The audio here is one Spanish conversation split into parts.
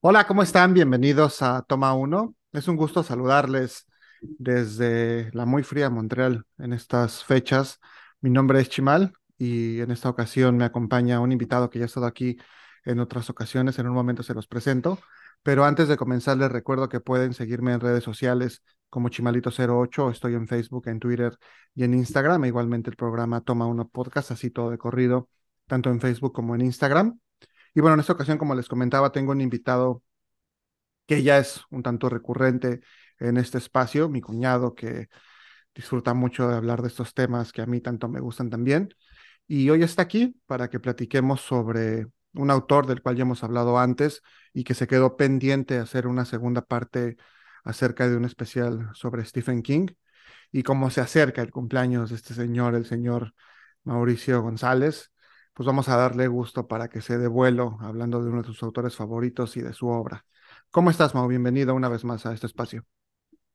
Hola, ¿cómo están? Bienvenidos a Toma Uno. Es un gusto saludarles desde la muy fría Montreal en estas fechas. Mi nombre es Chimal y en esta ocasión me acompaña un invitado que ya ha estado aquí en otras ocasiones. En un momento se los presento. Pero antes de comenzar, les recuerdo que pueden seguirme en redes sociales como Chimalito08. Estoy en Facebook, en Twitter y en Instagram. Igualmente el programa Toma Uno Podcast, así todo de corrido, tanto en Facebook como en Instagram. Y bueno, en esta ocasión, como les comentaba, tengo un invitado que ya es un tanto recurrente en este espacio, mi cuñado que disfruta mucho de hablar de estos temas que a mí tanto me gustan también. Y hoy está aquí para que platiquemos sobre un autor del cual ya hemos hablado antes y que se quedó pendiente hacer una segunda parte acerca de un especial sobre Stephen King y cómo se acerca el cumpleaños de este señor, el señor Mauricio González pues vamos a darle gusto para que se dé vuelo hablando de uno de sus autores favoritos y de su obra. ¿Cómo estás, Mau? Bienvenido una vez más a este espacio.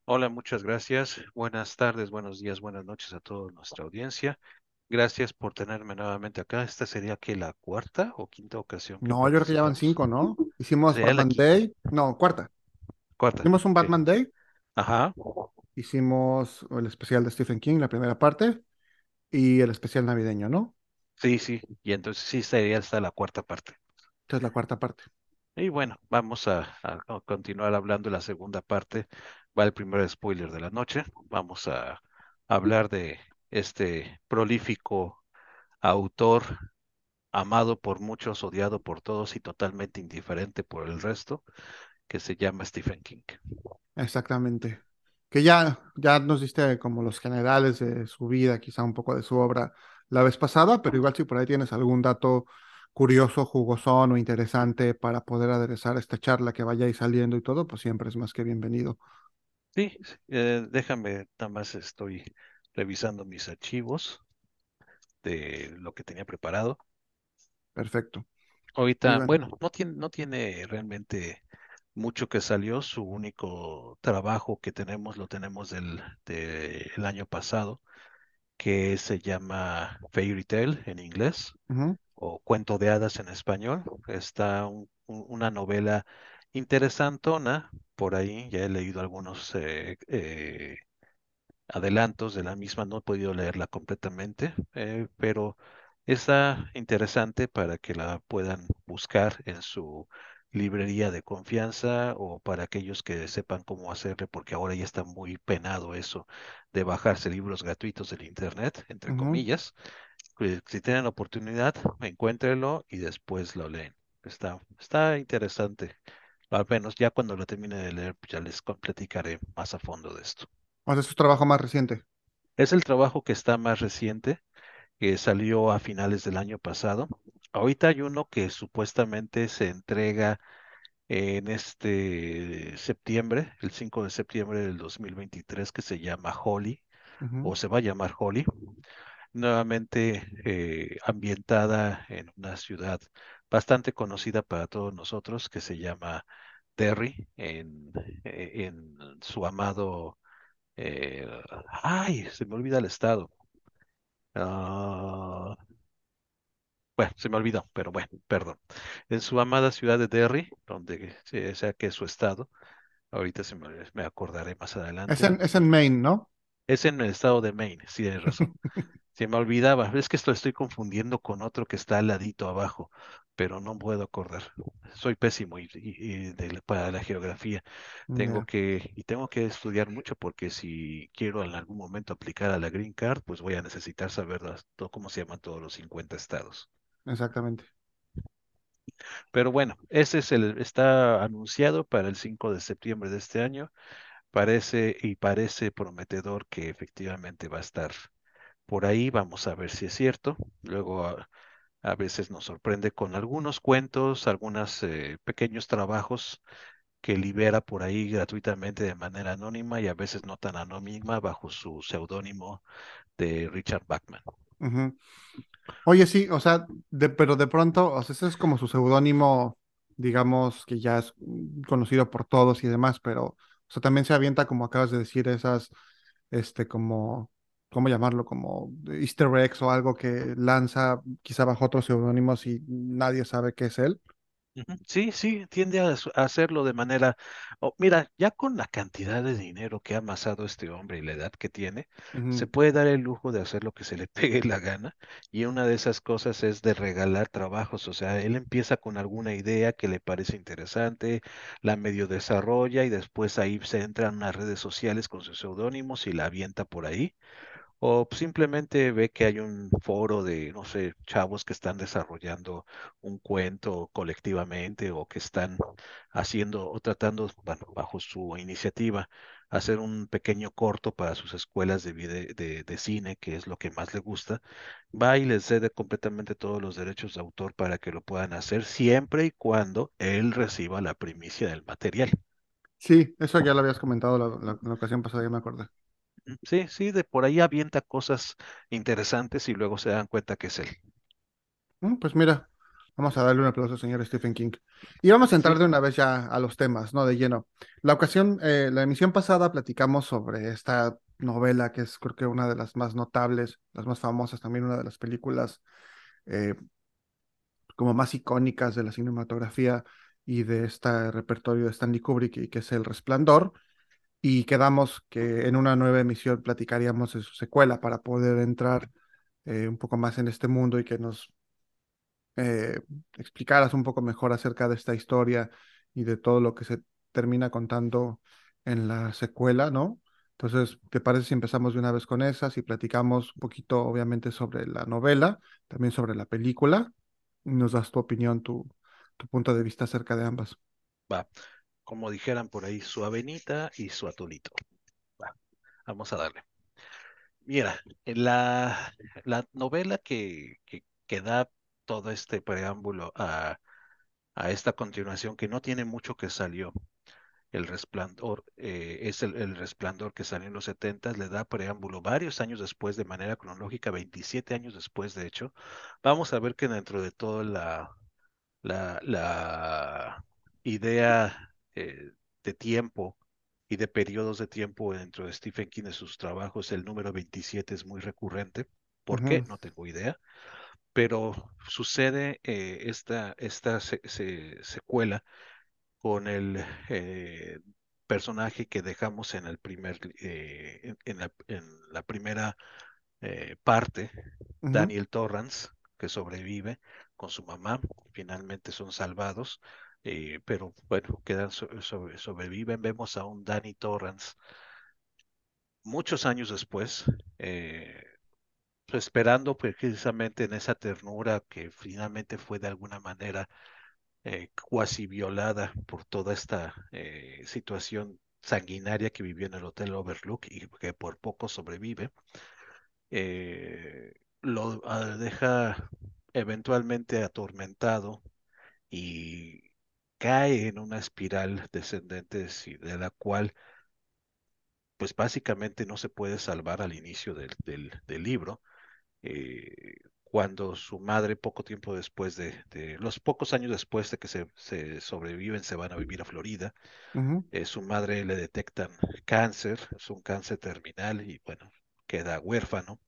Hola, muchas gracias. Buenas tardes, buenos días, buenas noches a toda nuestra audiencia. Gracias por tenerme nuevamente acá. Esta sería que la cuarta o quinta ocasión No, yo creo que ya van cinco, ¿no? Hicimos Batman Day. No, cuarta. Cuarta. Hicimos un Batman Day. Ajá. Hicimos el especial de Stephen King, la primera parte, y el especial navideño, ¿no? Sí, sí, y entonces sí sería hasta la cuarta parte. Esta es la cuarta parte. Y bueno, vamos a, continuar hablando de la segunda parte. Va el primer spoiler de la noche. Vamos a hablar de este prolífico autor amado por muchos, odiado por todos y totalmente indiferente por el resto, que se llama Stephen King. Exactamente. Que ya, ya nos diste como los generales de su vida, quizá un poco de su obra la vez pasada, pero igual si por ahí tienes algún dato curioso, jugosón o interesante para poder aderezar esta charla que vaya ahí saliendo y todo, pues siempre es más que bienvenido. Sí, eh, déjame, nada más estoy revisando mis archivos de lo que tenía preparado. Perfecto. Ahorita, bueno, no tiene, no tiene realmente mucho que salió, su único trabajo que tenemos lo tenemos del, del año pasado, que se llama Fairy Tale en inglés o Cuento de Hadas en español. Está una novela interesantona, por ahí ya he leído algunos eh, eh, adelantos de la misma, no he podido leerla completamente, eh, pero está interesante para que la puedan buscar en su librería de confianza o para aquellos que sepan cómo hacerle, porque ahora ya está muy penado eso de bajarse libros gratuitos del Internet, entre comillas. Pues, si tienen oportunidad, encuéntrenlo y después lo leen. Está, está interesante. Al menos ya cuando lo termine de leer, pues, ya les platicaré más a fondo de esto. ¿O es su trabajo más reciente? Es el trabajo que está más reciente, que salió a finales del año pasado. Ahorita hay uno que supuestamente se entrega en este septiembre, el 5 de septiembre del 2023, que se llama Holly, o se va a llamar Holly, nuevamente eh, ambientada en una ciudad bastante conocida para todos nosotros, que se llama Derry, en, e, en su amado, eh, ay, se me olvida el estado. Ah, bueno, se me olvidó, pero bueno, perdón. En su amada ciudad de Derry, donde sea que es su estado, ahorita se me, acordaré más adelante. Es en, es en Maine, ¿no? Es en el estado de Maine, sí, tienes razón. se me olvidaba, es que esto estoy confundiendo con otro que está al ladito abajo, pero no puedo acordar. Soy pésimo y, para la geografía. Tengo que, y tengo que estudiar mucho porque si quiero en algún momento aplicar a la Green Card, pues voy a necesitar saber cómo se llaman todos los 50 estados. Exactamente. Pero bueno, ese es el, está anunciado para el 5 de septiembre de este año. Parece y parece prometedor que efectivamente va a estar por ahí. Vamos a ver si es cierto. Luego a, veces nos sorprende con algunos cuentos, algunos eh, pequeños trabajos que libera por ahí gratuitamente de manera anónima y a veces no tan anónima bajo su seudónimo de Richard Bachman. Oye, sí, o sea, de, pero de pronto, o sea, ese es como su seudónimo, digamos, que ya es conocido por todos y demás, pero, también se avienta, como acabas de decir, esas, este, como, ¿cómo llamarlo? Como easter eggs o algo que lanza quizá bajo otros seudónimos y nadie sabe qué es él. Ujú. Sí, sí, tiende a, hacerlo de manera, oh, mira, ya con la cantidad de dinero que ha amasado este hombre y la edad que tiene, se Ujú. puede dar el lujo de hacer lo que se le pegue la gana y una de esas cosas es de regalar trabajos, o sea, él empieza con alguna idea que le parece interesante, la medio desarrolla y después ahí se entra en unas redes sociales con sus seudónimos y la avienta por ahí. O simplemente ve que hay un foro de, no sé, chavos que están desarrollando un cuento colectivamente o que están haciendo o tratando, bueno, bajo su iniciativa, hacer un pequeño corto para sus escuelas de, de, de cine, que es lo que más le gusta. Va y les cede completamente todos los derechos de autor para que lo puedan hacer siempre y cuando él reciba la primicia del material. Sí, eso ya lo habías comentado la- la ocasión pasada, ya me acordé. Sí, sí, de por ahí avienta cosas interesantes y luego se dan cuenta que es él. Mm, Pues mira, vamos a darle un aplauso al señor Stephen King. Y vamos a entrar de una vez ya a los temas, ¿no? De lleno. La ocasión, eh, la emisión pasada platicamos sobre esta novela que es creo que una de las más notables, las más famosas, también una de las películas eh, como más icónicas de la cinematografía y de este repertorio de Stanley Kubrick, y que es El Resplandor. Y quedamos que en una nueva emisión platicaríamos de su secuela para poder entrar eh, un poco más en este mundo y que nos eh, explicaras un poco mejor acerca de esta historia y de todo lo que se termina contando en la secuela, ¿no? Entonces, ¿te parece si empezamos de una vez con esas y platicamos un poquito, obviamente, sobre la novela, también sobre la película? Nos das tu opinión, tu, tu punto de vista acerca de ambas. va. Como dijeran por ahí, su avenita y su atolito. Va, vamos a darle. Mira, la, la novela que, que, que da todo este preámbulo a, a esta continuación, que no tiene mucho que salió, El Resplandor, eh, es el, el Resplandor que salió en los 70, le da preámbulo varios años después, de manera cronológica, 27 años después, de hecho. Vamos a ver que dentro de toda la, la, la idea eh, de tiempo y de periodos de tiempo dentro de Stephen King en sus trabajos, el número 27 es muy recurrente. ¿Por qué? No tengo idea, pero sucede eh, esta, esta se- se- secuela con el eh, personaje que dejamos en el primer, eh, en, la, en la primera parte, Daniel Torrance, que sobrevive con su mamá, finalmente son salvados, eh, pero bueno, quedan so- sobre- sobreviven. Vemos a un Danny Torrance muchos años después, eh, esperando precisamente en esa ternura que finalmente fue de alguna manera eh, cuasi violada por toda esta eh, situación sanguinaria que vivió en el Hotel Overlook y que por poco sobrevive eh, lo ah, deja eventualmente atormentado y cae en una espiral descendente de la cual pues básicamente no se puede salvar al inicio del, del- del libro. eh, cuando su madre, poco tiempo después de, de- los pocos años después de que se, se sobreviven, se van a vivir a Florida, eh, su madre le detectan cáncer, es un cáncer terminal y bueno, queda huérfano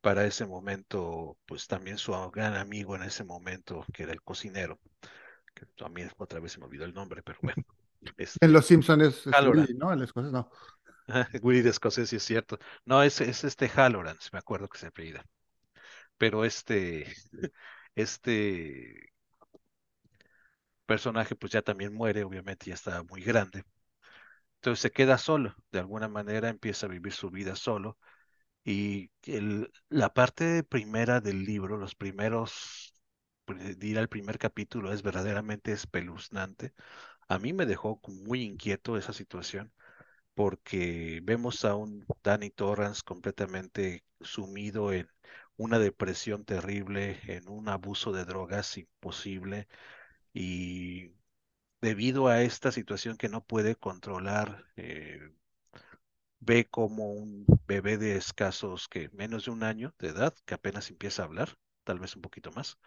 para ese momento, pues también su gran amigo en ese momento, que era el cocinero, que también otra vez se me olvidó el nombre, pero bueno, En este, Los Simpsons es, es ¿no? El escocés, no. Willy de Escocés, sí es cierto. No, es, es este Halloran, me acuerdo que se apellida. Pero este, este personaje pues ya también muere, obviamente ya está muy grande. Entonces se queda solo, de alguna manera empieza a vivir su vida solo Y el, la parte primera del libro, los primeros, ir al primer capítulo es verdaderamente espeluznante. A mí me dejó muy inquieto esa situación porque vemos a un Danny Torrance completamente sumido en una depresión terrible, en un abuso de drogas imposible y debido a esta situación que no puede controlar, eh, ve como un bebé de escasos que menos de un año de edad, que apenas empieza a hablar, tal vez un poquito más,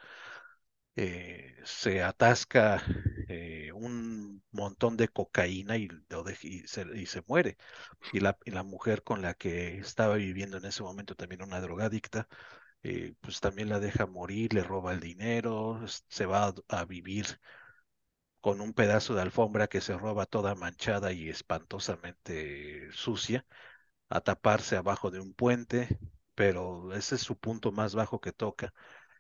eh, se atasca eh, un montón de cocaína y, se, y se muere. Y la, mujer con la que estaba viviendo en ese momento, también una drogadicta, eh, pues también la deja morir, le roba el dinero, se va a vivir con un pedazo de alfombra que se roba toda manchada y espantosamente sucia, a taparse abajo de un puente, pero ese es su punto más bajo que toca.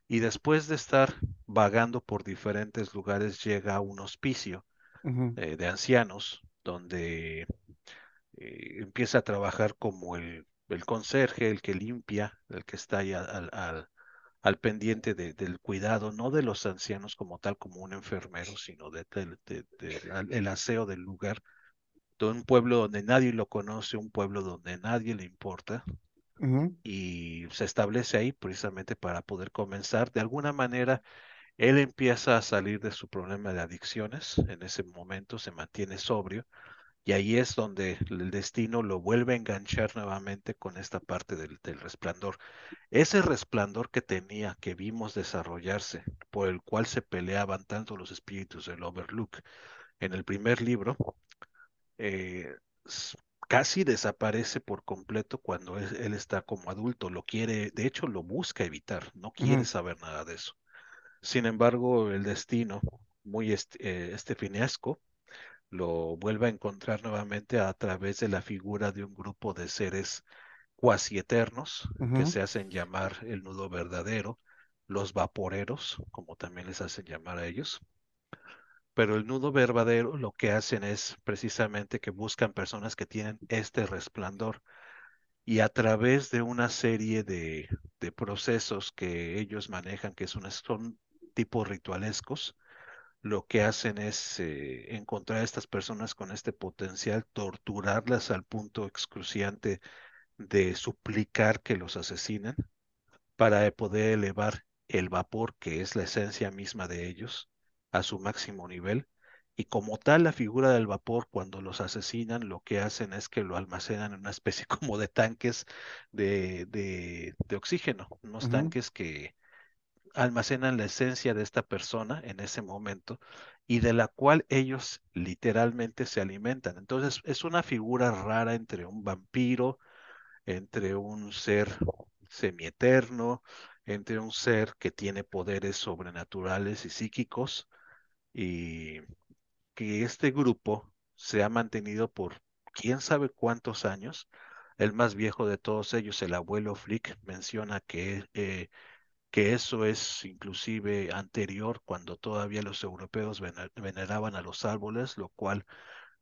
Y después de estar vagando por diferentes lugares, llega a un hospicio eh, de ancianos, donde eh, empieza a trabajar como el, el conserje, el que limpia, el que está ahí al, al- al- al pendiente de- del cuidado, no de los ancianos como tal, como un enfermero, sino de, del- de- el aseo del lugar, de un pueblo donde nadie lo conoce, un pueblo donde nadie le importa, y se establece ahí precisamente para poder comenzar. De alguna manera, él empieza a salir de su problema de adicciones, en ese momento se mantiene sobrio y ahí es donde el destino lo vuelve a enganchar nuevamente con esta parte del, del resplandor. Ese resplandor que tenía, que vimos desarrollarse, por el cual se peleaban tanto los espíritus del Overlook en el primer libro, eh, casi desaparece por completo cuando es- él está como adulto. Lo quiere, de hecho, lo busca evitar, no quiere saber nada de eso. Sin embargo, el destino, muy est- eh, estefinesco, lo vuelve a encontrar nuevamente a través de la figura de un grupo de seres cuasi eternos que se hacen llamar el nudo verdadero, los vaporeros, como también les hacen llamar a ellos. Pero el nudo verdadero lo que hacen es precisamente que buscan personas que tienen este resplandor. Y a través de una serie de, procesos que ellos manejan, que son, son tipos ritualescos, lo que hacen es eh, encontrar a estas personas con este potencial, torturarlas al punto excruciante de suplicar que los asesinen para poder elevar el vapor, que es la esencia misma de ellos, a su máximo nivel. Y como tal, la figura del vapor, cuando los asesinan, lo que hacen es que lo almacenan en una especie como de tanques de, de, de oxígeno, unos tanques que almacenan la esencia de esta persona en ese momento y de la cual ellos literalmente se alimentan. Entonces es una figura rara entre un vampiro, entre un ser semieterno, entre un ser que tiene poderes sobrenaturales y psíquicos y que este grupo se ha mantenido por quién sabe cuántos años. El más viejo de todos ellos, el abuelo Flick, menciona que eh, que eso es inclusive anterior cuando todavía los europeos vene- veneraban a los árboles, lo cual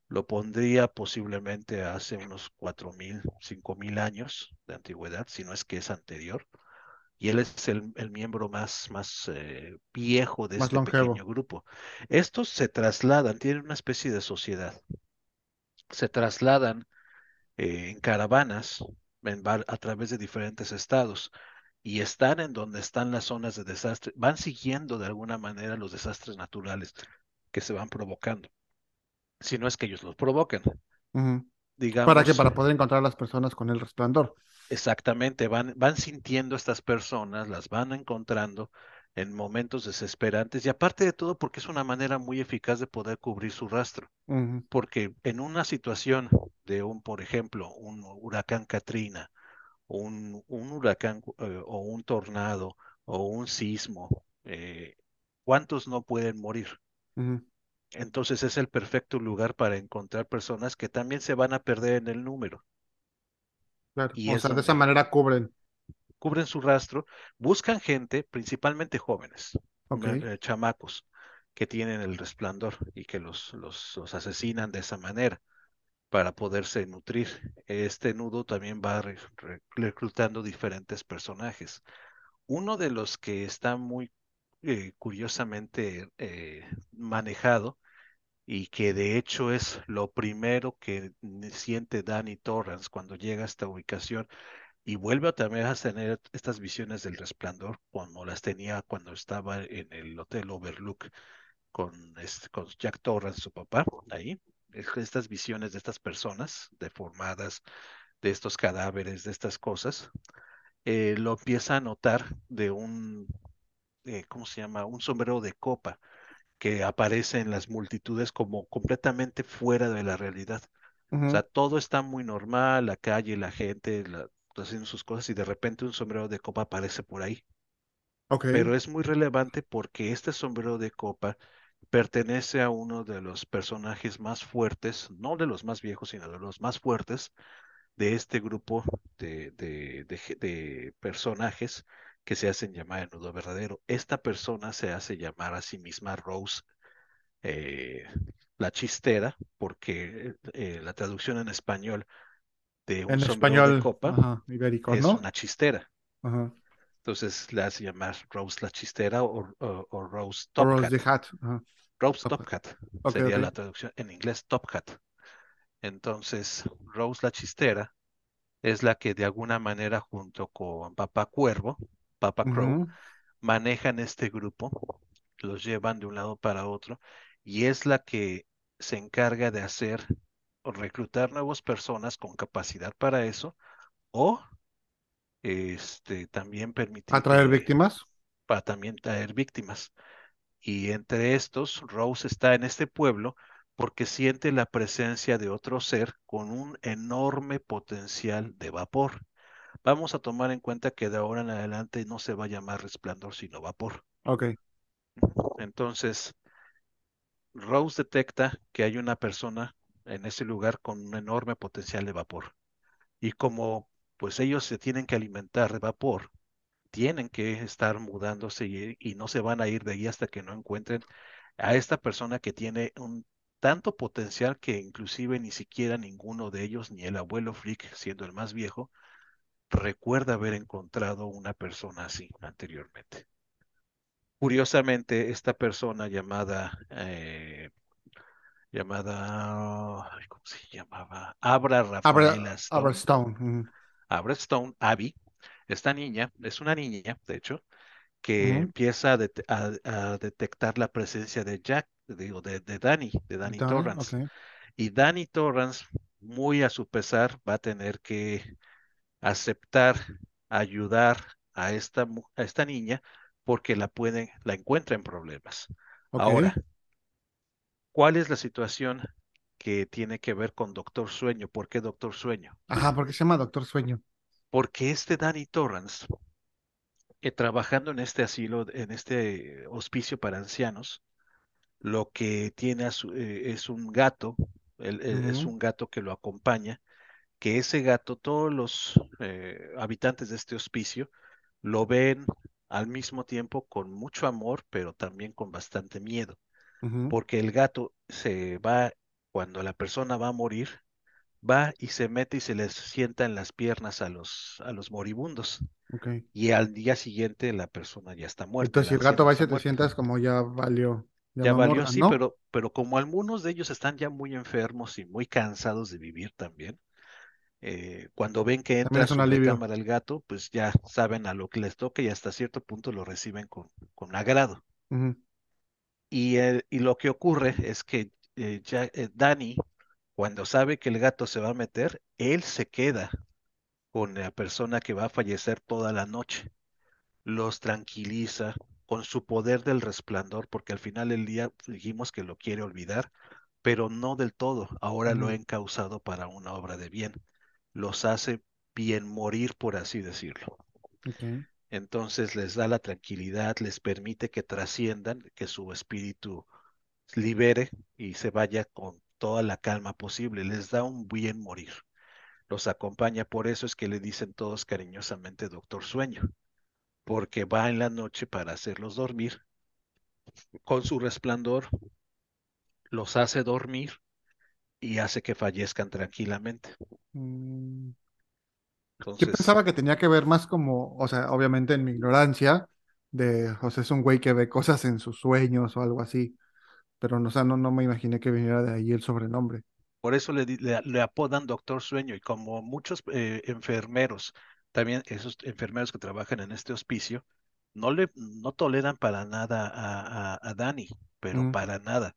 lo pondría posiblemente hace unos cuatro mil, cinco mil años de antigüedad, si no es que es anterior. Y él es el, el miembro más, más eh, viejo de Más este longevo. pequeño grupo. Estos se trasladan, tienen una especie de sociedad, se trasladan eh, en caravanas en a través de diferentes estados y están en donde están las zonas de desastre, van siguiendo de alguna manera los desastres naturales que se van provocando, si no es que ellos los provocan. ujú. ¿Para qué? Digamos, Para poder encontrar a las personas con el resplandor. Exactamente, van, van sintiendo estas personas, las van encontrando en momentos desesperantes y aparte de todo porque es una manera muy eficaz de poder cubrir su rastro. Porque en una situación de un, por ejemplo, un huracán Katrina, un, un huracán eh, o un tornado o un sismo, eh, ¿cuántos no pueden morir? Entonces es el perfecto lugar para encontrar personas que también se van a perder en el número. Claro. Y O sea, de esa manera cubren. cubren su rastro, buscan gente, principalmente jóvenes, me- eh, chamacos, que tienen el resplandor y que los, los, los asesinan de esa manera para poderse nutrir. Este nudo también va re- re- reclutando diferentes personajes. Uno de los que está muy eh, curiosamente eh, manejado y que de hecho es lo primero que siente Danny Torrance cuando llega a esta ubicación y vuelve también a tener estas visiones del resplandor como las tenía cuando estaba en el Hotel Overlook con, este, con Jack Torrance, su papá, ahí. Es- Estas visiones de estas personas deformadas, de estos cadáveres, de estas cosas, eh, lo empieza a notar de un eh, ¿cómo se llama? Un sombrero de copa que aparece en las multitudes como completamente fuera de la realidad. O sea, todo está muy normal, la calle, la gente, la- haciendo sus cosas y de repente un sombrero de copa aparece por ahí. Ok. Pero es muy relevante porque este sombrero de copa pertenece a uno de los personajes más fuertes, no de los más viejos, sino de los más fuertes de este grupo de, de, de, de personajes que se hacen llamar el nudo verdadero. Esta persona se hace llamar a sí misma Rose eh, la chistera, porque eh, la traducción en español de un En de copa ajá, ibérico, es ¿no? una chistera. Ajá. Entonces la hace llamar Rose la chistera o, o, o Rose Top Rose Hat. the Hat. Ajá. Rose Top Top sería la traducción en inglés Top Hat. Entonces, Rose la chistera es la que de alguna manera junto con Papá Cuervo, Papá Crow, manejan este grupo, los llevan de un lado para otro y es la que se encarga de hacer o reclutar nuevas personas con capacidad para eso o este también permitir Atraer víctimas. para también traer víctimas. Y entre estos, Rose está en este pueblo porque siente la presencia de otro ser con un enorme potencial de vapor. Vamos a tomar en cuenta que de ahora en adelante no se va a llamar resplandor, sino vapor. Ok. Entonces, Rose detecta que hay una persona en ese lugar con un enorme potencial de vapor. Y como pues ellos se tienen que alimentar de vapor, tienen que estar mudándose y, y no se van a ir de ahí hasta que no encuentren a esta persona que tiene un tanto potencial que inclusive ni siquiera ninguno de ellos, ni el abuelo Frick, siendo el más viejo, recuerda haber encontrado una persona así anteriormente. Curiosamente, esta persona llamada, eh, llamada, ¿cómo se llamaba? Abra Rafaela Abra, Stone. Ujú. Abra Stone, Abby, esta niña, es una niña, de hecho, que empieza a, a- a detectar la presencia de Jack, digo, de, de Danny, de Danny. Torrance. Y Danny Torrance, muy a su pesar, va a tener que aceptar, ayudar a esta, a esta niña porque la pueden, la encuentra en problemas. Ahora, ¿cuál es la situación que tiene que ver con Doctor Sueño? ¿Por qué Doctor Sueño? Ajá, porque se llama Doctor Sueño. Porque este Danny Torrance, eh, trabajando en este asilo, en este hospicio para ancianos, lo que tiene a su- eh, es un gato, él- es un gato que lo acompaña, que ese gato, todos los eh, habitantes de este hospicio lo ven al mismo tiempo con mucho amor, pero también con bastante miedo, porque el gato se va, cuando la persona va a morir, va y se mete y se les sienta en las piernas a los, a los moribundos. ok. Y al día siguiente la persona ya está muerta, Entonces, si el gato va y se te sientas como ya valió, ya Ya valió, sí, ¿no? pero, pero como algunos de ellos están ya muy enfermos y muy cansados de vivir también, eh, cuando ven que entra a es un su alivio. recámara el gato, pues ya saben a lo que les toca y hasta cierto punto lo reciben con, con agrado. Y, eh, y lo que ocurre es que eh, ya, eh, Danny, cuando sabe que el gato se va a meter, él se queda con la persona que va a fallecer toda la noche. Los tranquiliza con su poder del resplandor, porque al final del día dijimos que lo quiere olvidar, pero no del todo. Ahora lo ha encausado para una obra de bien. Los hace bien morir, por así decirlo. Entonces les da la tranquilidad, les permite que trasciendan, que su espíritu libere y se vaya con toda la calma posible. Les da un bien morir. Los acompaña, por eso es que le dicen todos cariñosamente Doctor Sueño, porque va en la noche para hacerlos dormir. Con su resplandor los hace dormir y hace que fallezcan tranquilamente. Mm, Yo pensaba que tenía que ver más como, o sea, obviamente en mi ignorancia, de, o sea, es un güey que ve cosas en sus sueños o algo así, pero no, o sea, no, no me imaginé que viniera de ahí el sobrenombre. por eso le, le- le apodan Doctor Sueño y como muchos eh, enfermeros, también esos enfermeros que trabajan en este hospicio, no le, no toleran para nada a, a, a Dani, pero Ujú, para nada,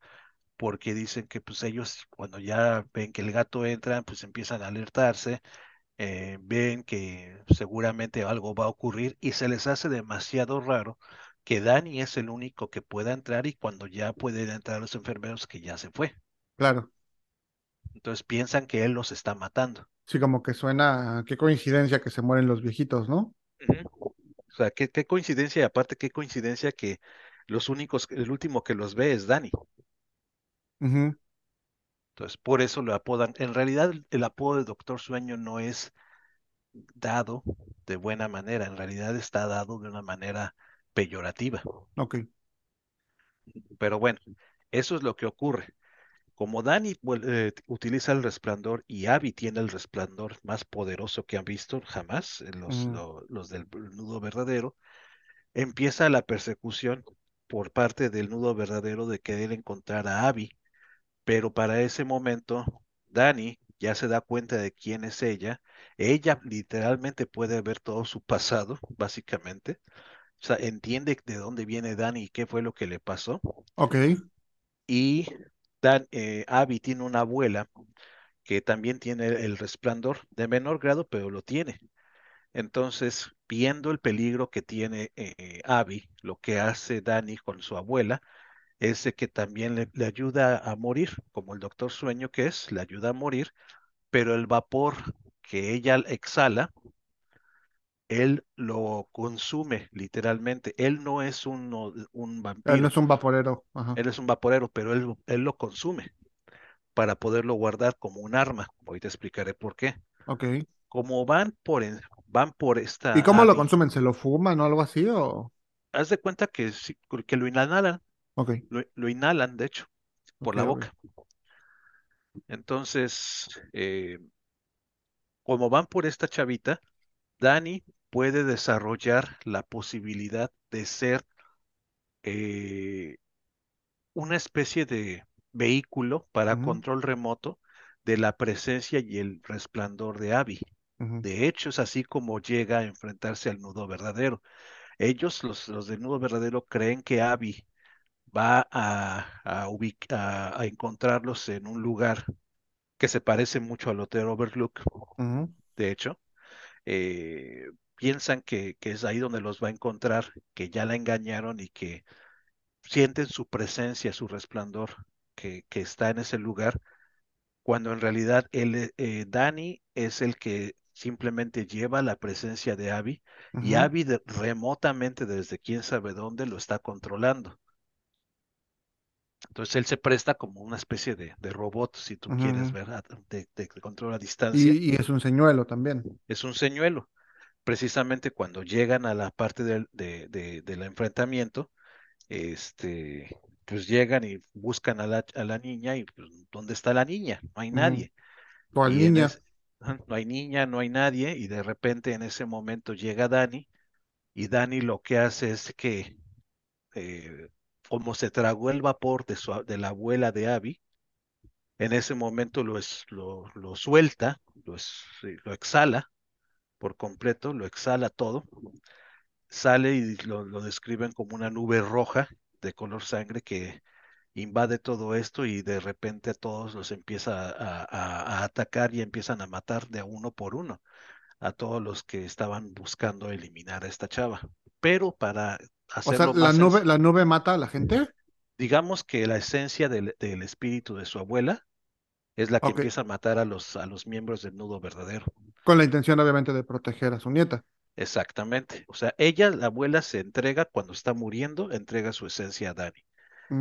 porque dicen que pues ellos cuando ya ven que el gato entra, pues empiezan a alertarse, eh, ven que seguramente algo va a ocurrir y se les hace demasiado raro que Dani es el único que pueda entrar y cuando ya pueden entrar los enfermeros que ya se fue. claro, Entonces piensan que él los está matando. sí, como que suena, qué coincidencia que se mueren los viejitos, ¿no? O sea, qué, qué coincidencia, y aparte qué coincidencia que los únicos, el último que los ve es Danny. Ujú, Entonces, por eso lo apodan. En realidad, el apodo de Doctor Sueño no es dado de buena manera, en realidad está dado de una manera peyorativa. Ok. Pero bueno, eso es lo que ocurre. Como Dani eh, utiliza el resplandor y Abby tiene el resplandor más poderoso que han visto jamás, eh, los, lo- los del nudo verdadero, empieza la persecución por parte del nudo verdadero de querer encontrar a Abby, pero para ese momento Dani ya se da cuenta de quién es ella. Ella literalmente puede ver todo su pasado, básicamente. O sea, entiende de dónde viene Dani y qué fue lo que le pasó. Ok. Y Dan, eh, Abby tiene una abuela que también tiene el resplandor de menor grado, pero lo tiene. Entonces, viendo el peligro que tiene eh, Abby, lo que hace Dani con su abuela es de que también le, le ayuda a morir, como el doctor Sueño que es, le ayuda a morir, pero el vapor que ella exhala, él lo consume literalmente. Él no es un, un Él no vampiro, es un vaporero. Ajá. él es un vaporero, pero él, él lo consume para poderlo guardar como un arma. Hoy te explicaré por qué. Ok. Como van por, van por ¿Y esta cómo lo consumen? ¿Se lo fuman o algo así? O... haz de cuenta que, que lo inhalan, Lo, lo inhalan, de hecho, por la boca. Entonces, eh, como van por esta chavita, Dani puede desarrollar la posibilidad de ser eh, una especie de vehículo para control remoto de la presencia y el resplandor de Abby. De hecho, es así como llega a enfrentarse al nudo verdadero. Ellos, los, los del nudo verdadero, creen que Abby va a, a, encontrarlos en un lugar que se parece mucho al Hotel Overlook, de hecho. eh, piensan que, que es ahí donde los va a encontrar, que ya la engañaron y que sienten su presencia, su resplandor, que, que está en ese lugar, cuando en realidad él, eh, eh, Danny es el que simplemente lleva la presencia de Abby y Abby de- remotamente desde quién sabe dónde lo está controlando. Entonces él se presta como una especie de, de robot, si tú quieres ujú. ver, a- de, de control a distancia. Y, y es un señuelo también. Es un señuelo. Precisamente cuando llegan a la parte del, de, de- del enfrentamiento, este, pues llegan y buscan a la, a la niña y pues, ¿dónde está la niña? No hay nadie. ¿Cuál Y en niña? ese, no hay niña, no hay nadie y de repente en ese momento llega Dani y Dani lo que hace es que eh, como se tragó el vapor de, su, de la abuela de Abby, en ese momento lo, es, lo, lo suelta, lo, es- lo exhala por completo, lo exhala todo, sale y lo, lo describen como una nube roja de color sangre que invade todo esto y de repente a todos los empieza a, a- a atacar y empiezan a matar de uno por uno a todos los que estaban buscando eliminar a esta chava. Pero para O sea, la más nube, la nube mata a la gente. digamos que la esencia del, del espíritu de su abuela es la que empieza a matar a los, a los miembros del nudo verdadero. Con la intención, obviamente, de proteger a su nieta. Exactamente. O sea, ella, la abuela, se entrega cuando está muriendo, entrega su esencia a Dani.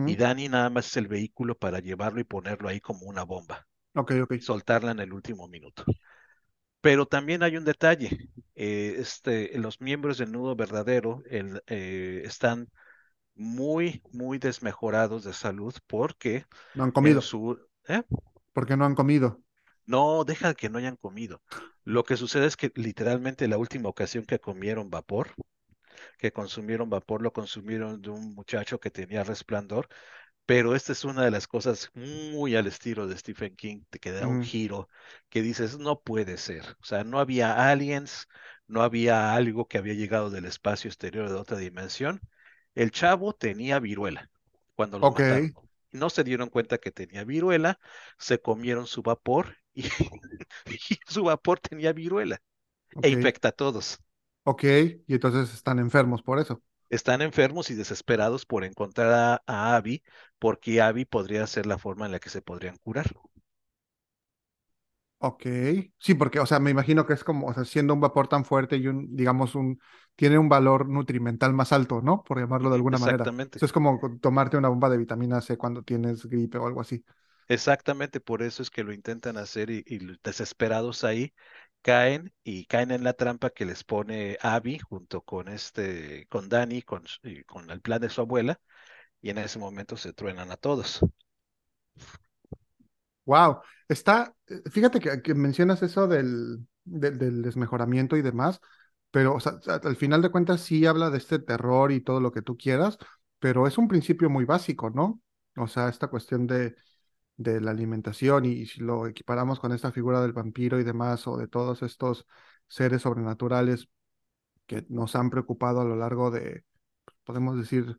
Y. Dani nada más es el vehículo para llevarlo y ponerlo ahí como una bomba, Ok, ok. soltarla en el último minuto. Pero también hay un detalle. eh, este, los miembros del nudo verdadero el, eh, están muy, muy desmejorados de salud porque No han comido. su... ¿eh? ¿Por qué no han comido? No, deja que no hayan comido. Lo que sucede es que literalmente la última ocasión que comieron vapor, que consumieron vapor, lo consumieron de un muchacho que tenía resplandor Pero esta es una de las cosas muy al estilo de Stephen King, de que da un giro que dices, no puede ser. O sea, no había aliens, no había algo que había llegado del espacio exterior de otra dimensión. El chavo tenía viruela cuando lo mataron. No se dieron cuenta que tenía viruela, se comieron su vapor y, y su vapor tenía viruela e infecta a todos. ok. Y entonces están enfermos por eso. Están enfermos y desesperados por encontrar a, a Abby, porque Abby podría ser la forma en la que se podrían curar. Ok, sí, porque, o sea, me imagino que es como, o sea, siendo un vapor tan fuerte y un, digamos, un, tiene un valor nutrimental más alto, ¿no? Por llamarlo de alguna manera. exactamente. Es como co- tomarte una bomba de vitamina C cuando tienes gripe o algo así. Exactamente, por eso es que lo intentan hacer y, desesperados ahí caen y caen en la trampa que les pone Abby junto con este, con Danny, con, con el plan de su abuela, y en ese momento se truenan a todos. Wow, está, fíjate que, mencionas eso del, del, desmejoramiento y demás, pero, al final de cuentas sí habla de este terror y todo lo que tú quieras, pero es un principio muy básico, ¿no? O sea, esta cuestión de de la alimentación y, si lo equiparamos con esta figura del vampiro y demás, o de todos estos seres sobrenaturales que nos han preocupado a lo largo de, podemos decir,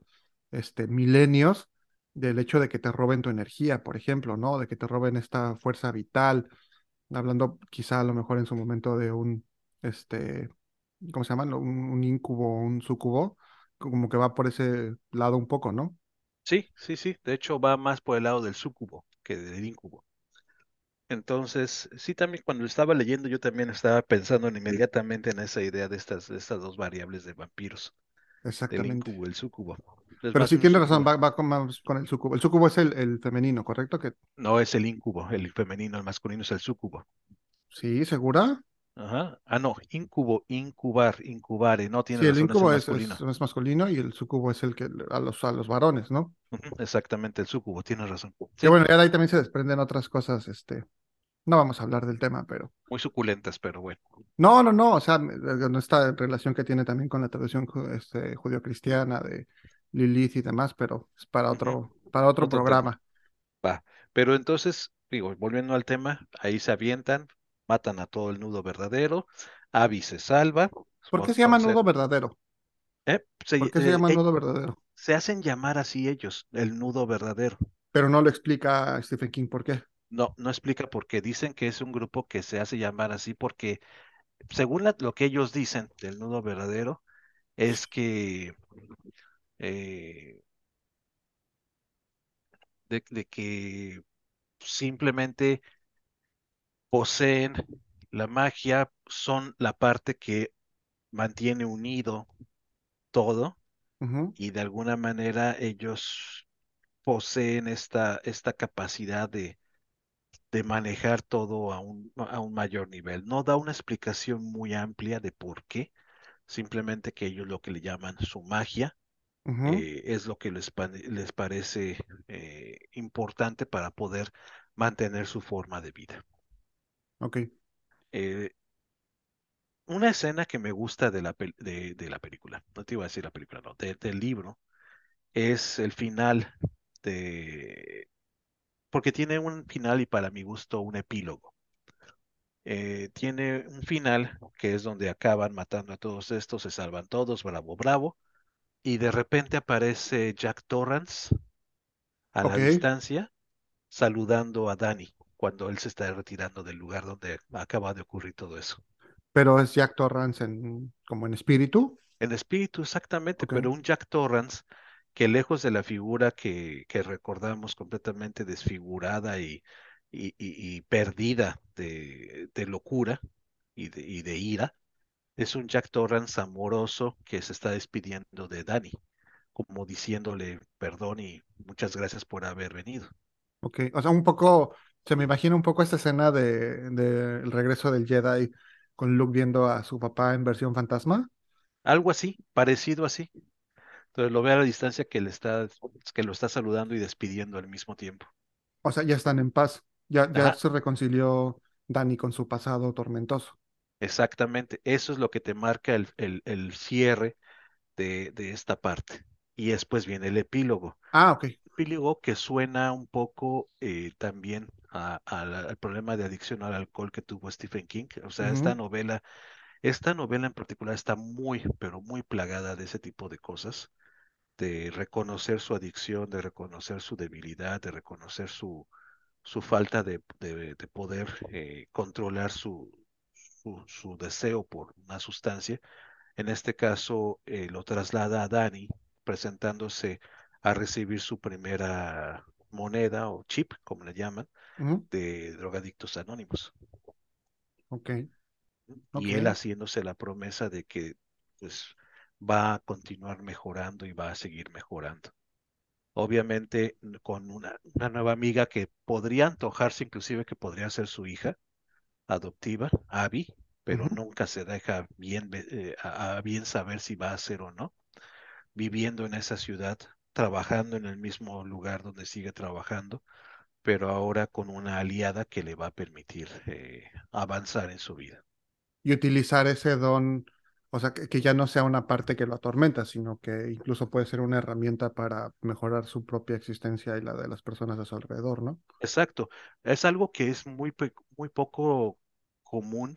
este, milenios, del hecho de que te roben tu energía, por ejemplo, ¿no? De que te roben esta fuerza vital, hablando quizá a lo mejor en su momento de un, este, ¿cómo se llama? Un, un incubo, un sucubo, como que va por ese lado un poco, ¿no? Sí, sí, sí, de hecho va más por el lado del súcubo que del incubo. Entonces, sí, también cuando estaba leyendo yo también estaba pensando en inmediatamente en esa idea de estas, de estas dos variables de vampiros, Exactamente. incubo y el súcubo. Pero sí tiene razón, va, va con, más con el sucubo. El sucubo es el, el femenino, ¿correcto? Que, No es el incubo, el femenino, el masculino es el súcubo. sí, ¿segura? Ajá. Ah, no, incubo, incubar, incubare. No tiene Sí, el razón, es el incubo es, es, masculino. es masculino y el sucubo es el que a los, a los varones, ¿no? Exactamente, el súcubo, tiene razón. Que Sí, bueno, ya de ahí también se desprenden otras cosas, este, no vamos a hablar del tema, pero... muy suculentas, pero bueno. No, no, no, o sea, esta relación que tiene también con la tradición este, judio-cristiana de Lilith y demás, pero es para otro, para otro Otro tema. programa. Va. Pero entonces, digo, volviendo al tema, ahí se avientan, matan a todo el nudo verdadero, Abby se salva, ¿Por qué se llama nudo verdadero? eh, se, ¿Por qué se eh, llama eh, nudo verdadero? se hacen llamar así ellos, el nudo verdadero. Pero no lo explica Stephen King por qué. No, no explica por qué. Dicen que es un grupo que se hace llamar así porque, según la- lo que ellos dicen del nudo verdadero, es que eh, de, de que simplemente poseen la magia, son la parte que mantiene unido todo y de alguna manera ellos poseen esta, esta capacidad de, de manejar todo a un, a un mayor nivel. No da una explicación muy amplia de por qué, simplemente que ellos lo que le llaman su magia eh, es lo que les, les parece eh, importante para poder mantener su forma de vida. ok. Eh, una escena que me gusta de la, de, de la película, no te iba a decir la película, no, de- del libro, es el final de... porque tiene un final y para mi gusto un epílogo. Tiene un final que es donde acaban matando a todos estos, se salvan todos, bravo, bravo, y de repente aparece Jack Torrance a la distancia saludando a Danny cuando él se está retirando del lugar donde acaba de ocurrir todo eso. pero es Jack Torrance en, como en espíritu. En espíritu, exactamente, pero un Jack Torrance que lejos de la figura que, que recordamos completamente desfigurada y, y, y- y perdida de, de locura y de, y de ira, es un Jack Torrance amoroso que se está despidiendo de Danny, como diciéndole perdón y muchas gracias por haber venido. Ok, o sea, un poco, se me imagina un poco esta escena de, de El regreso del Jedi con Luke viendo a su papá en versión fantasma. Algo así, parecido así. Entonces lo ve a la distancia que le está, que lo está saludando y despidiendo al mismo tiempo. O sea, ya están en paz. Ya, ya Ajá, se reconcilió Dani con su pasado tormentoso. Exactamente. Eso es lo que te marca el, el, el cierre de, de esta parte. Y después viene el epílogo. Ah, ok. Epílogo que suena un poco eh, también a- a la- al problema de adicción al alcohol que tuvo Stephen King. O sea, esta novela, esta novela en particular está muy, pero muy plagada de ese tipo de cosas, de reconocer su adicción, de reconocer su debilidad, de reconocer su, su falta de, de- de poder eh, controlar su, su, su deseo por una sustancia en este caso, eh, lo traslada a Dani, presentándose a recibir su primera moneda o chip, como le llaman, de drogadictos anónimos. ok, ok. y él haciéndose la promesa de que pues va a continuar mejorando y va a seguir mejorando. Obviamente con una, una nueva amiga que podría antojarse inclusive que podría ser su hija adoptiva, Abby, pero nunca se deja bien, eh, a, a bien saber si va a ser o no, viviendo en esa ciudad, trabajando en el mismo lugar donde sigue trabajando, pero ahora con una aliada que le va a permitir eh, avanzar en su vida. Y utilizar ese don, o sea, que, que ya no sea una parte que lo atormenta, sino que incluso puede ser una herramienta para mejorar su propia existencia y la de las personas a su alrededor, ¿no? Exacto, es algo que es muy, muy poco común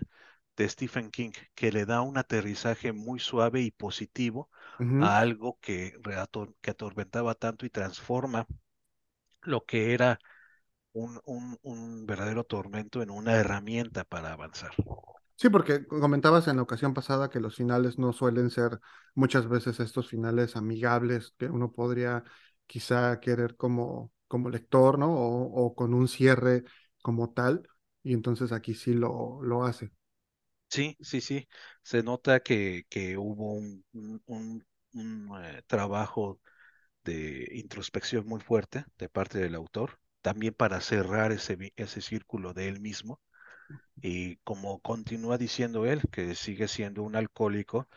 de Stephen King, que le da un aterrizaje muy suave y positivo a algo que, que atormentaba tanto y transforma lo que era un, un, un verdadero tormento en una herramienta para avanzar. Sí, porque comentabas en la ocasión pasada que los finales no suelen ser muchas veces estos finales amigables que uno podría quizá querer como, como lector, ¿no? O, o con un cierre como tal, y entonces aquí sí lo, lo hace. Sí, sí, sí, se nota que, que hubo un, un, un- eh, trabajo de introspección muy fuerte de parte del autor, también para cerrar ese, ese círculo de él mismo. Y como continúa diciendo él, que sigue siendo un alcohólico,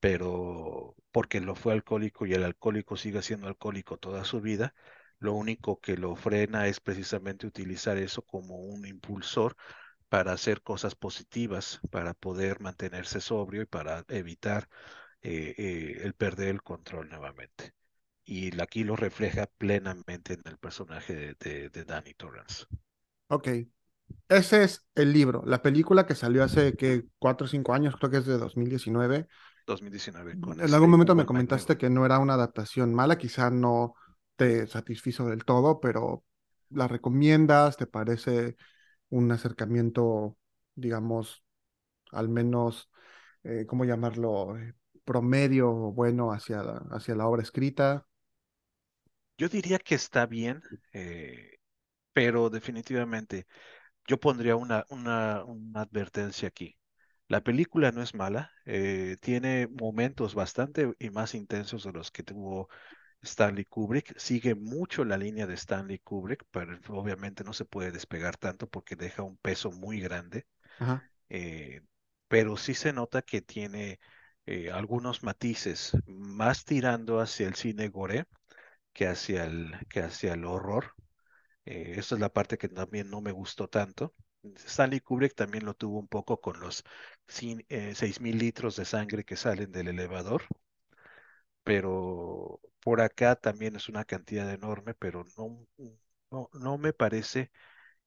pero porque lo fue alcohólico y el alcohólico sigue siendo alcohólico toda su vida, lo único que lo frena es precisamente utilizar eso como un impulsor para hacer cosas positivas, para poder mantenerse sobrio y para evitar eh, eh, el perder el control nuevamente. Y aquí lo refleja plenamente en el personaje de, de, Danny Torrance. Ok, ese es el libro. La película que salió hace que cuatro o cinco años, creo que es de 2019. 2019 con En algún este momento me comentaste que no era una adaptación mala, quizá no te satisfizo del todo, pero ¿la recomiendas? ¿Te parece un acercamiento, digamos, al menos, eh, ¿cómo llamarlo? Eh, promedio o bueno hacia la, hacia la obra escrita. Yo diría que está bien, eh, pero definitivamente yo pondría una, una, una advertencia aquí. La película no es mala, eh, tiene momentos bastante y más intensos de los que tuvo Stanley Kubrick. Sigue mucho la línea de Stanley Kubrick, pero obviamente no se puede despegar tanto porque deja un peso muy grande. Ajá, eh, pero sí se nota que tiene eh, algunos matices, más tirando hacia el cine gore que hacia el, que hacia el horror. Eh, esa es la parte que también no me gustó tanto. Stanley Kubrick también lo tuvo un poco con los cin- eh, 6.000 litros de sangre que salen del elevador, pero por acá también es una cantidad enorme, pero no, no, no me parece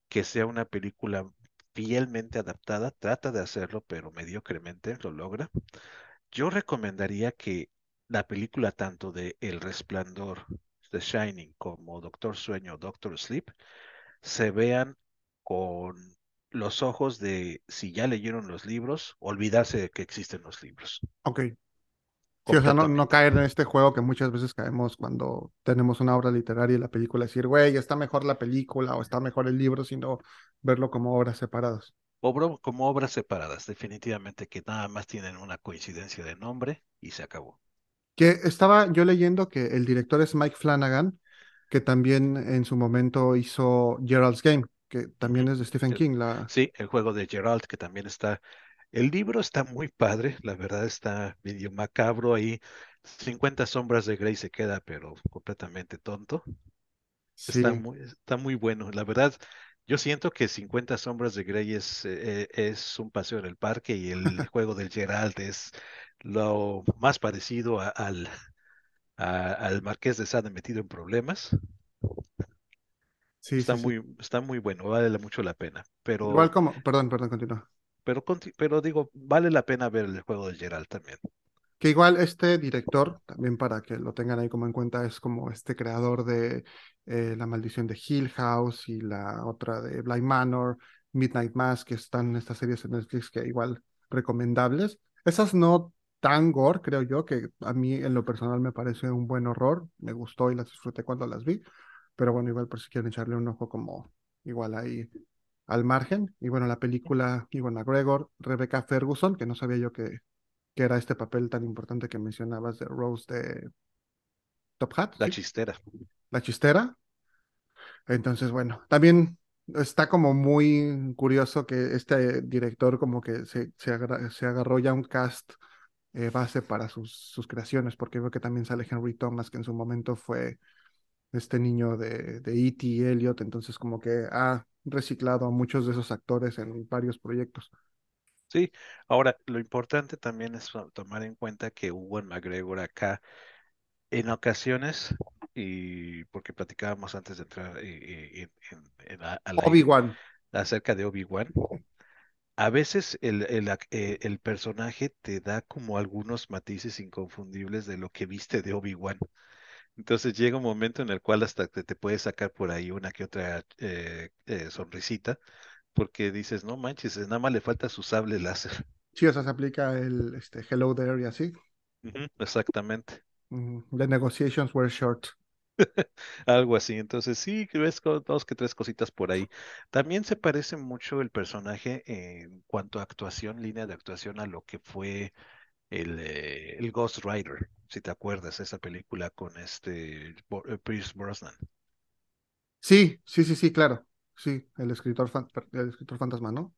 que sea una película fielmente adaptada. Trata de hacerlo, pero mediocremente lo logra. Yo recomendaría que la película tanto de El Resplandor, The Shining, como Doctor Sueño, Doctor Sleep, se vean con los ojos de si ya leyeron los libros, olvidarse de que existen los libros, ok. Sí, o sea, no, caer en este juego que muchas veces caemos cuando tenemos una obra literaria y la película, decir, güey, está mejor la película o está mejor el libro, sino verlo como obras separadas. Obro- como obras separadas, definitivamente que nada más tienen una coincidencia de nombre y se acabó. Que estaba yo leyendo que el director es Mike Flanagan, que también en su momento hizo Gerald's Game, que también es de Stephen King. La... sí, el juego de Geralt, que también está. El libro está muy padre, la verdad está medio macabro ahí. 50 sombras de Grey se queda, pero completamente tonto. Está Sí, muy, está muy bueno. La verdad, yo siento que 50 sombras de Grey es, eh, eh, es un paseo en el parque y el juego del Geralt es lo más parecido a- al, a- al Marqués de Sade metido en problemas. sí, Está sí, sí. muy, está muy bueno, vale mucho la pena. Igual Pero como, perdón, perdón, continúa. Pero, pero digo, vale la pena ver el juego de Geralt también. Que igual este director, también para que lo tengan ahí como en cuenta, es como este creador de eh, La Maldición de Hill House y la otra de Bly Manor, Midnight Mass, que están estas series en Netflix que igual recomendables. Esas no tan gore, creo yo, que a mí en lo personal me parece un buen horror. Me gustó y las disfruté cuando las vi. Pero bueno, igual por si quieren echarle un ojo como igual ahí. al margen. Y bueno, la película Iwan McGregor, Rebecca Ferguson, que no sabía yo que, que era este papel tan importante que mencionabas de Rose de Top Hat. La ¿sí? chistera. La chistera. Entonces, bueno, también está como muy curioso que este director como que se, se, agra- se agarró ya un cast eh, base para sus, sus creaciones, porque veo que también sale Henry Thomas, que en su momento fue este niño de, de E.T. y Elliot, entonces como que ha reciclado a muchos de esos actores en varios proyectos. Sí, ahora lo importante también es to- tomar en cuenta que Ewan McGregor acá en ocasiones, y porque platicábamos antes de entrar eh, eh, en- en- en a- Obi-Wan, acerca de Obi-Wan, a veces el, el, eh, el personaje te da como algunos matices inconfundibles de lo que viste de Obi-Wan. Entonces llega un momento en el cual hasta te, te puede sacar por ahí una que otra eh, eh, sonrisita, porque dices, no manches, nada más le falta su sable láser. sí, o sea, se aplica el este, Hello There y así. Exactamente. The negotiations were short. Algo así. Entonces sí, que ves dos que tres cositas por ahí. También se parece mucho el personaje en cuanto a actuación, línea de actuación, a lo que fue el, eh, el Ghost Rider, si te acuerdas, esa película con este eh, Pierce Brosnan. Sí, sí, sí, sí, claro. Sí, el escritor, fan- el escritor fantasma, ¿no?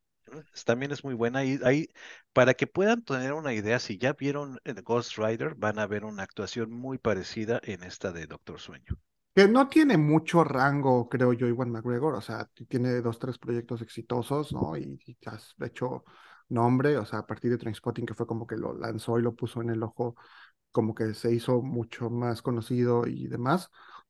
Es- También es muy buena. Y ahí, para que puedan tener una idea, si ya vieron el Ghost Rider, van a ver una actuación muy parecida en esta de Doctor Sueño. Que no tiene mucho rango, creo yo, Iwan McGregor, o sea, tiene dos, tres proyectos exitosos, ¿no? Y, y has hecho nombre, o sea, a partir de Trainspotting, que fue como que lo lanzó y lo puso en el ojo, como que se hizo mucho más conocido y demás,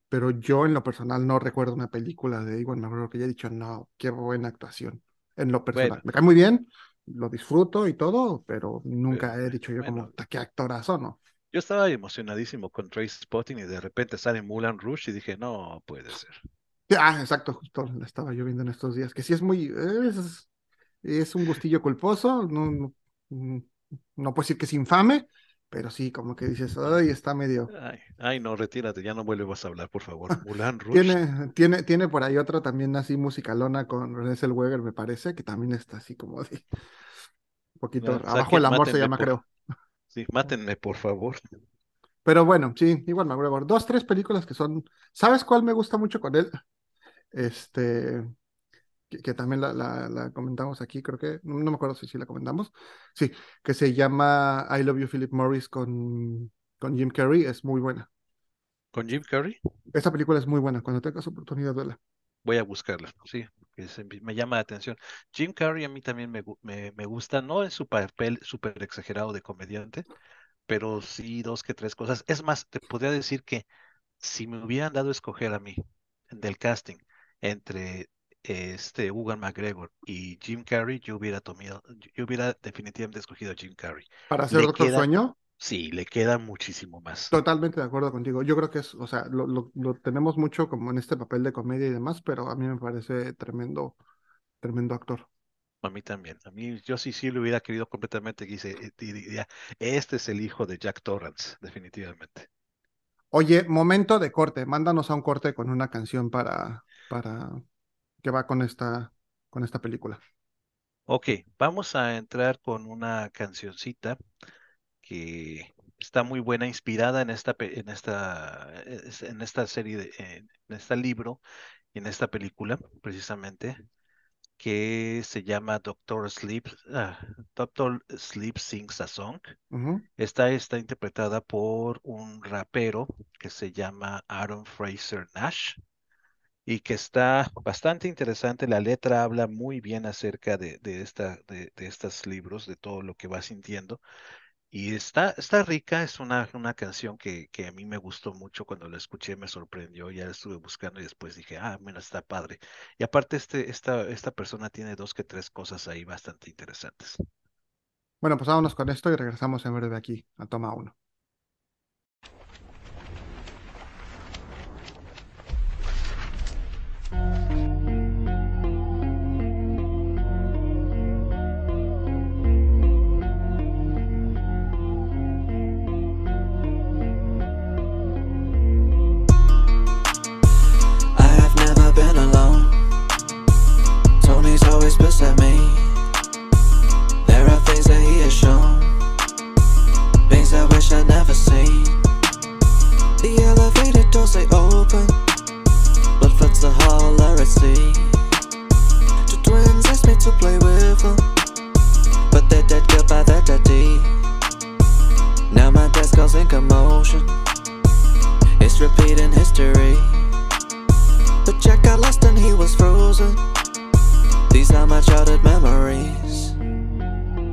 pero yo en lo personal no recuerdo una película de Iwan McGregor que haya dicho, no, qué buena actuación, en lo personal. Bueno, Me cae muy bien, lo disfruto y todo, pero nunca he dicho yo como, bueno, "Ta, qué actorazo, ¿no? Yo estaba emocionadísimo con Trainspotting y de repente sale Moulin Rouge y dije, no puede ser. Ah, exacto, justo la estaba yo viendo en estos días, que sí es muy, es, es un gustillo culposo, no, no, mm, no puedo decir que es infame, pero sí, como que dices, ay, está medio... Ay, ay, no, retírate, ya no vuelvas a hablar, por favor. Moulin Rouge, Tiene, tiene, tiene por ahí otra también así musicalona con René Zellweger, me parece, que también está así como de un poquito, ah, abajo el amor se llama, por, creo. sí, mátenme, por favor. Pero bueno, sí, igual McGregor, dos, tres películas que son, ¿sabes cuál me gusta mucho con él? Este, que, que también la, la, la comentamos aquí, creo que, no, no me acuerdo si sí la comentamos, sí, que se llama I Love You Philip Morris con, con Jim Carrey, es muy buena. ¿Con Jim Carrey? Esta película es muy buena, cuando tengas oportunidad, vela. Voy a buscarla, sí, que se- me llama la atención. Jim Carrey a mí también me, me, me gusta, no en su papel súper exagerado de comediante, pero sí dos que tres cosas. Es más, te podría decir que si me hubieran dado a escoger a mí del casting entre este Ewan McGregor y Jim Carrey, yo hubiera tomado, yo hubiera definitivamente escogido a Jim Carrey. Para Doctor queda, Sueño, sí, le queda muchísimo más. totalmente de acuerdo contigo. Yo creo que es, o sea, lo, lo, lo tenemos mucho como en este papel de comedia y demás, pero a mí me parece tremendo, tremendo actor. A mí también. A mí, yo sí, sí lo hubiera querido completamente. que Dice, eh, diría, este es el hijo de Jack Torrance, definitivamente. Oye, momento de corte, mándanos a un corte con una canción para, para que va con esta, con esta película. Ok, vamos a entrar con una cancioncita que está muy buena, inspirada en esta, en esta, es- en esta serie, de, en este libro y en esta película, precisamente, que se llama Doctor Sleep, ah, Doctor Sleep Sings a Song. Ujú. Esta está interpretada por un rapero que se llama Aaron Fraser Nash y que está bastante interesante. La letra habla muy bien acerca de, de, esta, de, de estos libros, de todo lo que va sintiendo. Y está, está rica, es una, una canción que, que, a mí me gustó mucho cuando la escuché, me sorprendió, ya la estuve buscando y después dije, ah, mira, está padre. Y aparte este, esta, esta persona tiene dos que tres cosas ahí bastante interesantes. Bueno, pues vámonos con esto y regresamos en breve aquí a Toma 1. looks at me. There are things that he has shown. Things I wish I'd never seen. The elevator doors they open. Blood floods the hall I see. Two twins ask me to play with them But they're dead killed by their daddy Now my desk calls in commotion. It's repeating history. The jack got lost and he was frozen. These are my childhood memories.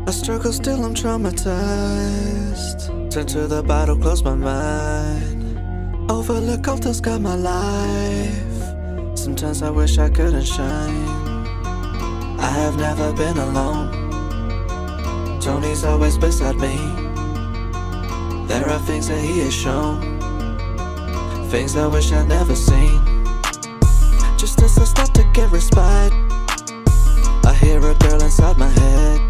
I struggle still, I'm traumatized. Turn to the bottle, close my mind. Overlook all that's got my life. Sometimes I wish I couldn't shine. I have never been alone. Tony's always beside me. There are things that he has shown. Things I wish I'd never seen. Just as I start to get respite, I hear a girl inside my head.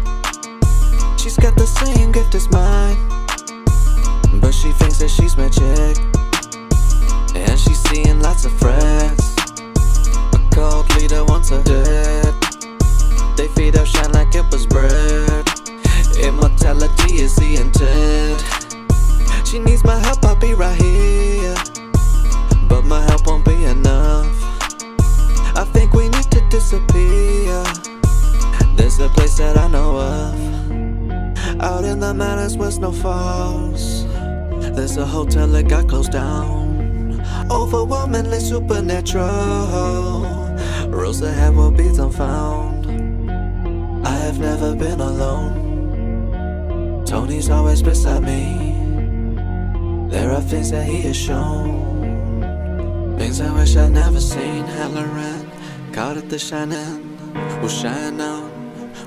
She's got the same gift as mine, but she thinks that she's magic. And she's seeing lots of friends. A cult leader wants her dead. They feed her shine like it was bread. Immortality is the intent. She needs my help, I'll be right here. But my help won't be enough. I think we need to disappear. There's a place that I know of. Out in the mountains with no falls. There's a hotel that got closed down. Overwhelmingly supernatural. Roads ahead will be unfound. I have never been alone. Tony's always beside me. There are things that he has shown. Things I wish I'd never seen. Halloran, caught at the shining. We'll shine on,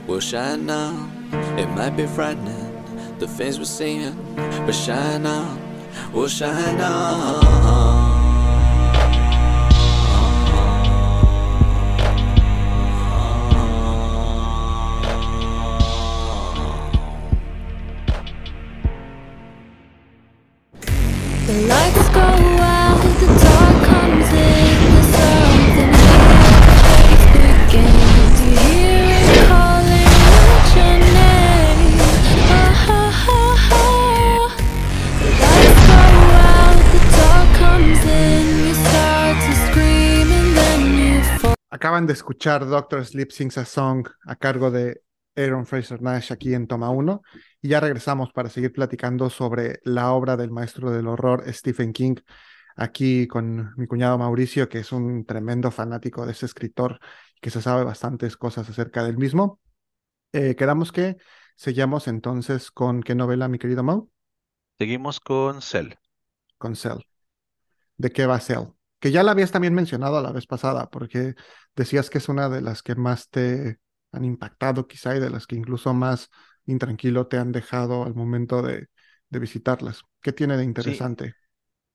we'll shine on. It might be frightening, the things we're seeing, but shine on, we'll shine on. The lights go Acaban de escuchar Doctor Sleep Sings a Song a cargo de Aaron Fraser Nash aquí en Toma 1 y ya regresamos para seguir platicando sobre la obra del maestro del horror Stephen King aquí con mi cuñado Mauricio que es un tremendo fanático de ese escritor que se sabe bastantes cosas acerca del mismo. Eh, quedamos que sellamos entonces con qué novela mi querido Mau? Seguimos con Cell. Con Cell. ¿De qué va Cell? Que ya la habías también mencionado la vez pasada porque decías que es una de las que más te han impactado quizá y de las que incluso más intranquilo te han dejado al momento de, de visitarlas. ¿Qué tiene de interesante?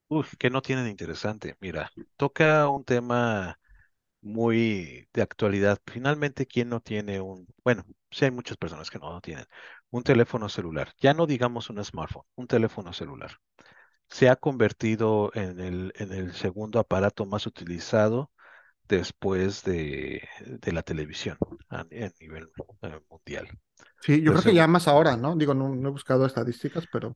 Uf, ¿qué no tiene de interesante? Mira, toca un tema muy de actualidad. Finalmente, ¿quién no tiene un, bueno, sí hay muchas personas que no tienen, un teléfono celular, ya no digamos un smartphone, un teléfono celular. Se ha convertido en el, en el segundo aparato más utilizado después de, de la televisión a, a nivel eh, mundial. Sí, yo creo que ya más ahora, ¿no? Digo, no, no he buscado estadísticas, pero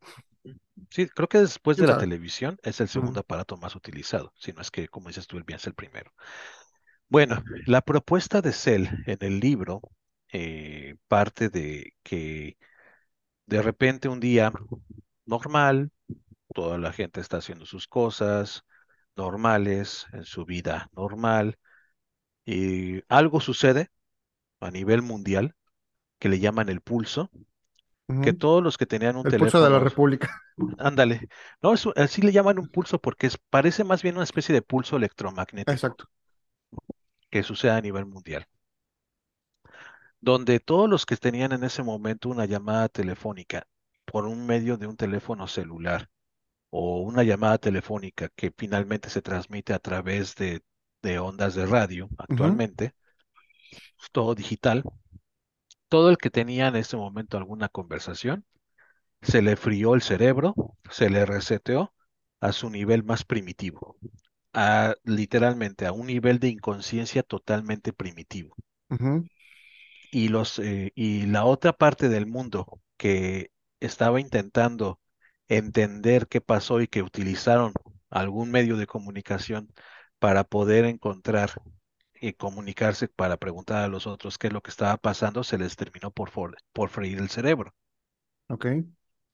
Sí, creo que después de ¿Quién la televisión es el segundo aparato más utilizado, si no es que, como dices tú, el bien es el primero. Bueno, la propuesta de Cell en el libro eh, parte de que de repente un día normal, toda la gente está haciendo sus cosas normales en su vida normal y algo sucede a nivel mundial que le llaman el pulso, que todos los que tenían un el pulso de la teléfono República. Ándale. No, es, un- así le llaman un pulso porque es, parece más bien una especie de pulso electromagnético Exacto. que sucede a nivel mundial, donde todos los que tenían en ese momento una llamada telefónica por un medio de un teléfono celular o una llamada telefónica que finalmente se transmite a través de, de ondas de radio actualmente, todo digital, todo el que tenía en ese momento alguna conversación, se le frió el cerebro, se le reseteó a su nivel más primitivo. a literalmente a un nivel de inconsciencia totalmente primitivo. y los eh, y la otra parte del mundo que estaba intentando entender qué pasó y que utilizaron algún medio de comunicación para poder encontrar y comunicarse para preguntar a los otros qué es lo que estaba pasando, se les terminó por, for- por freír el cerebro. Ok.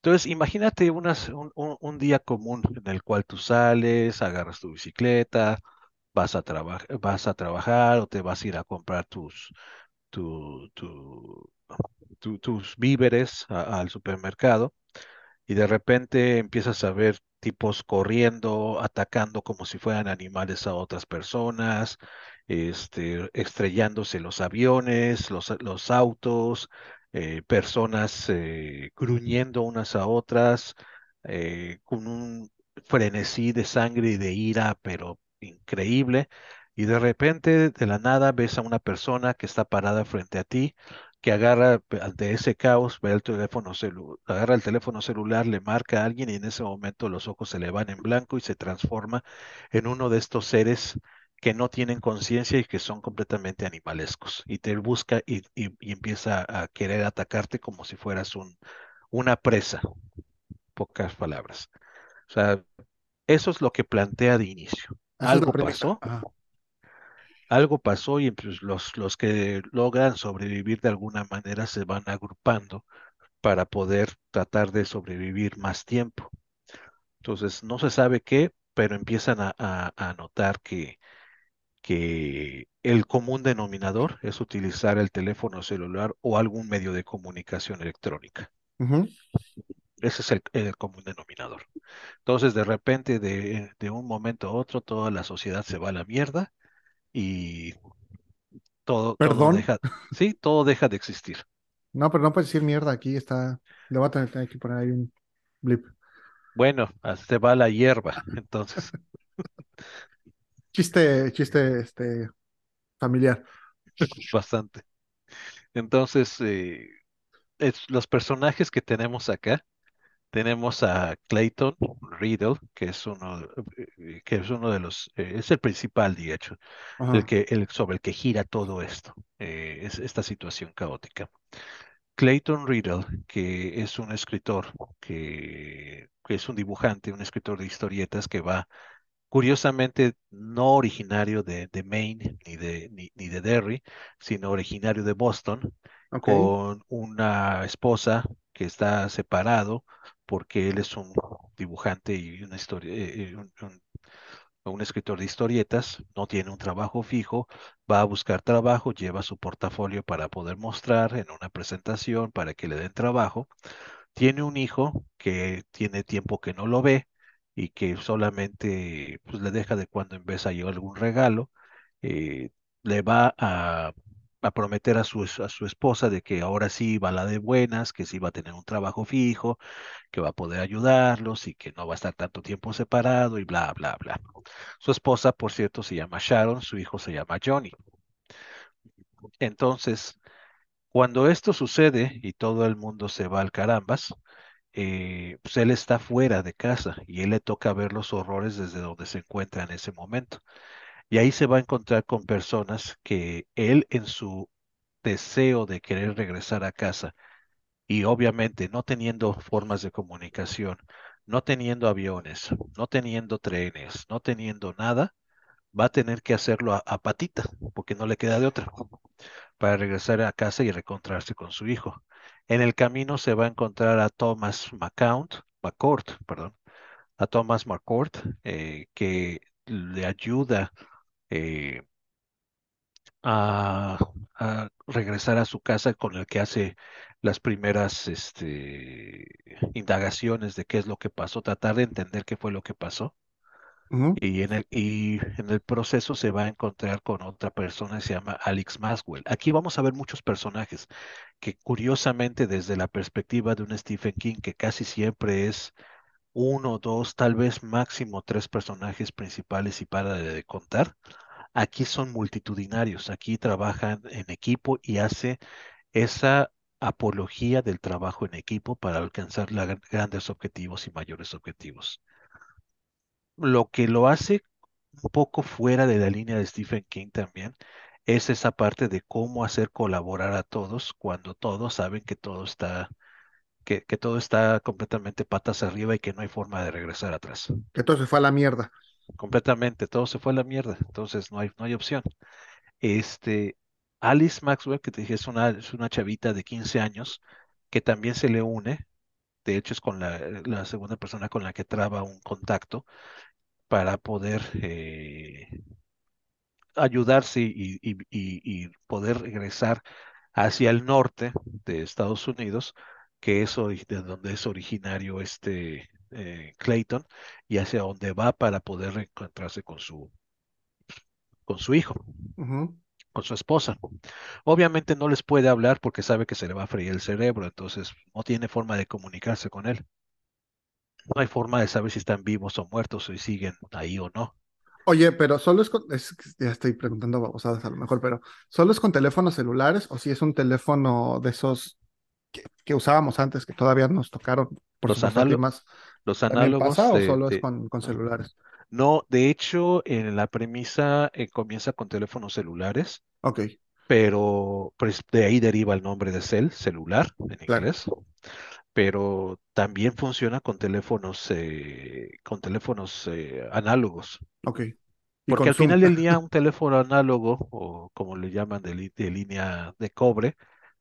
Entonces, imagínate unas- un, un- un día común en el cual tú sales, agarras tu bicicleta, vas a trabajar, vas a trabajar o te vas a ir a comprar tus, tu, tu- tu- tus víveres a- al supermercado y de repente empiezas a ver tipos corriendo, atacando como si fueran animales a otras personas, este, estrellándose los aviones, los, los autos, eh, personas eh, gruñendo unas a otras, eh, con un frenesí de sangre y de ira, pero increíble. Y de repente, de la nada, ves a una persona que está parada frente a ti que agarra ante ese caos, ve el teléfono celu- agarra el teléfono celular, le marca a alguien y en ese momento los ojos se le van en blanco y se transforma en uno de estos seres que no tienen conciencia y que son completamente animalescos. Y te busca y, y- y empieza a querer atacarte como si fueras un, una presa, pocas palabras. O sea, eso es lo que plantea de inicio. Algo pasó. Algo pasó y pues, los, los que logran sobrevivir de alguna manera se van agrupando para poder tratar de sobrevivir más tiempo. Entonces, no se sabe qué, pero empiezan a, a- a notar que, que el común denominador es utilizar el teléfono celular o algún medio de comunicación electrónica. Ese es el, el común denominador. Entonces, de repente, de, de un momento a otro, toda la sociedad se va a la mierda y todo, todo Perdón. deja, sí, todo deja de existir. No, pero no puedes decir mierda. Aquí está. Le voy a tener, que poner ahí un blip. Bueno, se va la hierba, entonces, Chiste, chiste, este, familiar. bastante. Entonces, eh, es- los personajes que tenemos acá, tenemos a Clayton Riddle, que es uno, eh, que es uno de los, eh, es el principal, de hecho, el que, el, sobre el que gira todo esto, eh, es esta situación caótica. Clayton Riddle, que es un escritor, que, que es un dibujante, un escritor de historietas que va, curiosamente, no originario de, de Maine ni de, ni, ni de Derry, sino originario de Boston, con una esposa que está separado porque él es un dibujante y eh, eh, un, escritor de historietas, no tiene un trabajo fijo, va a buscar trabajo, lleva su portafolio para poder mostrar en una presentación para que le den trabajo. Tiene un hijo que tiene tiempo que no lo ve y que solamente pues, le deja de cuando en vez llevar algún regalo. eh, le va a, a prometer a su, a su esposa de que ahora sí va la de buenas, que sí va a tener un trabajo fijo, que va a poder ayudarlos y que no va a estar tanto tiempo separado y bla, bla, bla. Su esposa, por cierto, se llama Sharon, su hijo se llama Johnny. Entonces, cuando esto sucede y todo el mundo se va al carambas, eh, pues él está fuera de casa y él le toca ver los horrores desde donde se encuentra en ese momento. Y ahí se va a encontrar con personas que él en su deseo de querer regresar a casa y obviamente no teniendo formas de comunicación, no teniendo aviones, no teniendo trenes, no teniendo nada, va a tener que hacerlo a, patita, porque no le queda de otra, para regresar a casa y reencontrarse con su hijo. En el camino se va a encontrar a Thomas McCount, McCourt, perdón, a Thomas McCourt, eh, que le ayuda eh, a, a regresar a su casa con el que hace las primeras este, indagaciones de qué es lo que pasó, tratar de entender qué fue lo que pasó. Y en el, y en el proceso se va a encontrar con otra persona que se llama Alex Maswell. Aquí vamos a ver muchos personajes que curiosamente desde la perspectiva de un Stephen King, que casi siempre es uno, dos, tal vez máximo tres personajes principales y para de contar, aquí son multitudinarios, aquí trabajan en equipo y hace esa apología del trabajo en equipo para alcanzar grandes objetivos y mayores objetivos. Lo que lo hace un poco fuera de la línea de Stephen King también es esa parte de cómo hacer colaborar a todos cuando todos saben que todo está, que, que todo está completamente patas arriba y que no hay forma de regresar atrás. Que todo se fue a la mierda. Completamente, todo se fue a la mierda, entonces no hay, no hay opción. Este, Alice Maxwell, que te dije, es una, es una chavita de 15 años que también se le une, de hecho es con la, la segunda persona con la que traba un contacto para poder eh, ayudarse y, y- y- y poder regresar hacia el norte de Estados Unidos, que es de donde es originario este eh, Clayton, y hacia donde va para poder reencontrarse con su, con su hijo, con su esposa. Obviamente no les puede hablar porque sabe que se le va a freír el cerebro, entonces no tiene forma de comunicarse con él. No hay forma de saber si están vivos o muertos, o si siguen ahí o no. Oye, pero solo es con, es ya estoy preguntando babosadas a lo mejor, pero ¿solo es con teléfonos celulares o si es un teléfono de esos que, que usábamos antes, que todavía nos tocaron, por Los supuesto a ti análo- más, los análogos pasa o de, solo es con, con celulares? No, de hecho, en la premisa eh, comienza con teléfonos celulares, Ok, pero pues, de ahí deriva el nombre de cel, celular en claro, inglés, pero también funciona con teléfonos, eh, con teléfonos eh, análogos, ok. Porque al Zoom. final del día un teléfono análogo, o como le llaman de, de línea de cobre,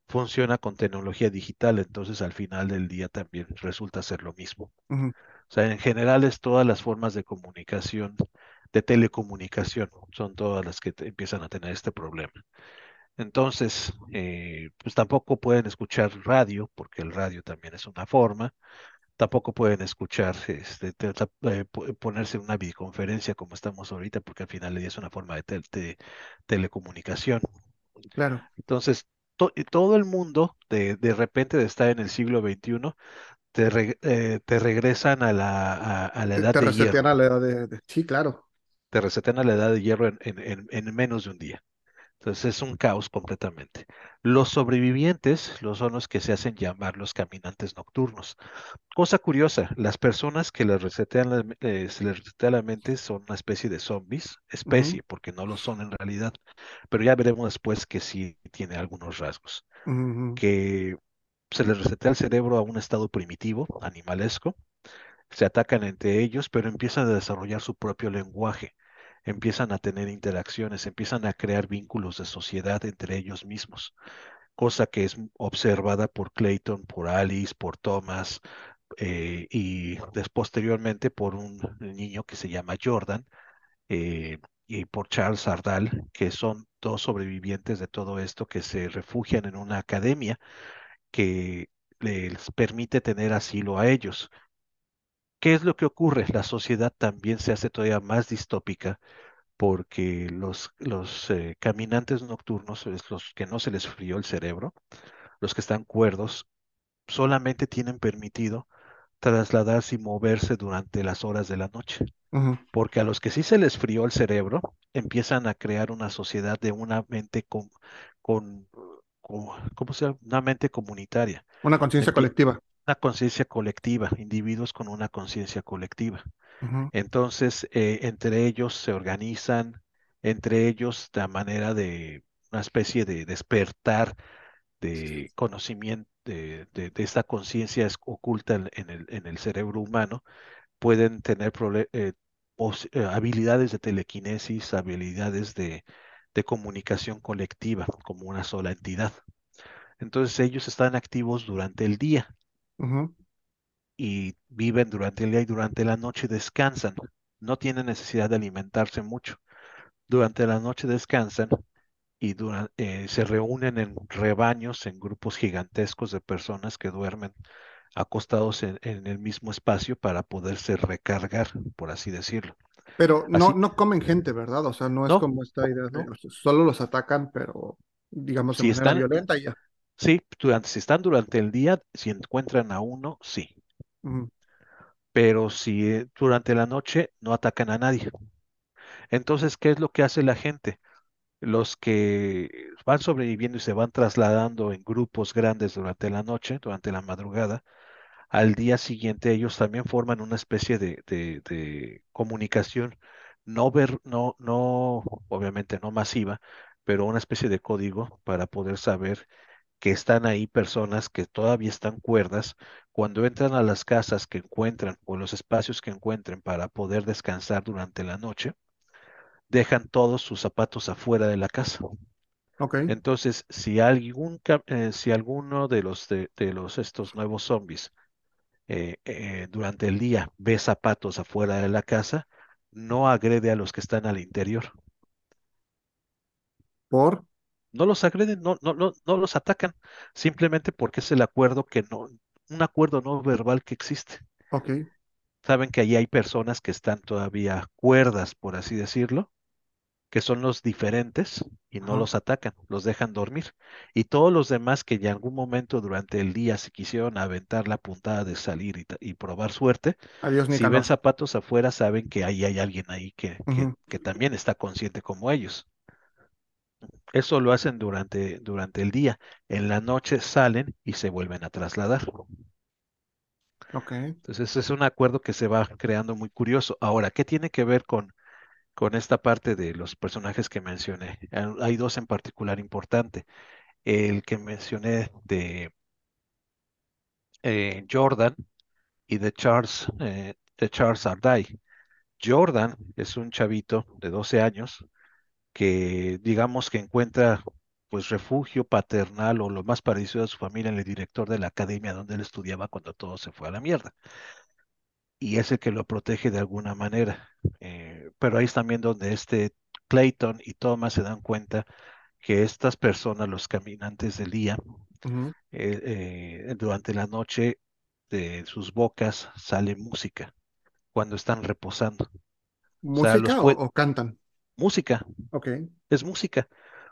funciona con tecnología digital, entonces al final del día también resulta ser lo mismo. Ujú, O sea, en general es todas las formas de comunicación, de telecomunicación, son todas las que te- empiezan a tener este problema. Entonces, eh, pues tampoco pueden escuchar radio, porque el radio también es una forma. Tampoco pueden escuchar, este, te- eh, po- ponerse en una videoconferencia como estamos ahorita, porque al final del día es una forma de, tel- de telecomunicación. Claro, Entonces, to- y todo el mundo, de, de repente de estar en el siglo XXI, te, re- eh, te regresan a la, a, a la edad te de resetean hierro, a la edad de, de- Sí, claro. te resetean a la edad de hierro en, en- en menos de un día. Entonces es un caos completamente. Los sobrevivientes los son los que se hacen llamar los caminantes nocturnos. Cosa curiosa, las personas que les resetean la, eh, se les resetea la mente son una especie de zombies, especie, porque no lo son en realidad, pero ya veremos después que sí tiene algunos rasgos, que se les resetea el cerebro a un estado primitivo, animalesco, se atacan entre ellos, pero empiezan a desarrollar su propio lenguaje, empiezan a tener interacciones, empiezan a crear vínculos de sociedad entre ellos mismos, cosa que es observada por Clayton, por Alice, por Thomas eh, y posteriormente por un niño que se llama Jordan eh, y por Charles Ardall, que son dos sobrevivientes de todo esto que se refugian en una academia que les permite tener asilo a ellos. ¿Qué es lo que ocurre? La sociedad también se hace todavía más distópica porque los, los eh, caminantes nocturnos, los que no se les frió el cerebro, los que están cuerdos, solamente tienen permitido trasladarse y moverse durante las horas de la noche. Porque a los que sí se les frió el cerebro, empiezan a crear una sociedad de una mente con, con, con- ¿cómo se llama? Una mente comunitaria, Una conciencia colectiva. Una conciencia colectiva, individuos con una conciencia colectiva. Entonces, eh, entre ellos se organizan, entre ellos de manera de una especie de despertar de conocimiento de, de- de esta conciencia oculta en, el, en el cerebro humano, pueden tener eh, eh, habilidades de telequinesis, habilidades de, de comunicación colectiva como una sola entidad. Entonces, ellos están activos durante el día y viven durante el día y durante la noche descansan. No tienen necesidad de alimentarse mucho. Durante la noche descansan y eh, se reúnen en rebaños, en grupos gigantescos de personas que duermen acostados en, en el mismo espacio para poderse recargar, por así decirlo. Pero no, Así, no comen gente, ¿verdad? O sea, no es no, como esta idea de no. solo los atacan, pero digamos de Si manera están, violenta y ya. Sí, durante, si están durante el día, si encuentran a uno, sí. Pero si eh, durante la noche no atacan a nadie. Entonces, ¿qué es lo que hace la gente? Los que van sobreviviendo y se van trasladando en grupos grandes durante la noche, durante la madrugada, al día siguiente ellos también forman una especie de, de- de comunicación no ver, no, no, obviamente no masiva, pero una especie de código para poder saber que están ahí personas que todavía están cuerdas cuando entran a las casas que encuentran o los espacios que encuentren para poder descansar durante la noche, dejan todos sus zapatos afuera de la casa. Entonces, si algún, eh, si alguno de los de, de los estos nuevos zombies eh, eh, durante el día ve zapatos afuera de la casa, no agrede a los que están al interior. Por. No los agreden, no, no, no, no los atacan, simplemente porque es el acuerdo que no, un acuerdo no verbal que existe. Ok. Saben que allí hay personas que están todavía cuerdas, por así decirlo, que son los diferentes y no los atacan, los dejan dormir. Y todos los demás que en algún momento durante el día se quisieron aventar la puntada de salir y, y probar suerte, Adiós, si ven zapatos afuera, saben que ahí hay alguien ahí que, que, que también está consciente como ellos. Eso lo hacen durante, durante el día. En la noche salen y se vuelven a trasladar. Ok. Entonces, es un acuerdo que se va creando muy curioso. Ahora, ¿qué tiene que ver con, con esta parte de los personajes que mencioné? Ah, Hay dos en particular importante. El que mencioné de eh, Jordan y de Charles, eh, de Charles Ardai. Jordan es un chavito de 12 años que digamos que encuentra pues refugio paternal o lo más parecido a su familia en el director de la academia donde él estudiaba cuando todo se fue a la mierda. Y es el que lo protege de alguna manera. Eh, pero ahí es también donde este Clayton y Thomas se dan cuenta que estas personas, los caminantes del día, eh, eh, durante la noche de sus bocas sale música cuando están reposando. O sea, los ¿Música o, o cantan? Música, Ok. es música.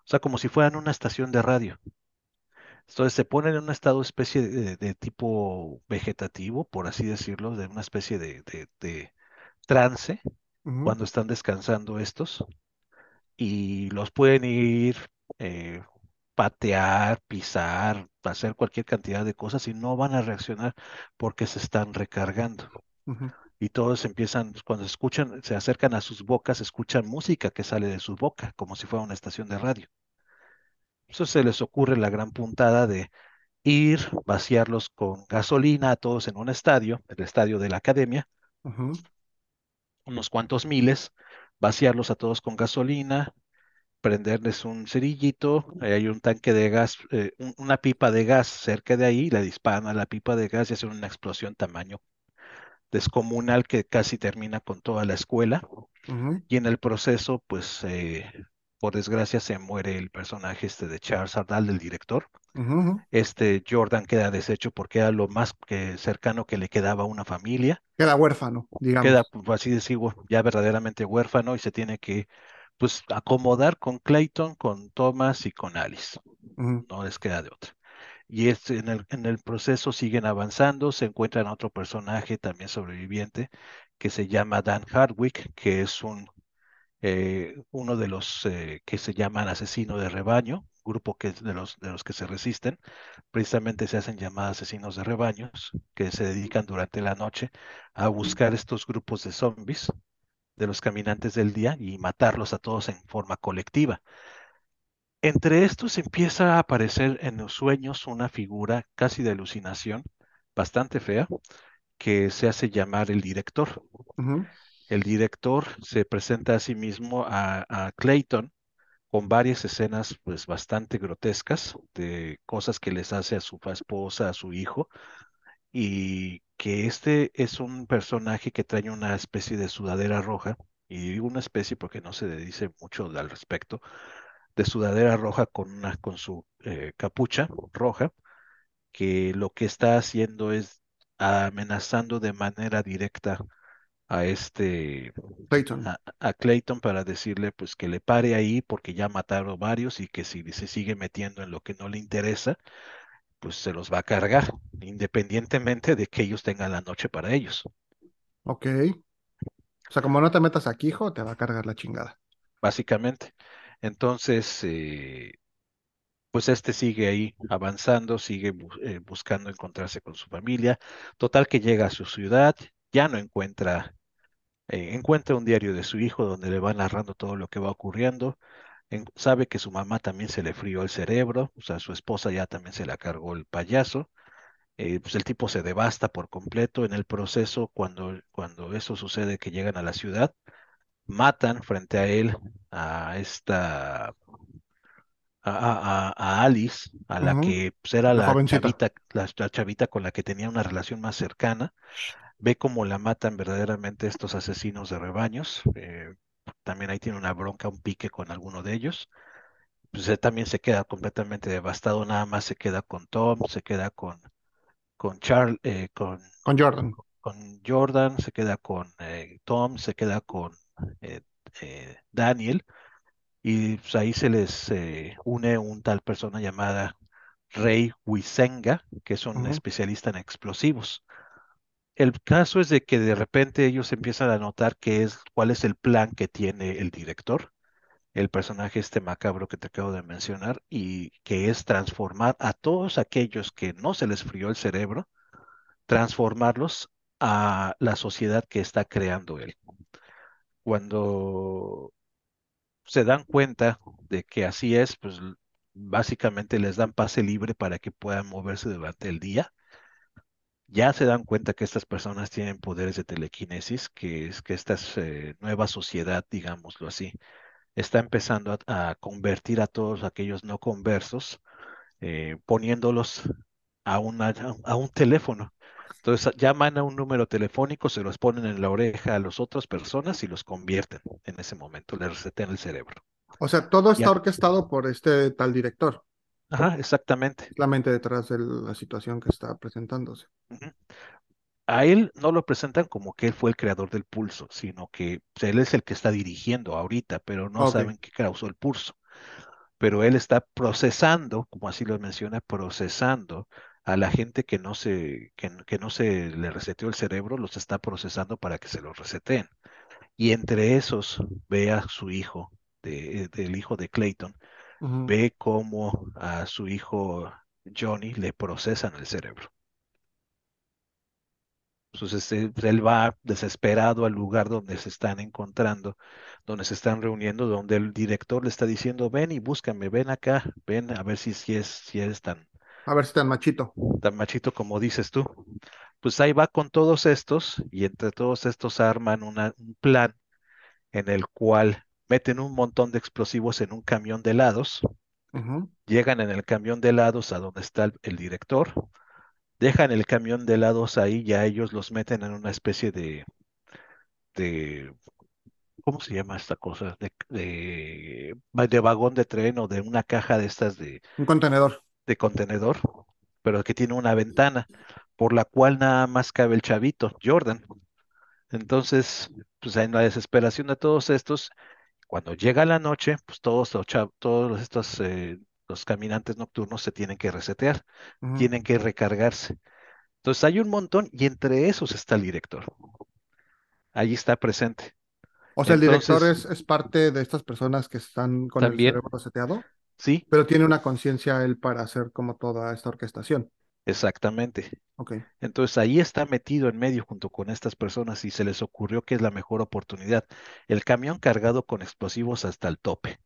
O sea, como si fueran una estación de radio. Entonces se ponen en una estado especie de, de tipo vegetativo, por así decirlo, de una especie de, de- de trance cuando están descansando estos y los pueden ir eh, patear, pisar, hacer cualquier cantidad de cosas y no van a reaccionar porque se están recargando. Y todos empiezan, cuando escuchan, se acercan a sus bocas, escuchan música que sale de su boca, como si fuera una estación de radio. Eso se les ocurre la gran puntada de ir, vaciarlos con gasolina a todos en un estadio, el estadio de la academia, unos cuantos miles, vaciarlos a todos con gasolina, prenderles un cerillito, ahí hay un tanque de gas, eh, un- una pipa de gas cerca de ahí, le disparan a la pipa de gas y hacen una explosión tamaño descomunal que casi termina con toda la escuela. Y en el proceso, pues, eh, por desgracia, se muere el personaje este de Charles Ardal, el director. Este Jordan queda deshecho porque era lo más que cercano que le quedaba a una familia. Queda huérfano, Queda, digamos. por así decirlo, ya verdaderamente huérfano y se tiene que, pues, acomodar con Clayton, con Thomas y con Alice. No les queda de otra. Y es, en el, en el proceso siguen avanzando, se encuentran otro personaje también sobreviviente que se llama Dan Hardwick, que es un eh, uno de los eh, que se llaman asesino de rebaño, grupo que de los, de los que se resisten, precisamente se hacen llamar asesinos de rebaños, que se dedican durante la noche a buscar estos grupos de zombies de los caminantes del día y matarlos a todos en forma colectiva. Entre estos empieza a aparecer en los sueños una figura casi de alucinación, bastante fea, que se hace llamar el director. El director se presenta a sí mismo a, a Clayton con varias escenas pues bastante grotescas de cosas que les hace a su esposa, a su hijo, y que este es un personaje que trae una especie de sudadera roja, y digo una especie porque no se dice mucho al respecto, de sudadera roja con una, con su eh, capucha roja, que lo que está haciendo es amenazando de manera directa a este Clayton. a, a Clayton para decirle pues que le pare ahí porque ya mataron varios y que si se sigue metiendo en lo que no le interesa, pues se los va a cargar, independientemente de que ellos tengan la noche para ellos, Ok. O sea, como no te metas aquí, hijo, te va a cargar la chingada. básicamente. Entonces, eh, pues este sigue ahí avanzando, sigue eh, buscando encontrarse con su familia. Total que llega a su ciudad, ya no encuentra, eh, encuentra un diario de su hijo donde le va narrando todo lo que va ocurriendo. en- sabe que su mamá también se le frió el cerebro, o sea, su esposa ya también se la cargó el payaso. pues el tipo se devasta por completo en el proceso cuando, cuando eso sucede que llegan a la ciudad, matan frente a él a esta a, a- Alice, a la que pues, era La chavita, la, la chavita con la que tenía una relación más cercana, ve cómo la matan verdaderamente estos asesinos de rebaños. eh, también ahí tiene una bronca, un pique con alguno de ellos. Pues él también se queda completamente devastado, nada más se queda con Tom, se queda con, con Charles, con, Con Jordan. con Jordan, se queda con eh, Tom, se queda con eh, eh, Daniel, y pues, ahí se les eh, une un tal persona llamada Rey Huizenga, que es un especialista en explosivos. El caso es de que de repente ellos empiezan a notar qué es, cuál es el plan que tiene el director, el personaje este macabro que te acabo de mencionar, y que es transformar a todos aquellos que no se les frió el cerebro, transformarlos a la sociedad que está creando él. Cuando se dan cuenta de que así es, pues básicamente les dan pase libre para que puedan moverse durante el día. Ya se dan cuenta que estas personas tienen poderes de telequinesis, que es que esta eh, nueva sociedad, digámoslo así, está empezando a, convertir a todos aquellos no conversos, eh, poniéndolos a un teléfono. Entonces llaman a un número telefónico, se los ponen en la oreja a las otras personas y los convierten en ese momento, les resetean el cerebro. O sea, todo está Ya. orquestado por este tal director, Ajá, exactamente. la mente detrás de la situación que está presentándose. A él no lo presentan como que él fue el creador del pulso, sino que él es el que está dirigiendo ahorita, pero no Ok. saben qué causó el pulso. Pero él está procesando, como así lo menciona, procesando a la gente que no se, que, que no se le reseteó el cerebro, los está procesando para que se los reseteen. Y entre esos ve a su hijo, de- del hijo de Clayton, ve cómo a su hijo Johnny le procesan el cerebro. Entonces él, pues, él va desesperado al lugar donde se están encontrando, donde se están reuniendo, donde el director le está diciendo, ven y búscame, ven acá, ven a ver si, si es, si eres tan, A ver si tan machito. tan machito como dices tú. Pues ahí va con todos estos y entre todos estos arman una- un plan en el cual meten un montón de explosivos en un camión de helados, llegan en el camión de helados a donde está el, el director, dejan el camión de helados ahí, ya ellos los meten en una especie de, de ¿cómo se llama esta cosa? De, de, de vagón de tren o de una caja de estas de, Un contenedor. De contenedor, pero que tiene una ventana por la cual nada más cabe el chavito, Jordan. Entonces, pues en la desesperación de todos estos, cuando llega la noche, pues todos los, chav- todos estos eh, los caminantes nocturnos se tienen que resetear, tienen que recargarse. Entonces hay un montón y entre esos está el director. Allí está presente. O sea, el director es, es parte de estas personas que están con el cerebro reseteado, sí, pero tiene una conciencia él para hacer como toda esta orquestación. exactamente. Ok. Entonces ahí está metido en medio junto con estas personas y se les ocurrió que es la mejor oportunidad. El camión cargado con explosivos hasta el tope.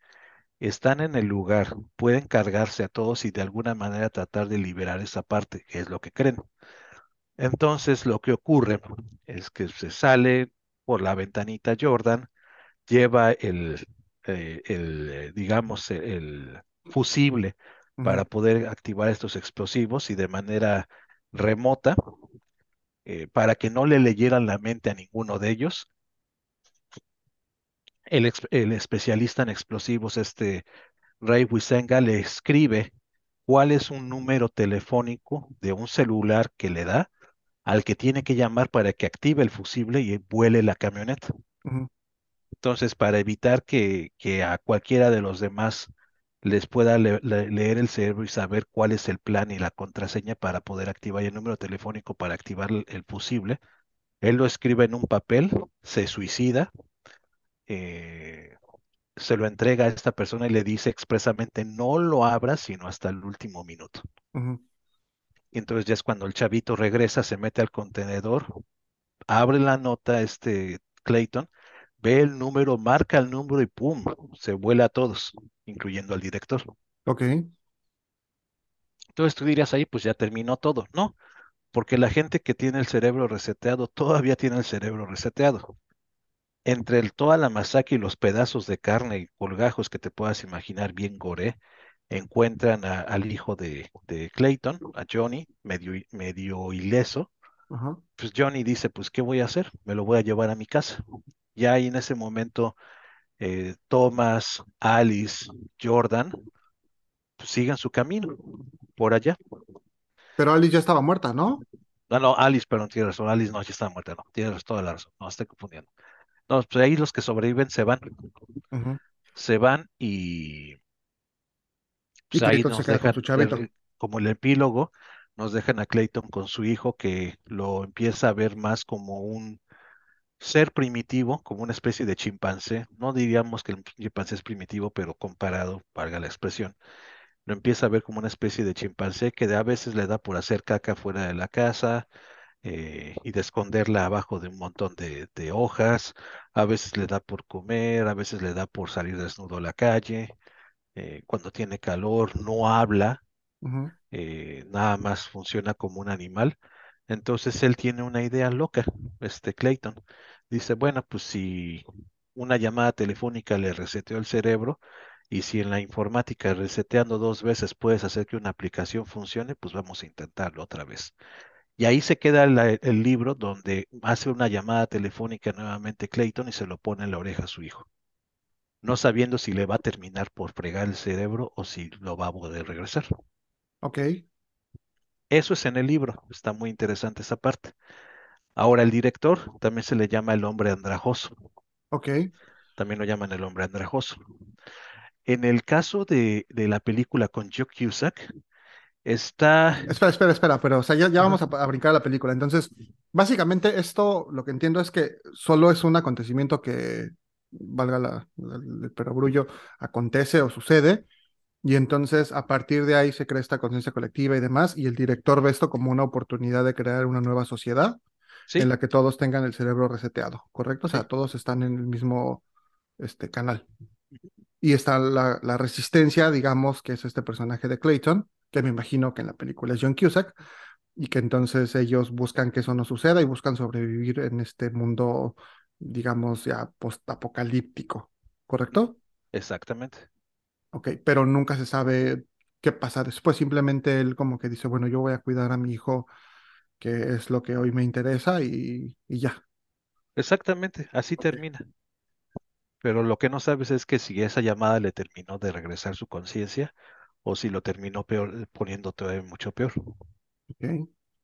Están en el lugar, pueden cargarse a todos y de alguna manera tratar de liberar esa parte, que es lo que creen. Entonces lo que ocurre es que se sale por la ventanita Jordan, lleva el, eh, el, eh, digamos, el fusible para poder activar estos explosivos y de manera remota, eh, para que no le leyeran la mente a ninguno de ellos. El, el especialista en explosivos, este Ray Wisenga, le escribe cuál es un número telefónico de un celular que le da al que tiene que llamar para que active el fusible y vuele la camioneta. Entonces, para evitar que, que a cualquiera de los demás les pueda le- le- leer el cerebro y saber cuál es el plan y la contraseña para poder activar el número telefónico para activar el, fusible, él lo escribe en un papel, se suicida, eh, se lo entrega a esta persona y le dice expresamente no lo abra sino hasta el último minuto. Y entonces ya es cuando el chavito regresa, se mete al contenedor, abre la nota este Clayton, ve el número, marca el número y ¡pum! se vuela a todos. incluyendo al director. Ok. Entonces tú dirías ahí, pues ya terminó todo. No, porque la gente que tiene el cerebro reseteado todavía tiene el cerebro reseteado. Entre el, toda la masacre y los pedazos de carne y colgajos que te puedas imaginar bien gore, encuentran a- al hijo de, de Clayton, a Johnny, medio, medio ileso. Pues Johnny dice, pues ¿qué voy a hacer? Me lo voy a llevar a mi casa. Ya ahí en ese momento, eh, Thomas, Alice, Jordan, pues sigan su camino por allá. Pero Alice ya estaba muerta, ¿no? No, no, Alice, perdón, tiene razón. Alice no, ya está muerta, no. Tienes toda la razón. No, estoy confundiendo. No, pues ahí los que sobreviven se van. Se van y Y pues ahí Clayton se nos queda con dejan, el- como el epílogo, nos dejan a Clayton con su hijo que lo empieza a ver más como un ser primitivo, como una especie de chimpancé. No diríamos que el chimpancé es primitivo, pero comparado, valga la expresión, lo empieza a ver como una especie de chimpancé que a veces le da por hacer caca fuera de la casa eh, y de esconderla abajo de un montón de, de hojas. A veces le da por comer, a veces le da por salir desnudo a la calle. eh, cuando tiene calor, no habla, eh, nada más funciona como un animal. Entonces él tiene una idea loca, este Clayton. Dice, bueno, pues si una llamada telefónica le reseteó el cerebro y si en la informática reseteando dos veces puedes hacer que una aplicación funcione, pues vamos a intentarlo otra vez. Y ahí se queda la- el libro donde hace una llamada telefónica nuevamente Clayton y se lo pone en la oreja a su hijo, no sabiendo si le va a terminar por fregar el cerebro o si lo va a poder regresar. Ok. Eso es en el libro, está muy interesante esa parte. Ahora el director también se le llama el hombre andrajoso, Ok. también lo llaman el hombre andrajoso. En el caso de, de la película con Joe Cusack, está... Espera, espera, espera, pero o sea, ya, ya vamos a, a brincar a la película. Entonces, básicamente esto, lo que entiendo es que solo es un acontecimiento que, valga la, la- el perogrullo, acontece o sucede, y entonces a partir de ahí se crea esta conciencia colectiva y demás, y el director ve esto como una oportunidad de crear una nueva sociedad Sí, en la que todos tengan el cerebro reseteado, ¿correcto? O sea, sí, todos están en el mismo este, canal. Y está la, la resistencia, digamos, que es este personaje de Clayton, que me imagino que en la película es John Cusack, y que entonces ellos buscan que eso no suceda y buscan sobrevivir en este mundo, digamos, ya post-apocalíptico, ¿correcto? exactamente. Ok, pero nunca se sabe qué pasa después, simplemente él como que dice, bueno, yo voy a cuidar a mi hijo, que es lo que hoy me interesa, y, y ya. Exactamente, así termina. Pero lo que no sabes es que si esa llamada le terminó de regresar su conciencia o si lo terminó peor, poniendo todavía mucho peor.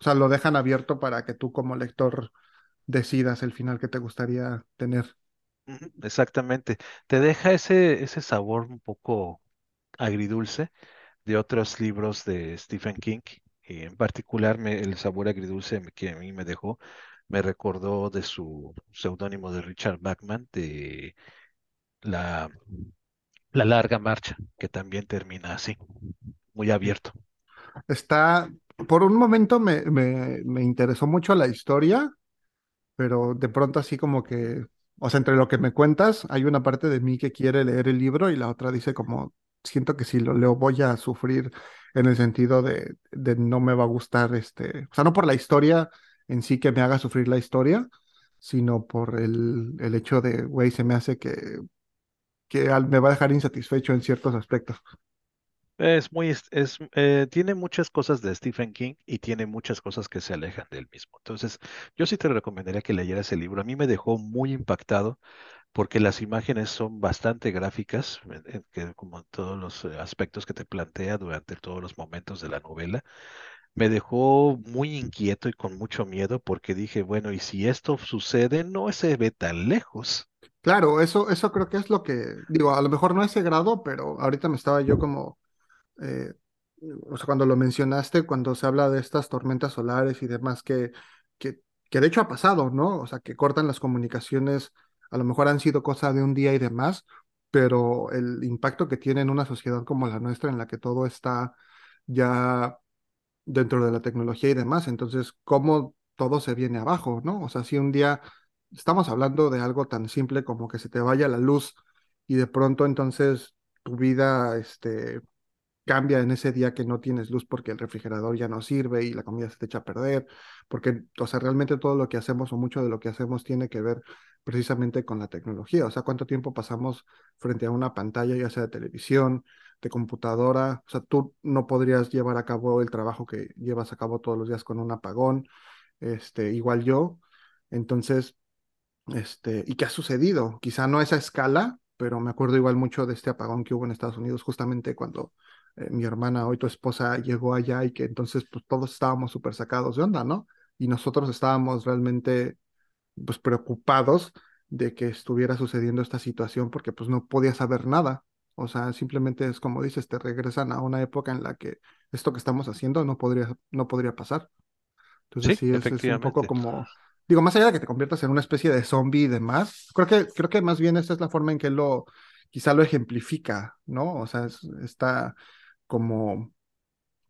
O sea, lo dejan abierto para que tú como lector decidas el final que te gustaría tener. Exactamente. Te deja ese, ese sabor un poco agridulce de otros libros de Stephen King. Y en particular, el sabor agridulce que a mí me dejó, me recordó de su seudónimo de Richard Bachman, de la, la larga marcha, que también termina así, muy abierto. Está, por un momento me, me, me interesó mucho la historia, pero de pronto así como que, o sea, entre lo que me cuentas, hay una parte de mí que quiere leer el libro y la otra dice como, siento que si lo leo voy a sufrir en el sentido de, no me va a gustar este, o sea, no por la historia en sí que me haga sufrir la historia, sino por el, el hecho de, güey, se me hace que, que me va a dejar insatisfecho en ciertos aspectos. Es muy, es, eh, tiene muchas cosas de Stephen King y tiene muchas cosas que se alejan del mismo. Entonces, yo sí te recomendaría que leyeras el libro. A mí me dejó muy impactado porque las imágenes son bastante gráficas, que como todos los eh, aspectos que te plantea durante todos los momentos de la novela. Me dejó muy inquieto y con mucho miedo porque dije, bueno, y si esto sucede, no se ve tan lejos. Claro, eso, eso creo que es lo que, digo, a lo mejor no a ese grado, pero ahorita me estaba yo como, eh, o sea, cuando lo mencionaste, cuando se habla de estas tormentas solares y demás, que, que, que de hecho ha pasado, ¿no? O sea, que cortan las comunicaciones, a lo mejor han sido cosa de un día y demás, pero el impacto que tiene en una sociedad como la nuestra, en la que todo está ya dentro de la tecnología y demás. Entonces, cómo todo se viene abajo, ¿no? O sea, si un día estamos hablando de algo tan simple como que se te vaya la luz y de pronto entonces tu vida, este, cambia en ese día que no tienes luz porque el refrigerador ya no sirve y la comida se te echa a perder, porque, o sea, realmente todo lo que hacemos o mucho de lo que hacemos tiene que ver precisamente con la tecnología, o sea, cuánto tiempo pasamos frente a una pantalla, ya sea de televisión, de computadora, o sea, tú no podrías llevar a cabo el trabajo que llevas a cabo todos los días con un apagón, este, igual yo, entonces, este, ¿y qué ha sucedido? Quizá no a esa escala, pero me acuerdo igual mucho de este apagón que hubo en Estados Unidos justamente cuando eh, mi hermana, hoy tu esposa, llegó allá y que entonces pues todos estábamos súper sacados de onda, ¿no? Y nosotros estábamos realmente pues preocupados de que estuviera sucediendo esta situación porque pues no podía saber nada. O sea, simplemente es como dices, te regresan a una época en la que esto que estamos haciendo no podría, no podría pasar. Entonces Sí, sí, es, es un poco como, digo, más allá de que te conviertas en una especie de zombie y demás, creo que, creo que más bien esta es la forma en que lo, quizá lo ejemplifica, ¿no? O sea, es- está como,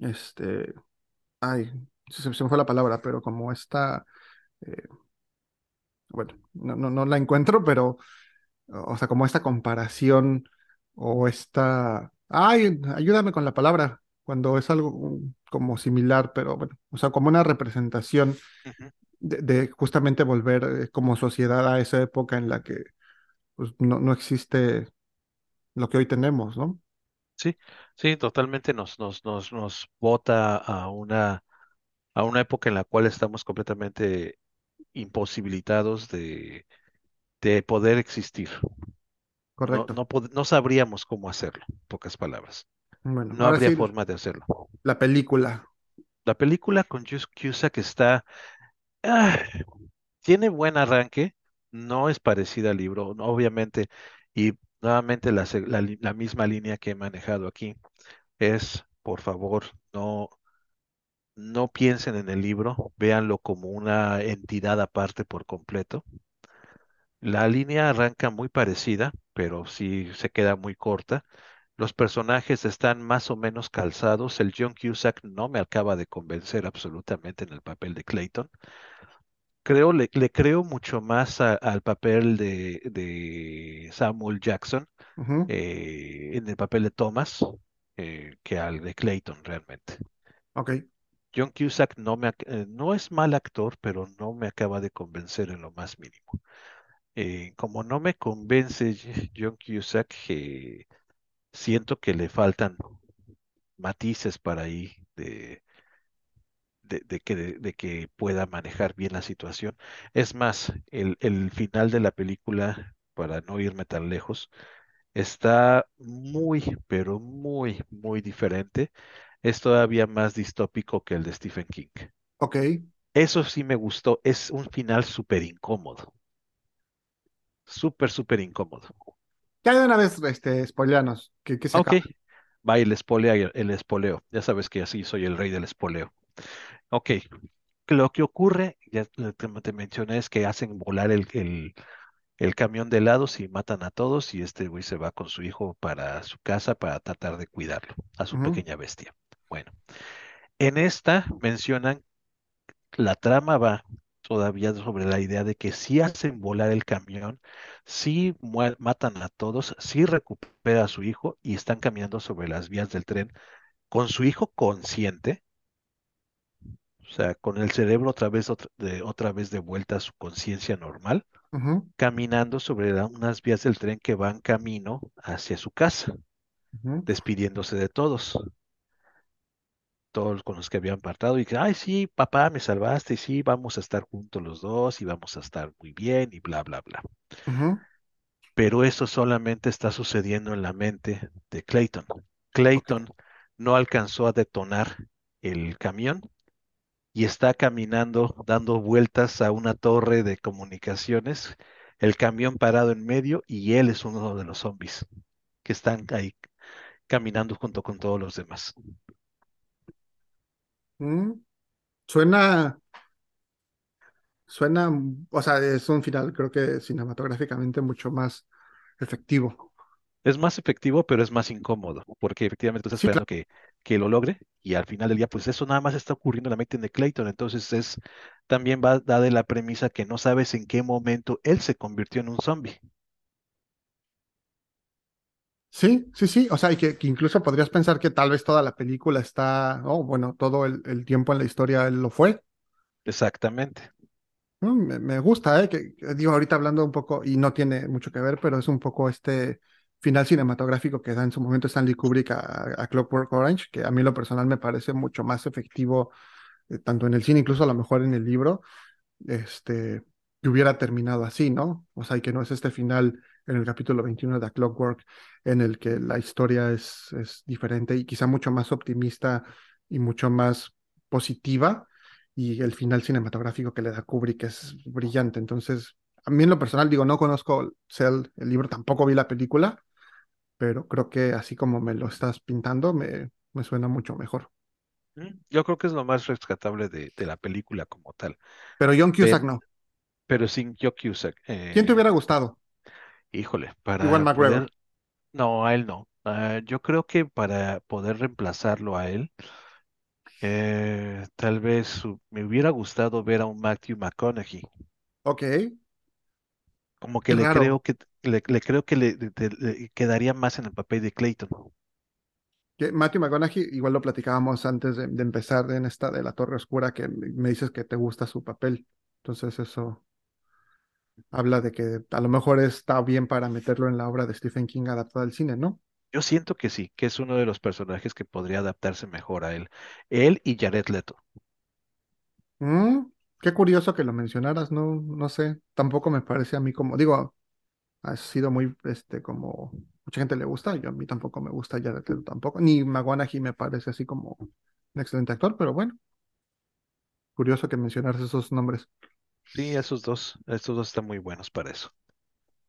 este, ay, se, se me fue la palabra, pero como esta, eh, bueno, no, no, no la encuentro, pero, o sea, como esta comparación o esta, ay, ayúdame con la palabra, cuando es algo como similar, pero bueno, o sea, como una representación de justamente volver eh, como sociedad a esa época en la que pues, no, no existe lo que hoy tenemos, ¿no? Sí, sí, totalmente nos, nos, nos, nos bota a una, a una época en la cual estamos completamente imposibilitados de, de poder existir. No, Correcto. no, pod- no sabríamos cómo hacerlo, en pocas palabras. Bueno, No ahora habría sí, forma de hacerlo. la película. La película con Jus- Cusack está, ah, tiene buen arranque, no es parecida al libro, no, obviamente, y nuevamente la, la la misma línea que he manejado aquí es, por favor, no, no piensen en el libro, véanlo como una entidad aparte por completo. La línea arranca muy parecida, pero sí se queda muy corta. Los personajes están más o menos calzados. El John Cusack no me acaba de convencer absolutamente en el papel de Clayton. Creo, le, le creo mucho más a- al papel de, de Samuel Jackson eh, en el papel de Thomas eh, que al de Clayton realmente. Ok, John Cusack no me, eh, no es mal actor, pero no me acaba de convencer en lo más mínimo. Eh, como no me convence John Cusack, siento que le faltan matices para ahí de, de, de que, de que pueda manejar bien la situación. Es más, el, el final de la película, para no irme tan lejos, está muy, pero muy, muy diferente. Es todavía más distópico que el de Stephen King. ok. Eso sí me gustó, es un final súper incómodo, súper, súper incómodo. Ya de una vez, este, spoileanos, que, que se Ok, acaba. va el espolea, el espoleo. Ya sabes que así soy el rey del espoleo. Ok, lo que ocurre, ya te, te mencioné, es que hacen volar el, el, el camión de helados y matan a todos y este güey se va con su hijo para su casa para tratar de cuidarlo, a su pequeña bestia. Bueno, en esta mencionan, la trama va todavía sobre la idea de que si hacen volar el camión, si matan a todos, si recupera a su hijo y están caminando sobre las vías del tren con su hijo consciente O sea, con el cerebro otra vez, otra, de, otra vez de vuelta a su conciencia normal, caminando sobre la- unas vías del tren que van camino hacia su casa, despidiéndose de todos, todos con los que habían partado, y que, ay, sí, papá, me salvaste, y sí, vamos a estar juntos los dos, y vamos a estar muy bien, y bla, bla, bla. Pero eso solamente está sucediendo en la mente de Clayton. Clayton no alcanzó a detonar el camión y está caminando, dando vueltas a una torre de comunicaciones, el camión parado en medio y él es uno de los zombies que están ahí caminando junto con todos los demás. Mm, Suena, suena, o sea, es un final, creo que cinematográficamente mucho más efectivo. Es más efectivo, pero es más incómodo, porque efectivamente tú estás Sí, claro. esperando que, que lo logre y al final del día, pues eso nada más está ocurriendo en la mente de Clayton. Entonces es también va da de la premisa que no sabes en qué momento él se convirtió en un zombie. Sí, sí, sí. O sea, y que, que incluso podrías pensar que tal vez toda la película está, oh, bueno, todo el, el tiempo en la historia él lo fue. Exactamente. Mm, Me, me gusta, ¿eh? Que digo, ahorita hablando un poco, y no tiene mucho que ver, pero es un poco este final cinematográfico que da en su momento Stanley Kubrick a, Clockwork Orange, que a mí lo personal me parece mucho más efectivo, eh, tanto en el cine, incluso a lo mejor en el libro, este, que hubiera terminado así, ¿no? O sea, y que no es este final en el capítulo 21 de Clockwork en el que la historia es, es diferente y quizá mucho más optimista y mucho más positiva y el final cinematográfico que le da Kubrick es brillante. Entonces, a mí en lo personal digo, no conozco Cell, el libro, tampoco vi la película, pero creo que así como me lo estás pintando, me, me suena mucho mejor. Mm, Yo creo que es lo más rescatable de, de la película como tal. Pero John Cusack Pero, no. pero sin Joe Cusack. ¿Quién te eh, hubiera gustado? híjole, para McGregor. poder. No, a él no. Ah, yo creo que para poder reemplazarlo a él, eh, tal vez su- me hubiera gustado ver a un Matthew McConaughey. Ok, Como que le creo que le, le creo que le, quedaría más en el papel de Clayton. Que Matthew McConaughey, igual lo platicábamos antes de, de empezar en esta de la Torre Oscura, que me dices que te gusta su papel. Entonces eso habla de que a lo mejor está bien para meterlo en la obra de Stephen King adaptada al cine, ¿no? Yo siento que sí, que es uno de los personajes que podría adaptarse mejor a él. Él y Jared Leto. Mm, qué curioso que lo mencionaras, no, no sé, tampoco me parece a mí como, digo, ha sido muy, este, como, mucha gente le gusta, yo a mí tampoco me gusta Jared Leto tampoco, ni McConaughey me parece así como un excelente actor, pero bueno, curioso que mencionaras esos nombres. Sí, esos dos, estos dos están muy buenos para eso.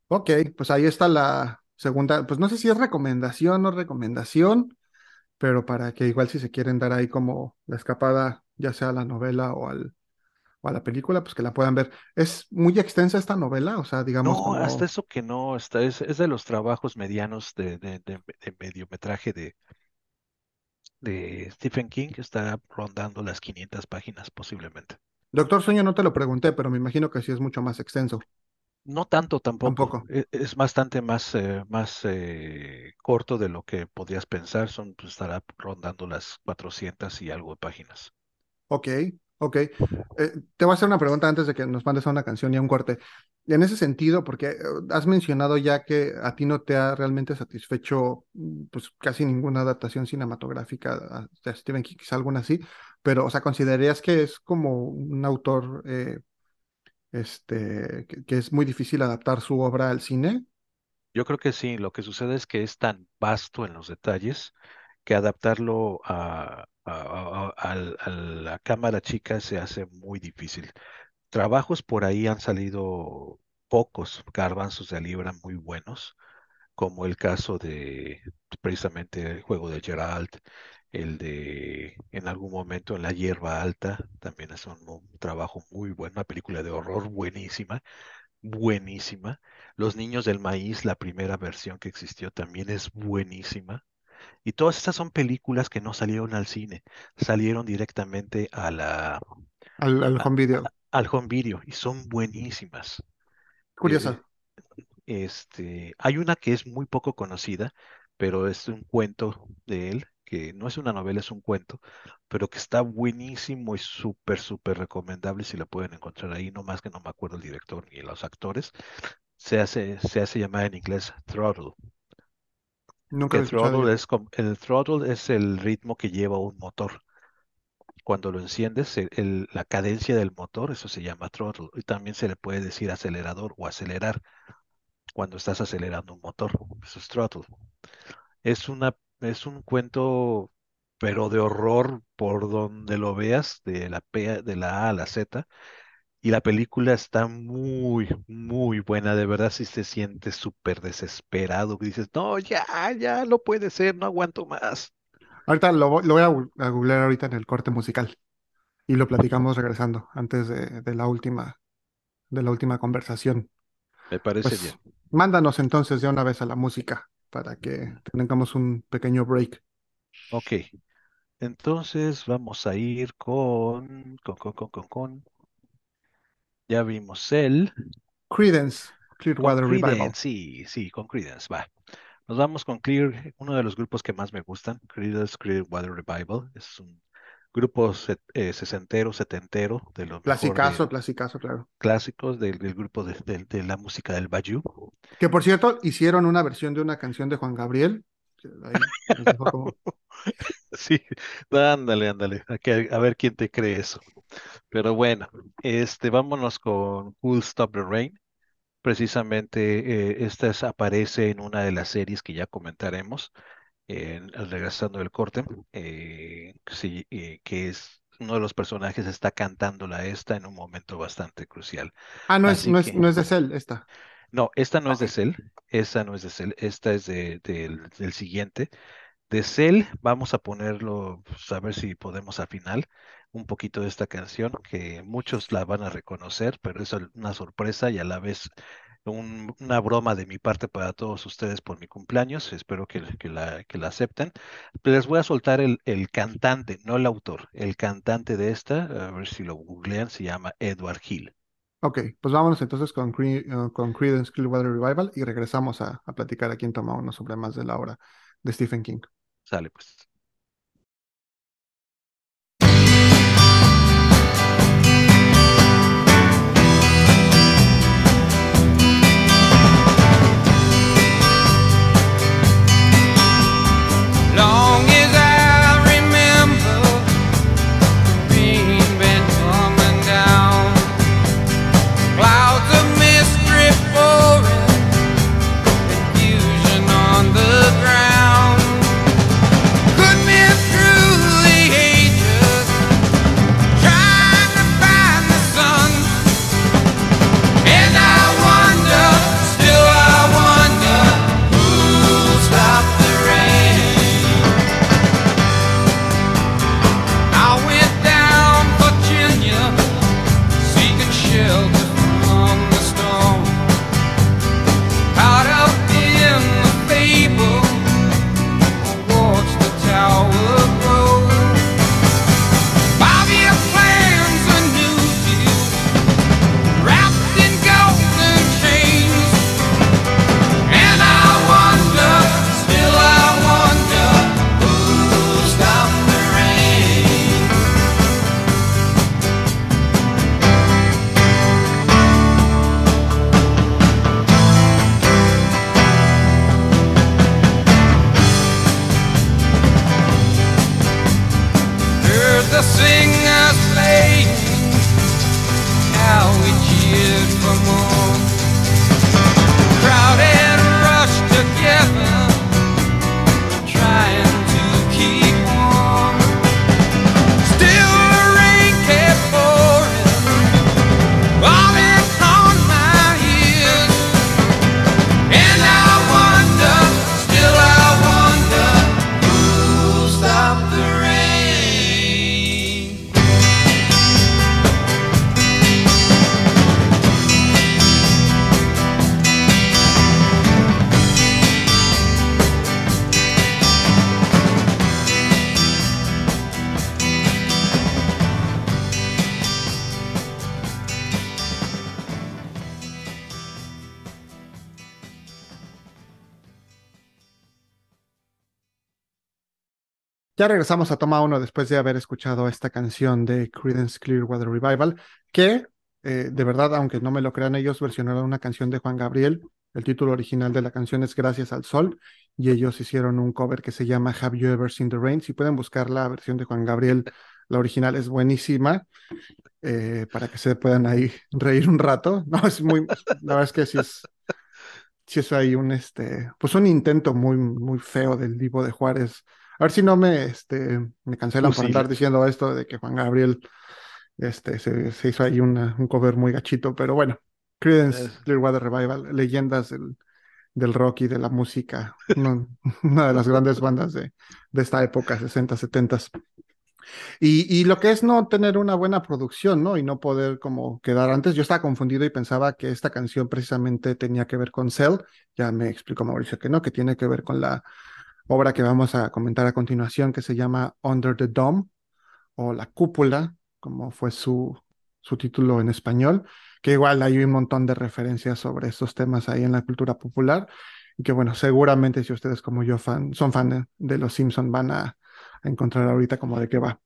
Ok, pues ahí está la segunda, pues no sé si es recomendación o recomendación, pero para que igual si se quieren dar ahí como la escapada, ya sea a la novela o al, o a la película, pues que la puedan ver. Es muy extensa esta novela, o sea, digamos No, hasta eso que no, está, es, es de los trabajos medianos de, de, de, de mediometraje de, de Stephen King, está rondando las 500 páginas posiblemente. Doctor Sueño no te lo pregunté, pero me imagino que sí es mucho más extenso. No tanto tampoco, Tampoco. e- es bastante más, eh, más eh, corto de lo que podrías pensar, son, pues, estará rondando las 400 y algo de páginas. Ok, ok. Eh, te voy a hacer una pregunta antes de que nos mandes a una canción y a un corte. En ese sentido, porque eh, has mencionado ya que a ti no te ha realmente satisfecho mm, pues casi ninguna adaptación cinematográfica de Stephen King, quizá alguna sí, pero o sea, ¿considerarías que es como un autor eh, este, que es muy difícil adaptar su obra al cine? Yo creo que sí, lo que sucede es que es tan vasto en los detalles que adaptarlo a, a- la cámara chica se hace muy difícil. Trabajos por ahí han salido pocos garbanzos de libra muy buenos, como el caso de precisamente el juego de Geralt, el de en algún momento en la hierba alta, también es un, un trabajo muy bueno, una película de horror buenísima, buenísima. Los Niños del Maíz, la primera versión que existió, también es buenísima. Y todas estas son películas que no salieron al cine, salieron directamente a la, Al, al home a- video. al home video y son buenísimas. Eh, Curiosa. este, hay una que es muy poco conocida, pero es un cuento de él, que no es una novela, es un cuento, pero que está buenísimo y súper, súper recomendable si la pueden encontrar ahí, no más que no me acuerdo el director ni los actores. Se hace, se hace llamar en inglés Throttle, Nunca throttle es el throttle es el ritmo que lleva un motor. Cuando lo enciendes, el- el- la cadencia del motor, eso se llama throttle. Y también se le puede decir acelerador o acelerar cuando estás acelerando un motor. Eso es throttle. Es una, es un cuento, pero de horror por donde lo veas, de la P, de la A a la Z. Y la película está muy, muy buena. De verdad, si te sientes súper desesperado, que dices, no, ya, ya, no puede ser, no aguanto más. Ahorita lo, lo voy a, googlear ahorita en el corte musical y lo platicamos regresando antes de, de la última, de la última conversación. Me parece bien. Pues mándanos entonces de una vez a la música para que tengamos un pequeño break. Ok, entonces vamos a ir con, con, con, con, con, con, ya vimos el, Creedence, con Clearwater Revival. Sí, sí, con Creedence, va. Nos vamos con Clear, uno de los grupos que más me gustan, Creedence Clearwater Revival. Es un grupo set- eh, sesentero, setentero, de los Clasicazo, de clasicazo, claro. clásicos del, del grupo de, de- de la música del Bayou. Que por cierto, hicieron una versión de una canción de Juan Gabriel. Ahí como- Sí, ándale, ándale, a, ver quién te cree eso. Pero bueno, este, vámonos con Who'll Stop the Rain. Precisamente eh, esta es- aparece en una de las series que ya comentaremos, en, al regresando del corte, eh, sí, eh, que es uno de los personajes está cantándola esta en un momento bastante crucial. Ah, no es, no es, no es de Cell, esta. No, esta no es de. Cell, esta no es de Cell, esta es de, del, del siguiente. De Cell, vamos a ponerlo, pues, a ver si podemos al final, un poquito de esta canción, que muchos la van a reconocer, pero es una sorpresa y a la vez un- una broma de mi parte para todos ustedes por mi cumpleaños. Espero que, que la, que la acepten. Les voy a soltar el, el cantante, no el autor, el cantante de esta, a ver si lo googlean, se llama Edward Hill. Ok, pues vámonos entonces con, Cre- eh, con Creedence Clearwater Revival y regresamos a, a platicar aquí en Toma Uno sobre más de la obra de Stephen King. Sale pues. Ya regresamos a Toma Uno después de haber escuchado esta canción de Creedence Clearwater Revival, que eh, de verdad, aunque no me lo crean ellos, versionaron una canción de Juan Gabriel. El título original de la canción es Gracias al Sol y ellos hicieron un cover que se llama Have You Ever Seen the Rain. Si pueden buscar la versión de Juan Gabriel, la original es buenísima eh, para que se puedan ahí reír un rato. No, es muy, la verdad es que sí es, sí es ahí un, este, pues un intento muy, muy feo del Divo de Juárez. A ver si no me, este, me cancelan por Fusil. andar diciendo esto de que Juan Gabriel este, se, se hizo ahí una- un cover muy gachito, pero bueno, Creedence Es- Clearwater Revival, leyendas del, del rock y de la música, una de las grandes bandas de, de esta época, 60, 70. Y, y lo que es no tener una buena producción, ¿no? Y no poder como quedar antes. Yo estaba confundido y pensaba que esta canción precisamente tenía que ver con Cell. Ya me explicó Mauricio que no, que tiene que ver con la obra que vamos a comentar a continuación, que se llama Under the Dome o La Cúpula, como fue su, su título en español, que igual hay un montón de referencias sobre estos temas ahí en la cultura popular. Y que bueno, seguramente si ustedes como yo fan, son fan de, de Los Simpson van a, a encontrar ahorita como de qué va.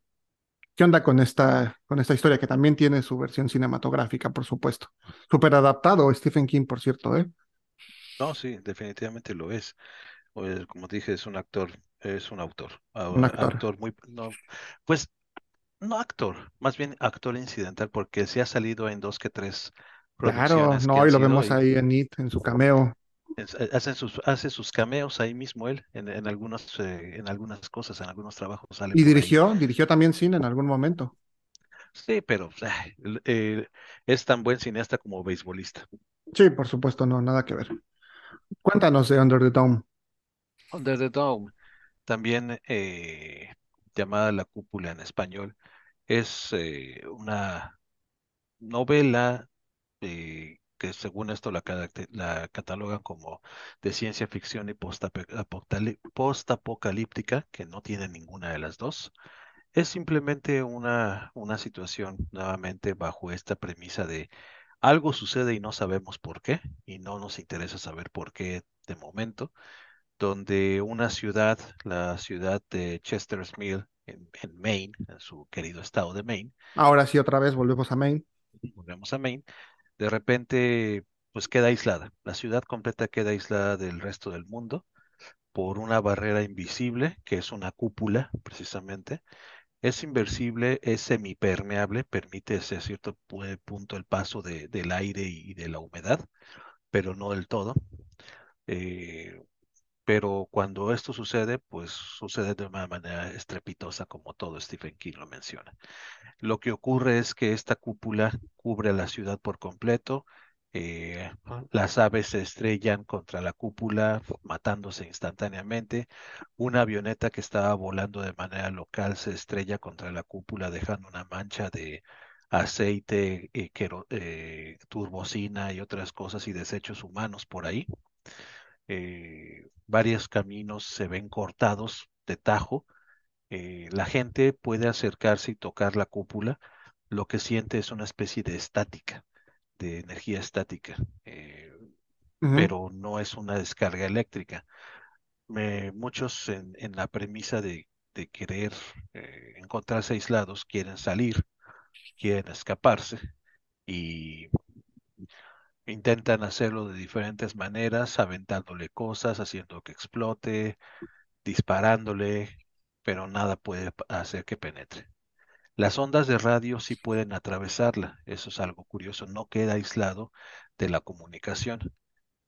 ¿Qué onda con esta, con esta historia que también tiene su versión cinematográfica, por supuesto? Súper adaptado Stephen King, por cierto, ¿eh? No, sí, definitivamente lo es. Pues, como dije, es un actor, es un autor, Un actor. actor muy, no, pues no actor, más bien actor incidental, porque sí ha salido en dos que tres Claro, no, y lo vemos y ahí en It, en su cameo. es- eh, hacen sus, hace sus cameos ahí mismo él, en, en algunos, eh, en algunas cosas, en algunos trabajos sale Y ahí. dirigió, dirigió también cine en algún momento. Sí, pero pues, eh, es tan buen cineasta como beisbolista. Sí, por supuesto, no, nada que ver. Cuéntanos de Under the Dome. Under the Dome, también eh, llamada La Cúpula en español, es eh, una novela eh, que según esto la, la catalogan como de ciencia ficción y postapocalíptica, que no tiene ninguna de las dos. Es simplemente una, una situación nuevamente bajo esta premisa de algo sucede y no sabemos por qué, y no nos interesa saber por qué de momento, donde una ciudad, la ciudad de Chester's Mill en, en Maine, en su querido estado de Maine, Ahora sí, otra vez volvemos a Maine. volvemos a Maine, de repente pues queda aislada. La ciudad completa queda aislada del resto del mundo por una barrera invisible, que es una cúpula precisamente. Es inversible, es semipermeable, permite hasta cierto pu- punto el paso de- del aire y de la humedad, pero no del todo. Eh, pero cuando esto sucede, pues sucede de una manera estrepitosa, como todo Stephen King lo menciona. Lo que ocurre es que esta cúpula cubre la ciudad por completo. eh, las aves se estrellan contra la cúpula, matándose instantáneamente. Una avioneta que estaba volando de manera local se estrella contra la cúpula, dejando una mancha de aceite, eh, quero- eh, turbocina y otras cosas y desechos humanos por ahí. Eh, varios caminos se ven cortados de tajo eh, la gente puede acercarse y tocar la cúpula, lo que siente es una especie de estática, de energía estática, eh, pero no es una descarga eléctrica. Me- muchos en, en la premisa de, de querer encontrarse aislados quieren salir, quieren escaparse y intentan hacerlo de diferentes maneras, aventándole cosas, haciendo que explote, disparándole, pero nada puede hacer que penetre. Las ondas de radio sí pueden atravesarla, eso es algo curioso, no queda aislado de la comunicación,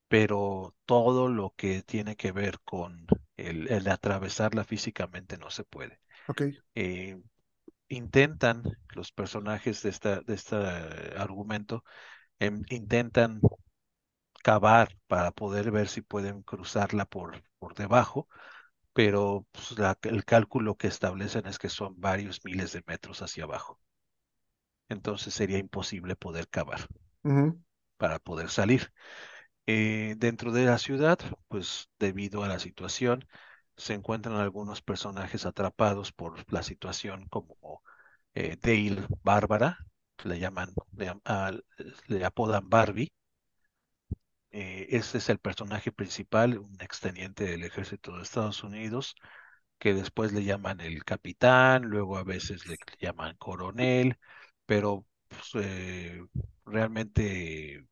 pero todo lo que tiene que ver con el, el atravesarla físicamente no se puede. ok, Eh, intentan los personajes de esta, de este argumento, em, intentan cavar para poder ver si pueden cruzarla por, por debajo, pero pues, la- el cálculo que establecen es que son varios miles de metros hacia abajo. entonces sería imposible poder cavar para poder salir. Eh, dentro de la ciudad, pues debido a la situación, se encuentran algunos personajes atrapados por la situación como eh, Dale Bárbara, le llaman, ah, le apodan Barbie. Eh, este es el personaje principal, un exteniente del ejército de Estados Unidos, que después le llaman el capitán, luego a veces le llaman coronel, pero pues, eh, realmente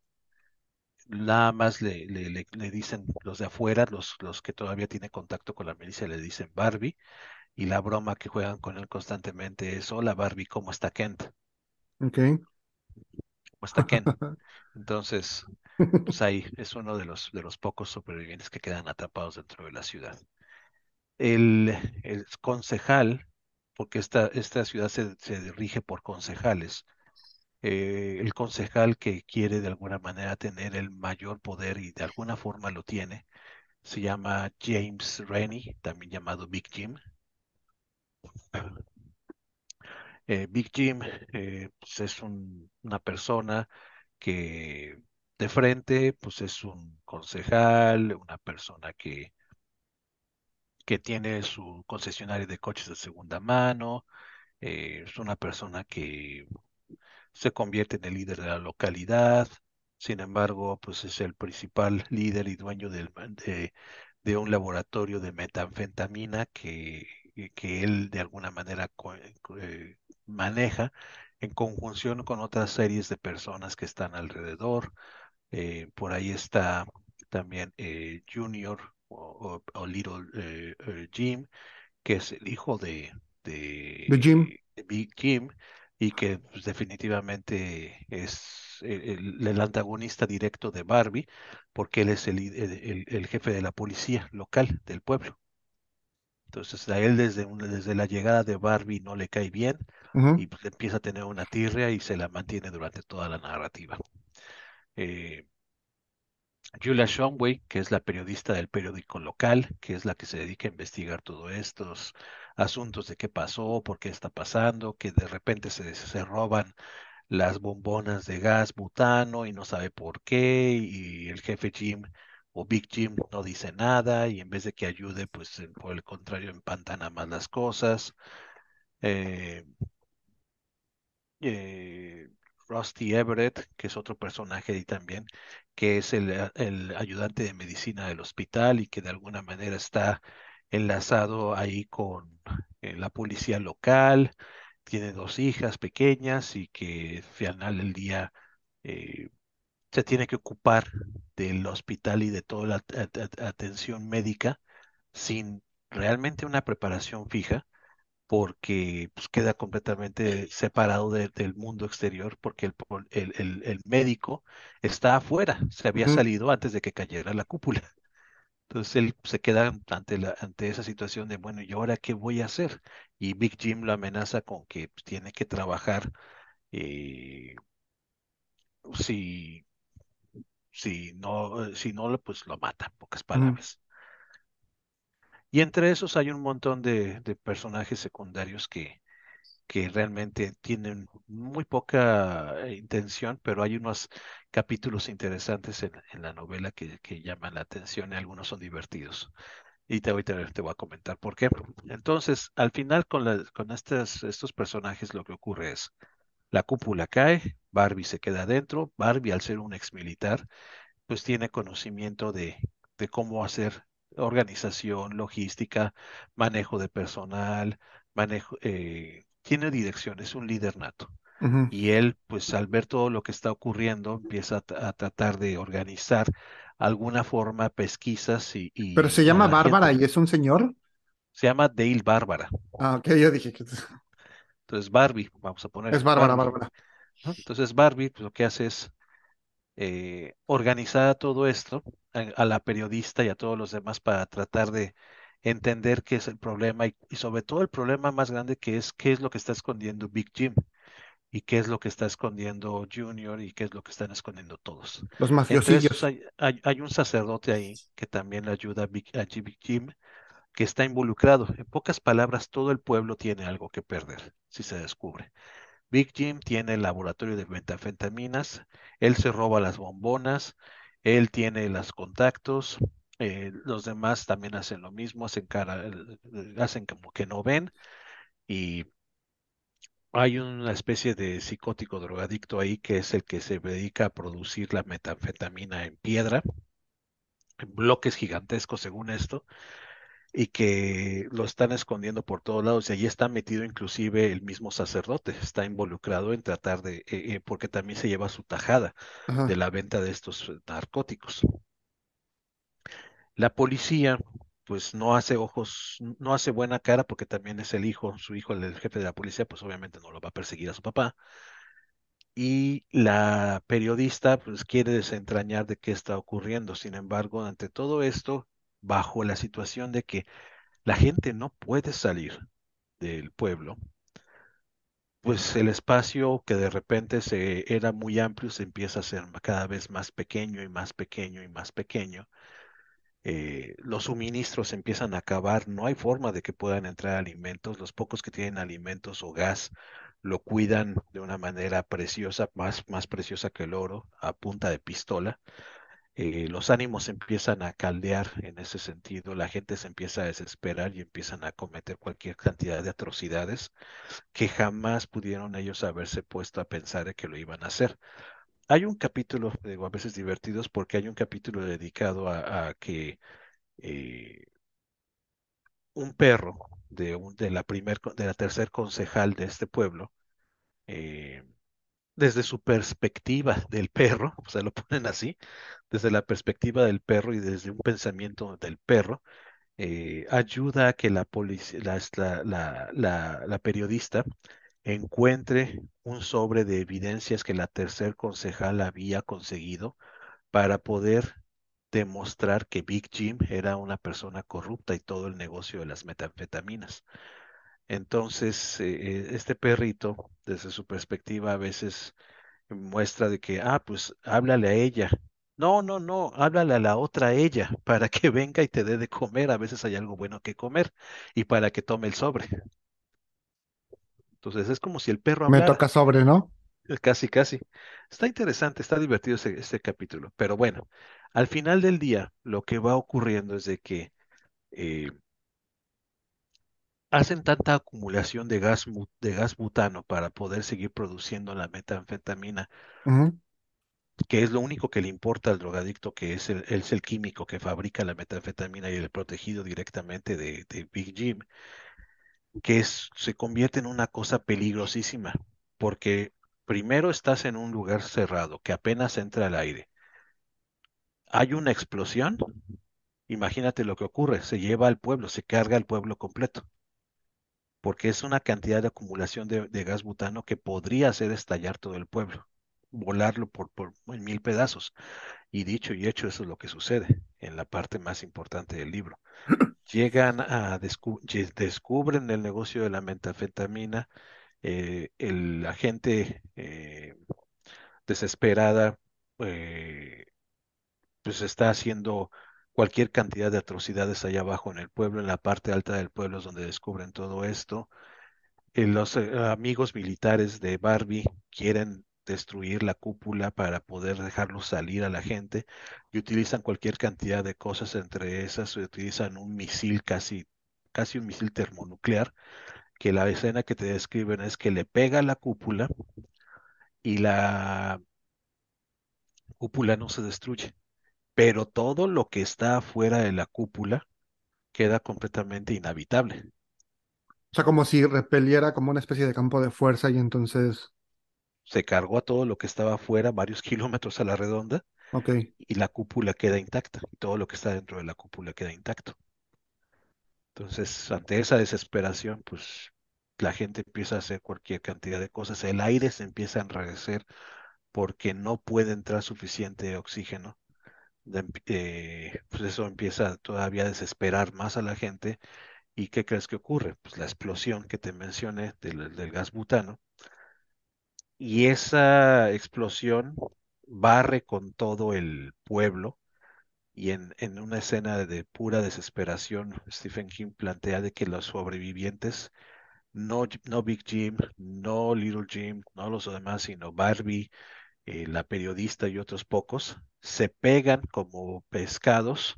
nada más le, le, le- le dicen los de afuera, los, los que todavía tienen contacto con la milicia, le dicen Barbie, y la broma que juegan con él constantemente es, hola Barbie, ¿cómo está Kent? Ok. ¿Cómo está Ken? Entonces, pues ahí es uno de los, de los pocos supervivientes que quedan atrapados dentro de la ciudad. El, el concejal, porque esta, esta ciudad se, se rige por concejales, eh, el concejal que quiere de alguna manera tener el mayor poder y de alguna forma lo tiene, se llama James Rennie, también llamado Big Jim. Eh, Big Jim eh, pues es un- una persona que de frente pues es un concejal, una persona que, que tiene su concesionario de coches de segunda mano, eh, es una persona que se convierte en el líder de la localidad, Sin embargo, pues es el principal líder y dueño de, de un laboratorio de metanfetamina que, que él de alguna manera maneja en conjunción con otras series de personas que están alrededor. Eh, por ahí está también eh, Junior o, o- o Little eh, Jim, que es el hijo de, De Jim. de, Big Jim y que pues, definitivamente es el, antagonista directo de Barbie, porque él es el- el jefe de la policía local del pueblo. Entonces a él desde, un- desde la llegada de Barbie no le cae bien y pues, empieza a tener una tirria y se la mantiene durante toda la narrativa. Eh, Julia Shumway, que es la periodista del periódico local, que es la que se dedica a investigar todos estos asuntos de qué pasó, por qué está pasando, que de repente se, se roban las bombonas de gas butano y no sabe por qué, y el jefe Jim o Big Jim no dice nada, y en vez de que ayude, pues eh, por el contrario empantana más las cosas. Eh, eh, Rusty Everett, que es otro personaje ahí también, que es el, a- el ayudante de medicina del hospital y que de alguna manera está enlazado ahí con eh, la policía local, tiene dos hijas pequeñas y que al final del día eh, se tiene que ocupar del hospital y de toda la at- at- atención médica sin realmente una preparación fija porque pues, queda completamente separado de- del mundo exterior, porque el, el, el- el médico está afuera, se había salido antes de que cayera la cúpula. Entonces él se queda ante, la, ante esa situación de, bueno, ¿y ahora qué voy a hacer? Y Big Jim lo amenaza con que pues, tiene que trabajar eh, si, si no, si no, pues lo mata, pocas palabras. Y entre esos hay un montón de, de personajes secundarios que, que realmente tienen muy poca eh, intención, pero hay unos capítulos interesantes en, en la novela que, que llaman la atención y algunos son divertidos. Y te voy, te, te voy a comentar por qué. Entonces, al final con, la- con estos, estos personajes lo que ocurre es, la cúpula cae, Barbie se queda adentro, Barbie al ser un ex militar, pues tiene conocimiento de, de cómo hacer organización, logística, manejo de personal, manejo, eh, tiene dirección, es un líder nato. Y él, pues al ver todo lo que está ocurriendo, empieza a, tra- a tratar de organizar alguna forma pesquisas y, Pero se llama la Bárbara gente. y es un señor. Se llama Dale Bárbara. Ah, ok, yo dije que Entonces Barbie, vamos a poner es Bárbara, Barbie. Bárbara. ¿no? Entonces Barbie, pues, lo que hace es eh, organizar todo esto a, a la periodista y a todos los demás para tratar de entender qué es el problema y, y sobre todo el problema más grande que es qué es lo que está escondiendo Big Jim y qué es lo que está escondiendo Junior y qué es lo que están escondiendo todos. Los mafiosillos. hay, hay, hay un sacerdote ahí que también le ayuda a Big, a Big Jim, que está involucrado. En pocas palabras, todo el pueblo tiene algo que perder si se descubre. Big Jim tiene el laboratorio de metanfetaminas, él se roba las bombonas, él tiene los contactos, eh, los demás también hacen lo mismo, hacen cara, hacen como que no ven y hay una especie de psicótico drogadicto ahí que es el que se dedica a producir la metanfetamina en piedra, en bloques gigantescos según esto, y que lo están escondiendo por todos lados y allí está metido inclusive el mismo sacerdote, está involucrado en tratar de, eh, eh, porque también se lleva su tajada de la venta de estos eh, narcóticos. La policía, pues no hace ojos, no hace buena cara porque también es el hijo, su hijo, el jefe de la policía, pues obviamente no lo va a perseguir a su papá. Y la periodista, pues quiere desentrañar de qué está ocurriendo. Sin embargo, ante todo esto, bajo la situación de que la gente no puede salir del pueblo, pues el espacio que de repente se era muy amplio se empieza a hacer cada vez más pequeño y más pequeño y más pequeño. Eh, los suministros empiezan a acabar, no hay forma de que puedan entrar alimentos, los pocos que tienen alimentos o gas lo cuidan de una manera preciosa, más, más preciosa que el oro, a punta de pistola. Eh, los ánimos empiezan a caldear en ese sentido, la gente se empieza a desesperar y empiezan a cometer cualquier cantidad de atrocidades que jamás pudieron ellos haberse puesto a pensar que lo iban a hacer. hay un capítulo, digo, a veces divertidos, porque hay un capítulo dedicado a, que eh, un perro de, un- de la primer, de la tercer concejal de este pueblo, eh, desde su perspectiva del perro, o sea, lo ponen así, desde la perspectiva del perro y desde un pensamiento del perro, eh, ayuda a que la, la- la periodista encuentre un sobre de evidencias que la tercer concejal había conseguido para poder demostrar que Big Jim era una persona corrupta y todo el negocio de las metanfetaminas. Entonces, eh, eh, este perrito, desde su perspectiva, a veces muestra de que, ah, pues háblale a ella. No, no, no, háblale a la otra ella para que venga y te dé de comer. A veces hay algo bueno que comer y para que tome el sobre. Entonces es como si el perro Me toca sobre, ¿no? casi, casi. Está interesante, está divertido ese, este capítulo. Pero bueno, al final del día, lo que va ocurriendo es de que eh, hacen tanta acumulación de gas, de gas butano para poder seguir produciendo la metanfetamina que es lo único que le importa al drogadicto, que es el, es el químico que fabrica la metanfetamina y el protegido directamente de, de Big Jim, que es, se convierte en una cosa peligrosísima, porque primero estás en un lugar cerrado, que apenas entra el aire. Hay una explosión, imagínate lo que ocurre, se lleva al pueblo, se carga al pueblo completo, porque es una cantidad de acumulación de, gas butano que podría hacer estallar todo el pueblo, volarlo por, por en mil pedazos. Y dicho y hecho, eso es lo que sucede en la parte más importante del libro. Llegan a descu- descubren el negocio de la metanfetamina, eh, la gente eh, desesperada eh, pues está haciendo cualquier cantidad de atrocidades allá abajo en el pueblo, en la parte alta del pueblo es donde descubren todo esto. Eh, los eh, amigos militares de Barbie quieren destruir la cúpula para poder dejarlo salir a la gente y utilizan cualquier cantidad de cosas, entre esas utilizan un misil casi, casi un misil termonuclear, que la escena que te describen es que le pega a la cúpula y la cúpula no se destruye, pero todo lo que está afuera de la cúpula queda completamente inhabitable. O sea, como si repeliera como una especie de campo de fuerza y entonces, Se cargó a todo lo que estaba afuera, varios kilómetros a la redonda, ok. y la cúpula queda intacta, y todo lo que está dentro de la cúpula queda intacto. Entonces, ante esa desesperación, pues la gente empieza a hacer cualquier cantidad de cosas, el aire se empieza a enrarecer porque no puede entrar suficiente oxígeno. De- eh, pues eso empieza todavía a desesperar más a la gente. ¿Y qué crees que ocurre? Pues la explosión que te mencioné del, del gas butano. Y esa explosión barre con todo el pueblo Y en, en una escena de pura desesperación, Stephen King plantea de que los sobrevivientes, no, no Big Jim, no Little Jim, no los demás, sino Barbie, eh, la periodista y otros pocos, se pegan como pescados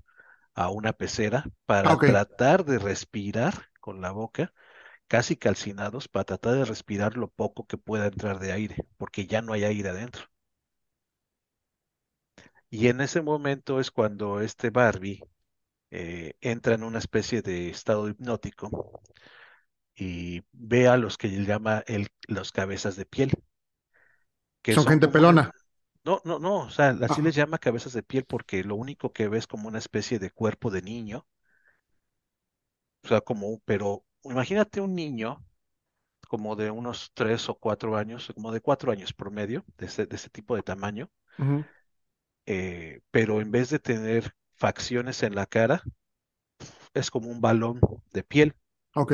a una pecera para tratar de respirar con la boca, casi calcinados, para tratar de respirar lo poco que pueda entrar de aire, porque ya no hay aire adentro. Y en ese momento es cuando este Barbie eh, entra en una especie de estado hipnótico y ve a los que él llama el, los cabezas de piel, que Son son gente como pelona. No, no, no, o sea, así Ah, les llama cabezas de piel porque lo único que ves como una especie de cuerpo de niño, o sea, como, pero imagínate un niño como de unos tres o cuatro años, como de cuatro años promedio, de ese, de ese tipo de tamaño, eh, pero en vez de tener facciones en la cara, es como un balón de piel Ok.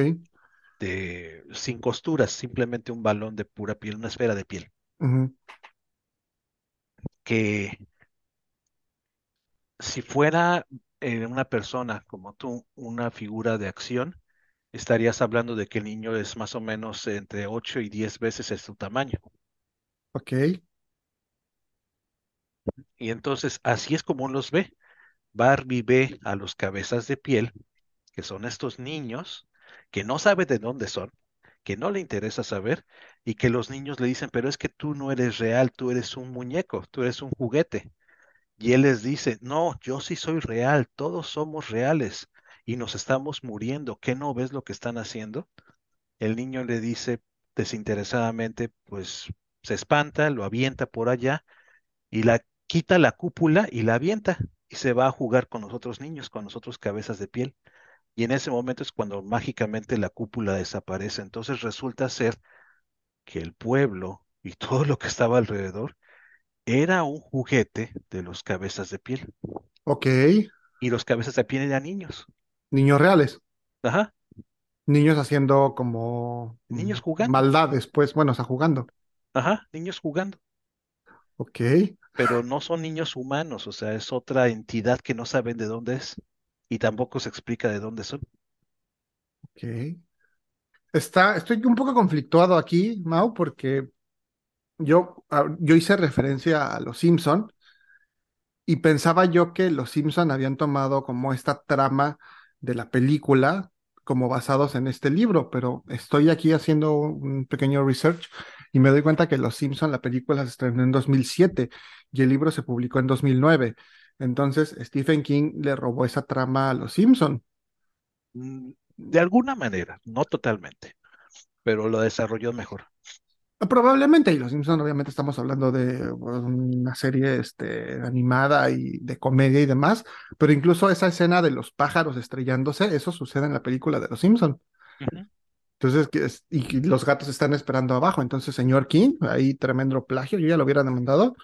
de, sin costuras, simplemente un balón de pura piel, una esfera de piel, ujú. que si fuera eh, una persona como tú, una figura de acción, estarías hablando de que el niño es más o menos entre 8 y 10 veces es su tamaño. Ok. Y entonces así es como los ve. Barbie ve a los cabezas de piel, que son estos niños, que no sabe de dónde son, que no le interesa saber y que los niños le dicen, pero es que tú no eres real, tú eres un muñeco, tú eres un juguete. Y él les dice, no, yo sí soy real, todos somos reales y nos estamos muriendo, ¿qué no ves lo que están haciendo? El niño le dice desinteresadamente, pues se espanta, lo avienta por allá y la quita la cúpula y la avienta y se va a jugar con los otros niños, con los otros cabezas de piel. Y en ese momento es cuando mágicamente la cúpula desaparece. Entonces resulta ser que el pueblo y todo lo que estaba alrededor era un juguete de los cabezas de piel. Ok. Y los cabezas de piel eran niños. Niños reales. Ajá, Niños haciendo como Niños jugando. maldades, pues, bueno, o sea, jugando. ajá, niños jugando. Ok. Pero no son niños humanos, o sea, es otra entidad que no saben de dónde es y tampoco se explica de dónde son. Ok. Está, estoy un poco conflictuado aquí, Mau, porque yo, ah, yo hice referencia a Los Simpson y pensaba yo que Los Simpson habían tomado como esta trama de la película como basados en este libro, pero estoy aquí haciendo un pequeño research y me doy cuenta que Los Simpson, la película se estrenó en 2007 y el libro se publicó en 2009. Entonces, Stephen King le robó esa trama a Los Simpson. Mm, De alguna manera, no totalmente, pero lo desarrolló mejor. Probablemente, y Los Simpson obviamente estamos hablando de una serie este, animada y de comedia y demás, pero incluso esa escena de los pájaros estrellándose, eso sucede en la película de Los Simpson. Entonces, y los gatos están esperando abajo. Entonces, señor King, ahí tremendo plagio, yo ya lo hubiera demandado.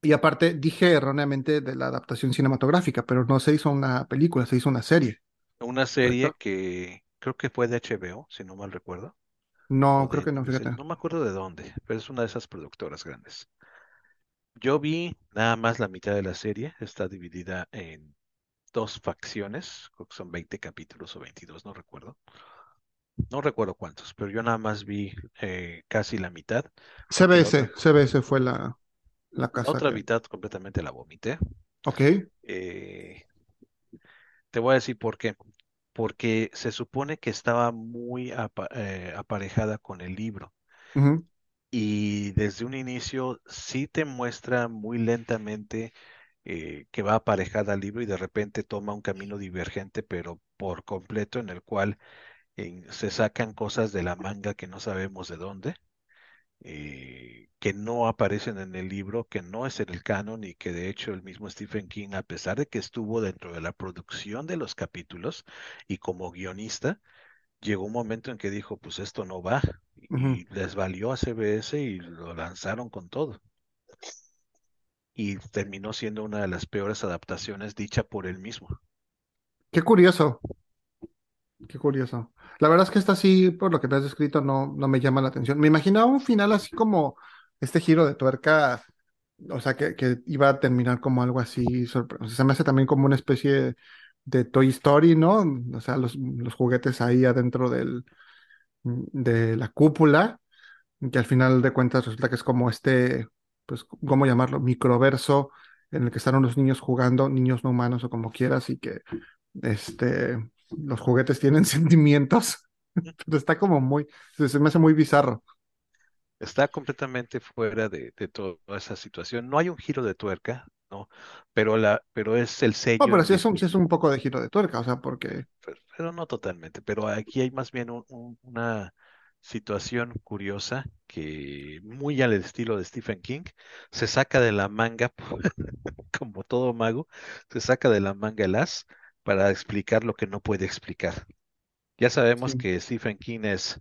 Y aparte, dije erróneamente de la adaptación cinematográfica, pero no se hizo una película, se hizo una serie. Una serie que creo que fue de HBO, si no mal recuerdo. No, creo que no, fíjate. no me acuerdo de dónde, pero es una de esas productoras grandes. Yo vi nada más la mitad de la serie, está dividida en dos facciones, creo que son 20 capítulos o 22, no recuerdo. No recuerdo cuántos, pero yo nada más vi eh, casi la mitad, CBS, CBS fue la, la otra mitad completamente la vomité. Ok. Eh, te voy a decir por qué. Porque se supone que estaba muy apa- eh, aparejada con el libro. Y desde un inicio sí te muestra muy lentamente eh, que va aparejada al libro y de repente toma un camino divergente, pero por completo, en el cual se sacan cosas de la manga que no sabemos de dónde, eh, que no aparecen en el libro, que no es en el canon y que de hecho el mismo Stephen King, a pesar de que estuvo dentro de la producción de los capítulos y como guionista, llegó un momento en que dijo, pues esto no va, y les valió a CBS y lo lanzaron con todo. Y terminó siendo una de las peores adaptaciones dicha por él mismo. Qué curioso, qué curioso. La verdad es que esta sí, por lo que me has descrito, no, no me llama la atención. Me imaginaba un final así como este giro de tuerca, o sea, que, que iba a terminar como algo así, o sea, se me hace también como una especie de Toy Story, ¿no? O sea, los, los juguetes ahí adentro del, de la cúpula, que al final de cuentas resulta que es como este, pues, ¿cómo llamarlo? Microverso en el que están unos niños jugando, niños no humanos o como quieras, y que este, los juguetes tienen sentimientos, pero está como muy, se, me hace muy bizarro. Está completamente fuera de, de toda esa situación. No hay un giro de tuerca, ¿no? Pero, la, pero es el No, sello pero sí es un, sí es un poco de giro de tuerca, o sea, porque, Pero, pero no totalmente. Pero aquí hay más bien un- un- una situación curiosa que muy al estilo de Stephen King, se saca de la manga, como todo mago, se saca de la manga el as para explicar lo que no puede explicar. Ya sabemos sí, que Stephen King es,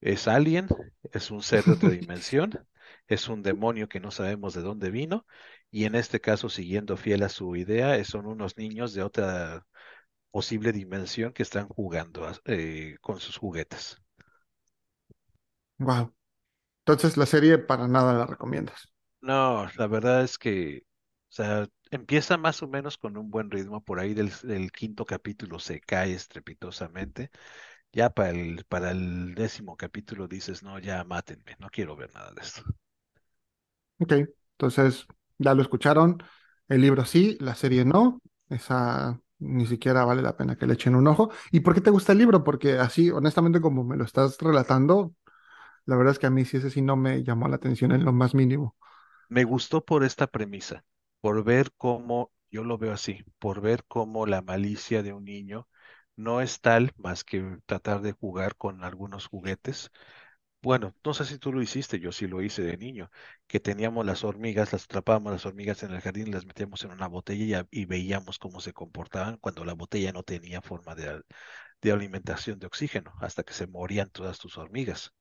es alien, es un ser de otra dimensión, es un demonio que no sabemos de dónde vino, y en este caso, siguiendo fiel a su idea, son unos niños de otra posible dimensión que están jugando eh, con sus juguetes. wow. Entonces la serie para nada la recomiendas. No, la verdad es que, sea, empieza más o menos con un buen ritmo, por ahí del, del quinto capítulo se cae estrepitosamente, ya para el, para el décimo capítulo dices, no, ya mátenme, no quiero ver nada de esto. Ok, entonces ya lo escucharon, el libro sí, la serie no, esa ni siquiera vale la pena que le echen un ojo. ¿Y por qué te gusta el libro? Porque así, honestamente, como me lo estás relatando, la verdad es que a mí sí ese sí no me llamó la atención en lo más mínimo. Me gustó por esta premisa, por ver cómo, yo lo veo así, por ver cómo la malicia de un niño no es tal más que tratar de jugar con algunos juguetes. Bueno, no sé si tú lo hiciste, yo sí lo hice de niño, que teníamos las hormigas, las atrapábamos las hormigas en el jardín, las metíamos en una botella y, veíamos cómo se comportaban cuando la botella no tenía forma de, de alimentación de oxígeno, hasta que se morían todas tus hormigas,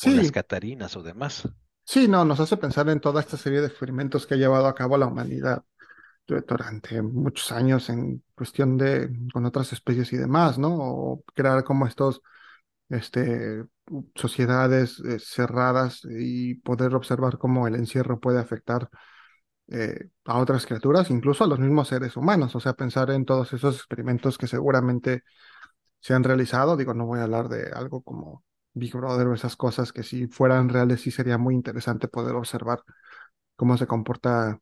o las Sí, catarinas o demás. Sí, no, nos hace pensar en toda esta serie de experimentos que ha llevado a cabo la humanidad du- durante muchos años en cuestión de con otras especies y demás, ¿no? O crear como estos este, sociedades eh, cerradas y poder observar cómo el encierro puede afectar eh, a otras criaturas, incluso a los mismos seres humanos. O sea, pensar en todos esos experimentos que seguramente se han realizado. Digo, no voy a hablar de algo como Big Brother o esas cosas que si fueran reales sí sería muy interesante poder observar cómo se comporta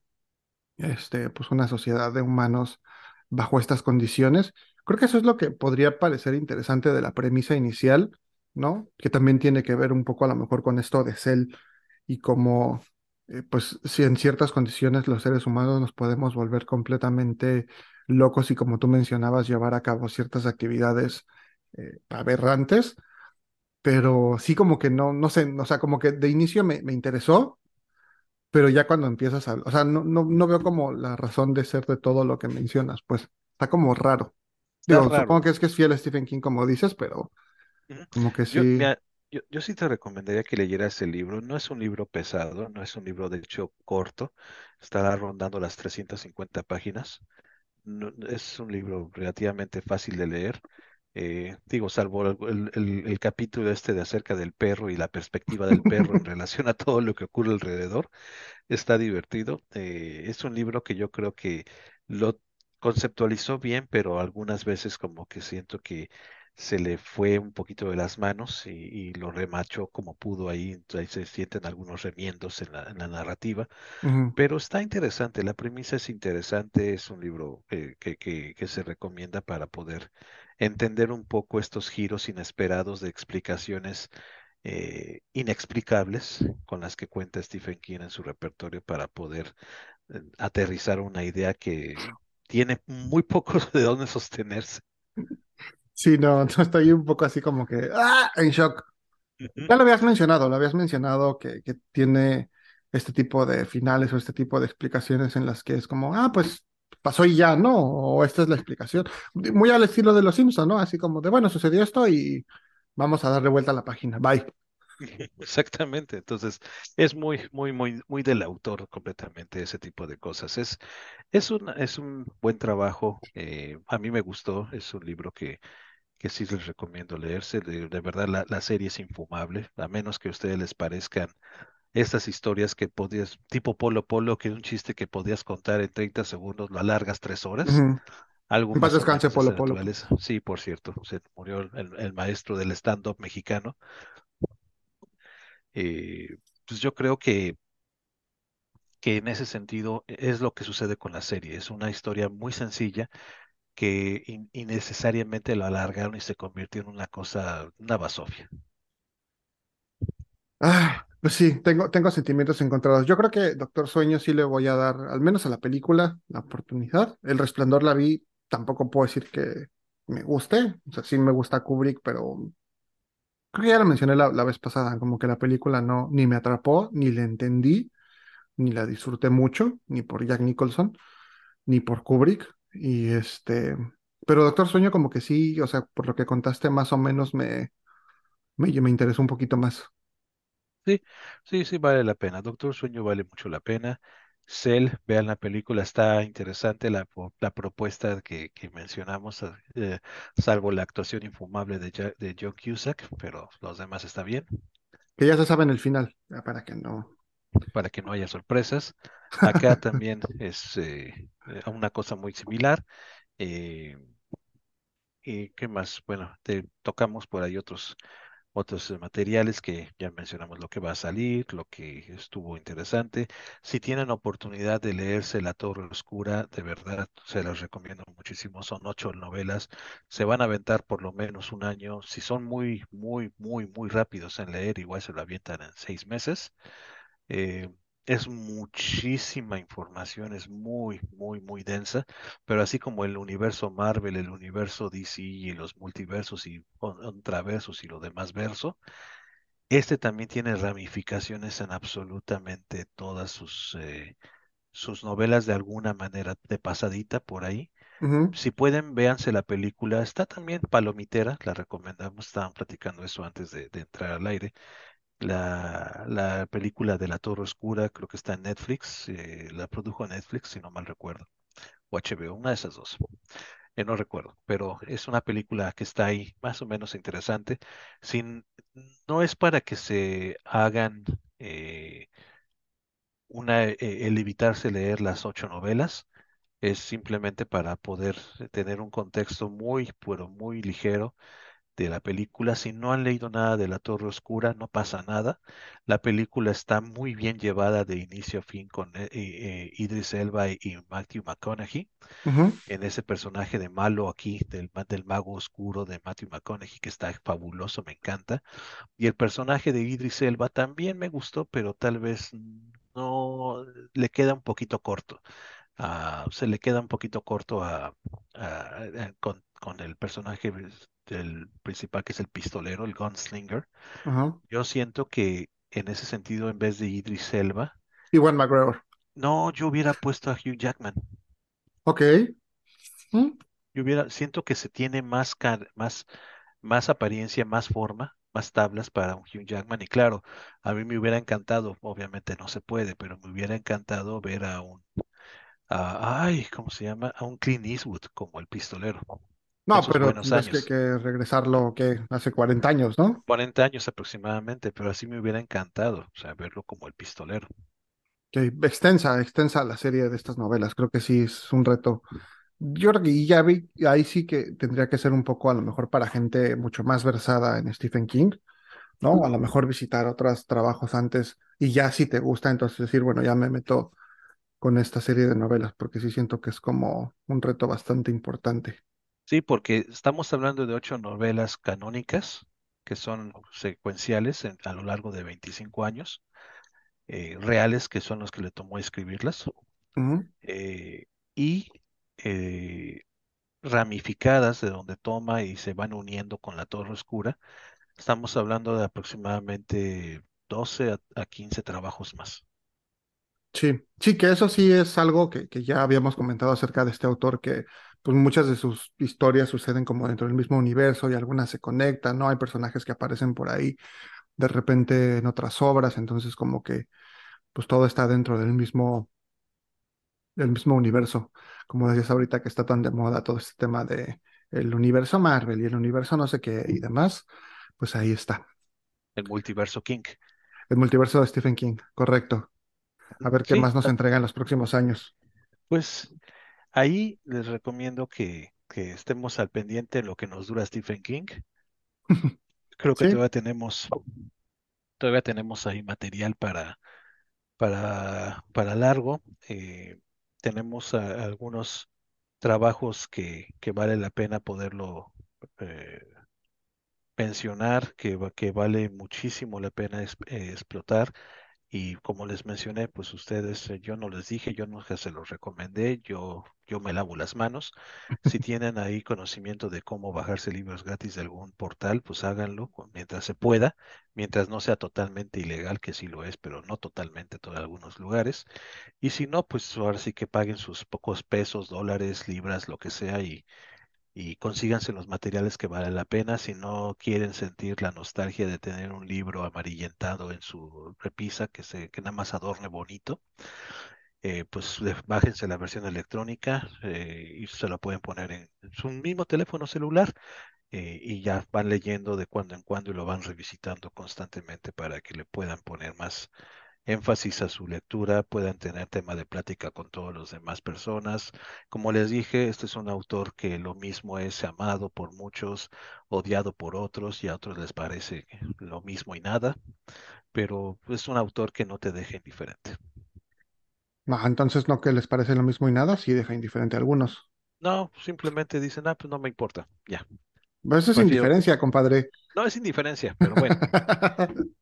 este, pues una sociedad de humanos bajo estas condiciones. Creo que eso es lo que podría parecer interesante de la premisa inicial, ¿no? Que también tiene que ver un poco a lo mejor con esto de Cell y cómo, eh, pues, si en ciertas condiciones los seres humanos nos podemos volver completamente locos y como tú mencionabas, llevar a cabo ciertas actividades eh, aberrantes, pero sí como que no, no sé, o sea, como que de inicio me, me interesó pero ya cuando empiezas a, o sea, no, no, no veo como la razón de ser de todo lo que mencionas, pues está como raro. Digo, supongo que es que es fiel a Stephen King como dices, pero como que Yo, sí. mira, yo, yo sí te recomendaría que leyeras el libro. No es un libro pesado, no es un libro de hecho corto, estará rondando las 350 páginas. No- es un libro relativamente fácil de leer. Eh, digo, salvo el, el- capítulo este de acerca del perro y la perspectiva del perro en relación a todo lo que ocurre alrededor. Está divertido. eh, es un libro que yo creo que lo conceptualizó bien, pero algunas veces como que siento que se le fue un poquito de las manos y, y lo remachó como pudo ahí. Entonces ahí se sienten algunos remiendos en la, en la narrativa. Pero está interesante, la premisa es interesante, es un libro eh, que, que, que se recomienda para poder entender un poco estos giros inesperados de explicaciones eh, inexplicables con las que cuenta Stephen King en su repertorio para poder eh, aterrizar una idea que tiene muy poco de dónde sostenerse. Sí, no, no estoy un poco así como que, ¡ah! En shock. Ya lo habías mencionado, lo habías mencionado que, que tiene este tipo de finales o este tipo de explicaciones en las que es como, ah, pues pasó y ya, ¿no? O esta es la explicación. Muy al estilo de los Simpson, ¿no? Así como de, bueno, sucedió esto y vamos a darle vuelta a la página. Bye. Exactamente, entonces es muy, muy, muy, muy del autor completamente ese tipo de cosas. Es, es un, es un buen trabajo, eh, a mí me gustó, es un libro que, que sí les recomiendo leerse, de, de verdad la, la serie es infumable, a menos que a ustedes les parezcan estas historias que podías, tipo Polo Polo, que es un chiste que podías contar en 30 segundos, lo alargas tres horas, Ujú. algo En paz más descanse, Polo Polo. naturaleza. Sí, por cierto, se murió el, el maestro del stand-up mexicano. Eh, pues yo creo que que en ese sentido es lo que sucede con la serie. Es una historia muy sencilla que in- innecesariamente lo alargaron y se convirtió en una cosa, una basofia. Ah, pues sí, tengo, tengo sentimientos encontrados. Yo creo que Doctor Sueño sí le voy a dar, al menos a la película, la oportunidad. El Resplandor la vi, tampoco puedo decir que me guste. O sea, sí me gusta Kubrick, pero creo que ya lo mencioné la, la vez pasada, como que la película no, ni me atrapó, ni la entendí, ni la disfruté mucho, ni por Jack Nicholson, ni por Kubrick. Y este, pero Doctor Sueño como que sí, o sea, por lo que contaste más o menos me, me, me interesó un poquito más. Sí, sí, sí, vale la pena. Doctor Sueño vale mucho la pena. Cell, vean la película, está interesante la, la propuesta que, que mencionamos, eh, salvo la actuación infumable de, Ja- de John Cusack, pero los demás está bien, Que ya se sabe en el final, para que no. Para que no haya sorpresas. Acá también es eh, eh, una cosa muy similar. eh, ¿Y qué más? Bueno, tocamos por ahí otros, otros materiales que ya mencionamos lo que va a salir, lo que estuvo interesante. Si tienen oportunidad de leerse La Torre Oscura, de verdad se las recomiendo muchísimo. Son ocho novelas, se van a aventar por lo menos un año. Si son muy, muy, muy, muy rápidos en leer, igual se lo avientan en seis meses. Eh, es muchísima información, es muy, muy, muy densa, pero así como el universo Marvel, el universo DC y los multiversos y contraversos y lo demás verso, este también tiene ramificaciones en absolutamente todas sus, eh, sus novelas de alguna manera de pasadita por ahí. Si pueden, véanse la película. Está también palomitera, la recomendamos. Estaban platicando eso antes de, de entrar al aire. La, la película de La Torre Oscura, creo que está en Netflix. eh, la produjo Netflix, si no mal recuerdo. O HBO, una de esas dos. eh, no recuerdo, pero es una película que está ahí, más o menos interesante. Sin, no es para que se hagan eh, una, eh, el evitarse leer las ocho novelas es simplemente para poder tener un contexto muy, pero muy ligero de la película. Si no han leído nada de La Torre Oscura, no pasa nada. La película está muy bien llevada de inicio a fin con eh, eh, Idris Elba y Matthew McConaughey en ese personaje de malo aquí, del, del mago oscuro de Matthew McConaughey, que está fabuloso, me encanta. Y el personaje de Idris Elba también me gustó, pero tal vez no le queda un poquito corto ah, se le queda un poquito corto a, a- a- con, con el personaje del principal que es el pistolero, el gunslinger. Yo siento que en ese sentido, en vez de Idris Elba, Iwan McGregor. no, yo hubiera puesto a Hugh Jackman. Ok. Mm, Yo hubiera, siento que se tiene más, más, más apariencia, más forma, más tablas para un Hugh Jackman. Y claro, a mí me hubiera encantado, obviamente no se puede, pero me hubiera encantado ver a un, a- ay, ¿cómo se llama? A un Clint Eastwood como el pistolero. No, pero que, años. que regresarlo, que hace 40 años, ¿no? 40 años aproximadamente, pero así me hubiera encantado, o sea, verlo como el pistolero. Que extensa, extensa la serie de estas novelas. Creo que sí es un reto. Yo creo que ya vi, ahí sí que tendría que ser un poco a lo mejor para gente mucho más versada en Stephen King, ¿no? A lo mejor visitar otros trabajos antes y ya si te gusta, entonces decir, bueno, ya me meto con esta serie de novelas, porque sí siento que es como un reto bastante importante. Sí, porque estamos hablando de ocho novelas canónicas que son secuenciales en- a lo largo de 25 años, eh, reales que son los que le tomó escribirlas, eh, y eh, ramificadas de donde toma y se van uniendo con la Torre Oscura. Estamos hablando de aproximadamente 12 a, a 15 trabajos más. Sí, sí, que eso sí es algo que, que ya habíamos comentado acerca de este autor, que pues muchas de sus historias suceden como dentro del mismo universo y algunas se conectan, ¿no? Hay personajes que aparecen por ahí de repente en otras obras, entonces como que pues todo está dentro del mismo, del mismo universo. Como decías ahorita que está tan de moda todo este tema de el universo Marvel y el universo no sé qué y demás, pues ahí está. El multiverso King. El multiverso de Stephen King, correcto. A ver qué Sí, más nos entrega en los próximos años. pues ahí les recomiendo que, que estemos al pendiente en lo que nos dura Stephen King. Creo que Sí, todavía tenemos, todavía tenemos ahí material para, para, para largo. Eh, tenemos a- algunos trabajos que, que vale la pena poderlo eh, mencionar, que, que vale muchísimo la pena es- eh, explotar. Y como les mencioné, pues ustedes, eh, yo no les dije, yo nunca se los recomendé, yo, yo me lavo las manos. Si tienen ahí conocimiento de cómo bajarse libros gratis de algún portal, pues háganlo mientras se pueda, mientras no sea totalmente ilegal, que sí lo es, pero no totalmente en algunos lugares. Y si no, pues ahora sí que paguen sus pocos pesos, dólares, libras, lo que sea, y, y consíganse los materiales que vale la pena. Si no quieren sentir la nostalgia de tener un libro amarillentado en su repisa que se, nada más adorne bonito, eh, pues bájense la versión electrónica eh, y se la pueden poner en, en su mismo teléfono celular eh, y ya van leyendo de cuando en cuando y lo van revisitando constantemente para que le puedan poner más énfasis a su lectura, puedan tener tema de plática con todas las demás personas. Como les dije, este es un autor que lo mismo es amado por muchos, odiado por otros y a otros les parece lo mismo y nada, pero es un autor que no te deja indiferente. Entonces no que les parece lo mismo y nada, sí deja indiferente a algunos. No, simplemente dicen, ah, pues no me importa, ya. Pero eso es Prefiero- indiferencia, compadre. No es indiferencia, pero bueno,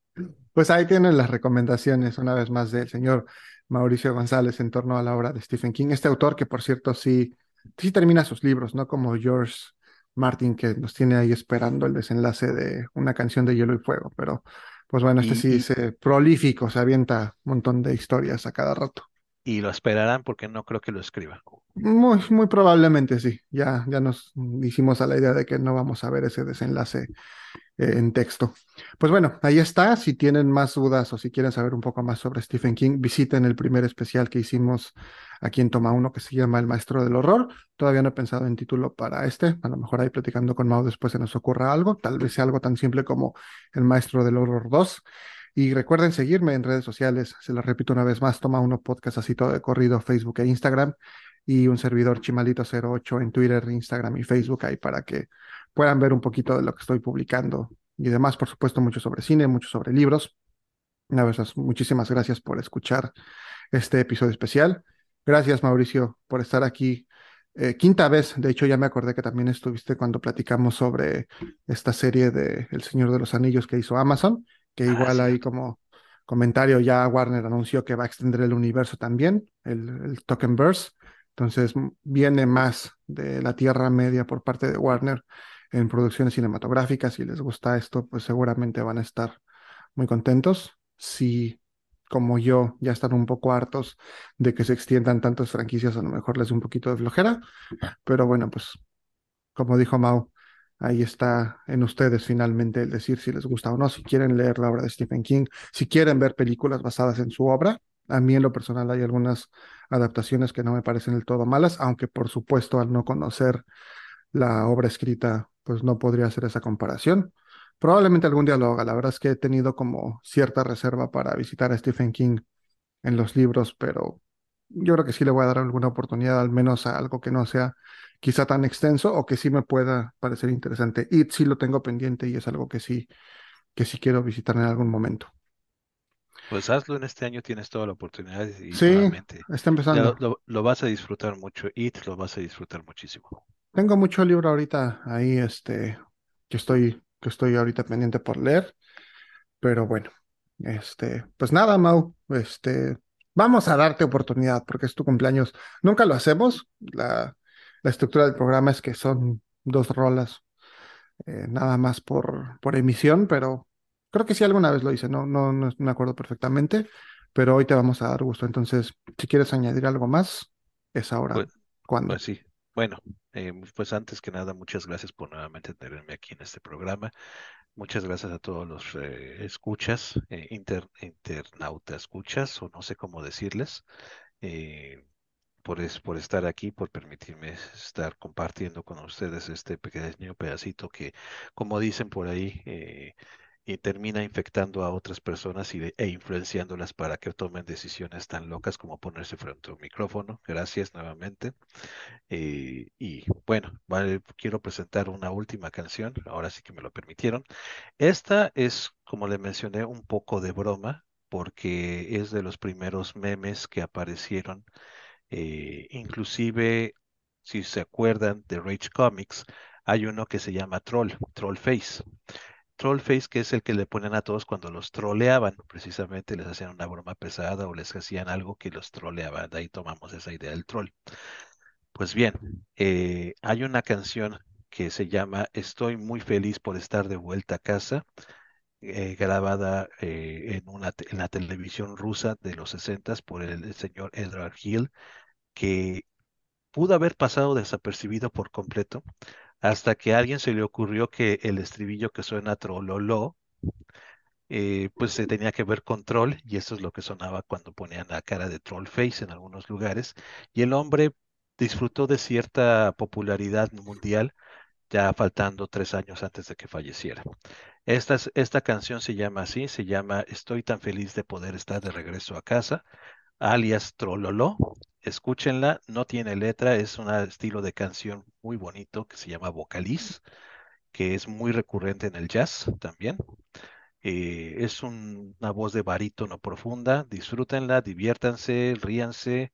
Pues ahí tienen las recomendaciones, una vez más, del señor Mauricio González en torno a la obra de Stephen King. Este autor que, por cierto, sí, sí termina sus libros, ¿no? Como George Martin, que nos tiene ahí esperando el desenlace de una canción de Hielo y Fuego. Pero, pues bueno, este Y- sí es eh, prolífico, se avienta un montón de historias a cada rato. y lo esperarán porque no creo que lo escriba. Muy, muy probablemente sí. Ya, ya nos hicimos a la idea de que no vamos a ver ese desenlace en texto. Pues bueno, ahí está. Si tienen más dudas o si quieren saber un poco más sobre Stephen King, visiten el primer especial que hicimos aquí en Toma Uno que se llama El Maestro del Horror. Todavía no he pensado en título para este. A lo mejor ahí platicando con Mau después se nos ocurra algo. Tal vez sea algo tan simple como El Maestro del Horror 2. Y recuerden seguirme en redes sociales. Se los repito una vez más, Toma Uno Podcast así todo de corrido, Facebook e Instagram. Y un servidor Chimalito08 en Twitter, Instagram y Facebook ahí para que puedan ver un poquito de lo que estoy publicando y demás, por supuesto, mucho sobre cine, mucho sobre libros. Una vez más, muchísimas gracias por escuchar este episodio especial. Gracias, Mauricio, por estar aquí. Eh, quinta vez, de hecho, ya me acordé que también estuviste cuando platicamos sobre esta serie de El Señor de los Anillos que hizo Amazon, que Ah, igual ahí cierto. como comentario ya Warner anunció que va a extender el universo también, el, el Tokenverse. Entonces viene más de la Tierra Media por parte de Warner en producciones cinematográficas. Si les gusta esto, pues seguramente van a estar muy contentos. Si, como yo, ya están un poco hartos de que se extiendan tantas franquicias, a lo mejor les da un poquito de flojera. Pero bueno, pues como dijo Mau, ahí está en ustedes finalmente el decir si les gusta o no, si quieren leer la obra de Stephen King, si quieren ver películas basadas en su obra. A mí en lo personal hay algunas adaptaciones que no me parecen del todo malas, aunque por supuesto al no conocer la obra escrita, pues no podría hacer esa comparación. Probablemente algún día lo haga. La verdad es que he tenido como cierta reserva para visitar a Stephen King en los libros, pero yo creo que sí le voy a dar alguna oportunidad, al menos a algo que no sea quizá tan extenso o que sí me pueda parecer interesante. Y sí lo tengo pendiente y es algo que sí, que sí quiero visitar en algún momento. Pues hazlo en este año, tienes toda la oportunidad y Sí, está empezando. lo, lo- lo vas a disfrutar mucho. It lo vas a disfrutar muchísimo. Tengo mucho libro ahorita ahí, este, que estoy, que estoy ahorita pendiente por leer, pero bueno, este, pues nada, Mau, este, vamos a darte oportunidad porque es tu cumpleaños. Nunca lo hacemos. La, la estructura del programa es que son dos rolas, eh, nada más por, por emisión, pero creo que sí alguna vez lo hice, no, no, no me acuerdo perfectamente, pero hoy te vamos a dar gusto. Entonces, si quieres añadir algo más, es ahora. Pues, ¿Cuándo? pues sí. Bueno, eh, pues antes que nada, muchas gracias por nuevamente tenerme aquí en este programa. Muchas gracias a todos los eh, escuchas, eh, inter- escuchas, o no sé cómo decirles, eh, por, es- por estar aquí, por permitirme estar compartiendo con ustedes este pequeño pedacito que, como dicen por ahí, y termina infectando a otras personas y e influenciándolas para que tomen decisiones tan locas como ponerse frente a un micrófono. Gracias nuevamente. Eh, y bueno, vale, quiero presentar una última canción, ahora sí que me lo permitieron. Esta es, como le mencioné, un poco de broma, porque es de los primeros memes que aparecieron. eh, inclusive, si se acuerdan de Rage Comics, hay uno que se llama Troll, Trollface. Trollface, que es el que le ponen a todos cuando los troleaban, precisamente les hacían una broma pesada o les hacían algo que los troleaba. De ahí tomamos esa idea del troll. Pues bien, eh, hay una canción que se llama Estoy muy feliz por estar de vuelta a casa, eh, grabada eh, en la televisión rusa de los 60 por el, el señor Edward Hill, que pudo haber pasado desapercibido por completo hasta que a alguien se le ocurrió que el estribillo que suena trololó, eh, pues se tenía que ver con troll, y eso es lo que sonaba cuando ponían la cara de troll face en algunos lugares, y el hombre disfrutó de cierta popularidad mundial ya faltando tres años antes de que falleciera. Esta, es- esta canción se llama así, se llama Estoy tan feliz de poder estar de regreso a casa, alias Trololó. Escúchenla, no tiene letra, es un estilo de canción muy bonito que se llama vocaliz, que es muy recurrente en el jazz también. Eh, es un- una voz de barítono profunda, disfrútenla, diviértanse, ríanse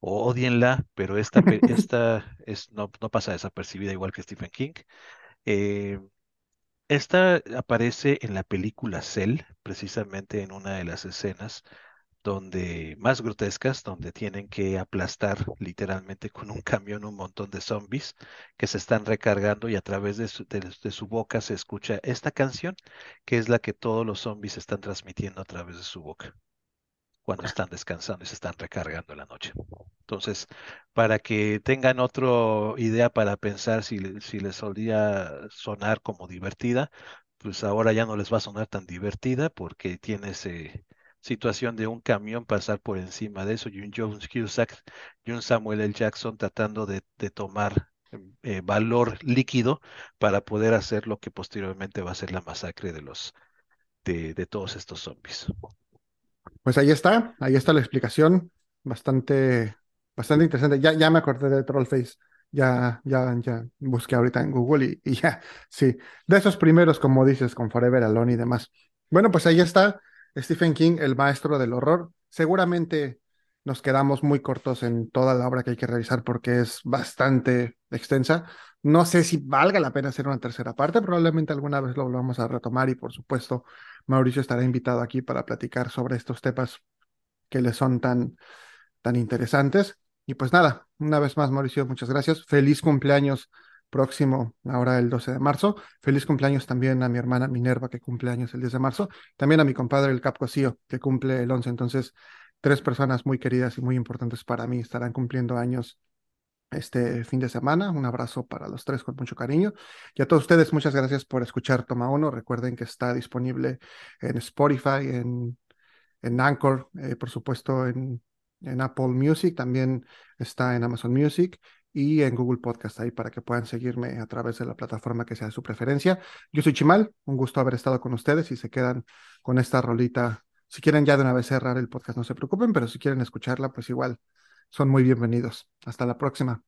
o odienla, pero esta, esta es, no, no pasa desapercibida igual que Stephen King. Eh, esta aparece en la película Cell, precisamente en una de las escenas donde más grotescas, donde tienen que aplastar literalmente con un camión un montón de zombies que se están recargando y a través de su, boca se escucha esta canción, que es la que todos los zombies están transmitiendo a través de su boca cuando están descansando y se están recargando la noche. Entonces, para que tengan otra idea para pensar si, si les solía sonar como divertida, pues ahora ya no les va a sonar tan divertida porque tiene ese situación de un camión pasar por encima de eso y un John Cusack y un Samuel L. Jackson tratando de, tomar em, eh, valor líquido para poder hacer lo que posteriormente va a ser la masacre de los de, de todos estos zombies. Pues ahí está, ahí está la explicación, bastante, bastante interesante. Ya, ya me acordé de Trollface, ya, ya, ya busqué ahorita en Google y, y ya, sí, de esos primeros, como dices, con Forever Alone y demás. Bueno, pues ahí está Stephen King, el maestro del horror. Seguramente nos quedamos muy cortos en toda la obra que hay que revisar porque es bastante extensa. No sé si valga la pena hacer una tercera parte, probablemente alguna vez lo vamos a retomar y por supuesto Mauricio estará invitado aquí para platicar sobre estos temas que le son tan, tan interesantes. Y pues nada, una vez más, Mauricio, muchas gracias. Feliz cumpleaños próximo, ahora el 12 de marzo. Feliz cumpleaños también a mi hermana Minerva, que cumple años el 10 de marzo. También a mi compadre el Cap Cosío, que cumple el 11. Entonces, tres personas muy queridas y muy importantes para mí estarán cumpliendo años este fin de semana. Un abrazo para los tres con mucho cariño. Y a todos ustedes, muchas gracias por escuchar Toma Uno. Recuerden que está disponible en Spotify, en, en Anchor, eh, por supuesto en, en Apple Music, también está en Amazon Music y en Google Podcast ahí para que puedan seguirme a través de la plataforma que sea de su preferencia. Yo soy Chimal, un gusto haber estado con ustedes y se quedan con esta rolita. Si quieren ya de una vez cerrar el podcast, no se preocupen, pero si quieren escucharla, pues igual son muy bienvenidos. Hasta la próxima.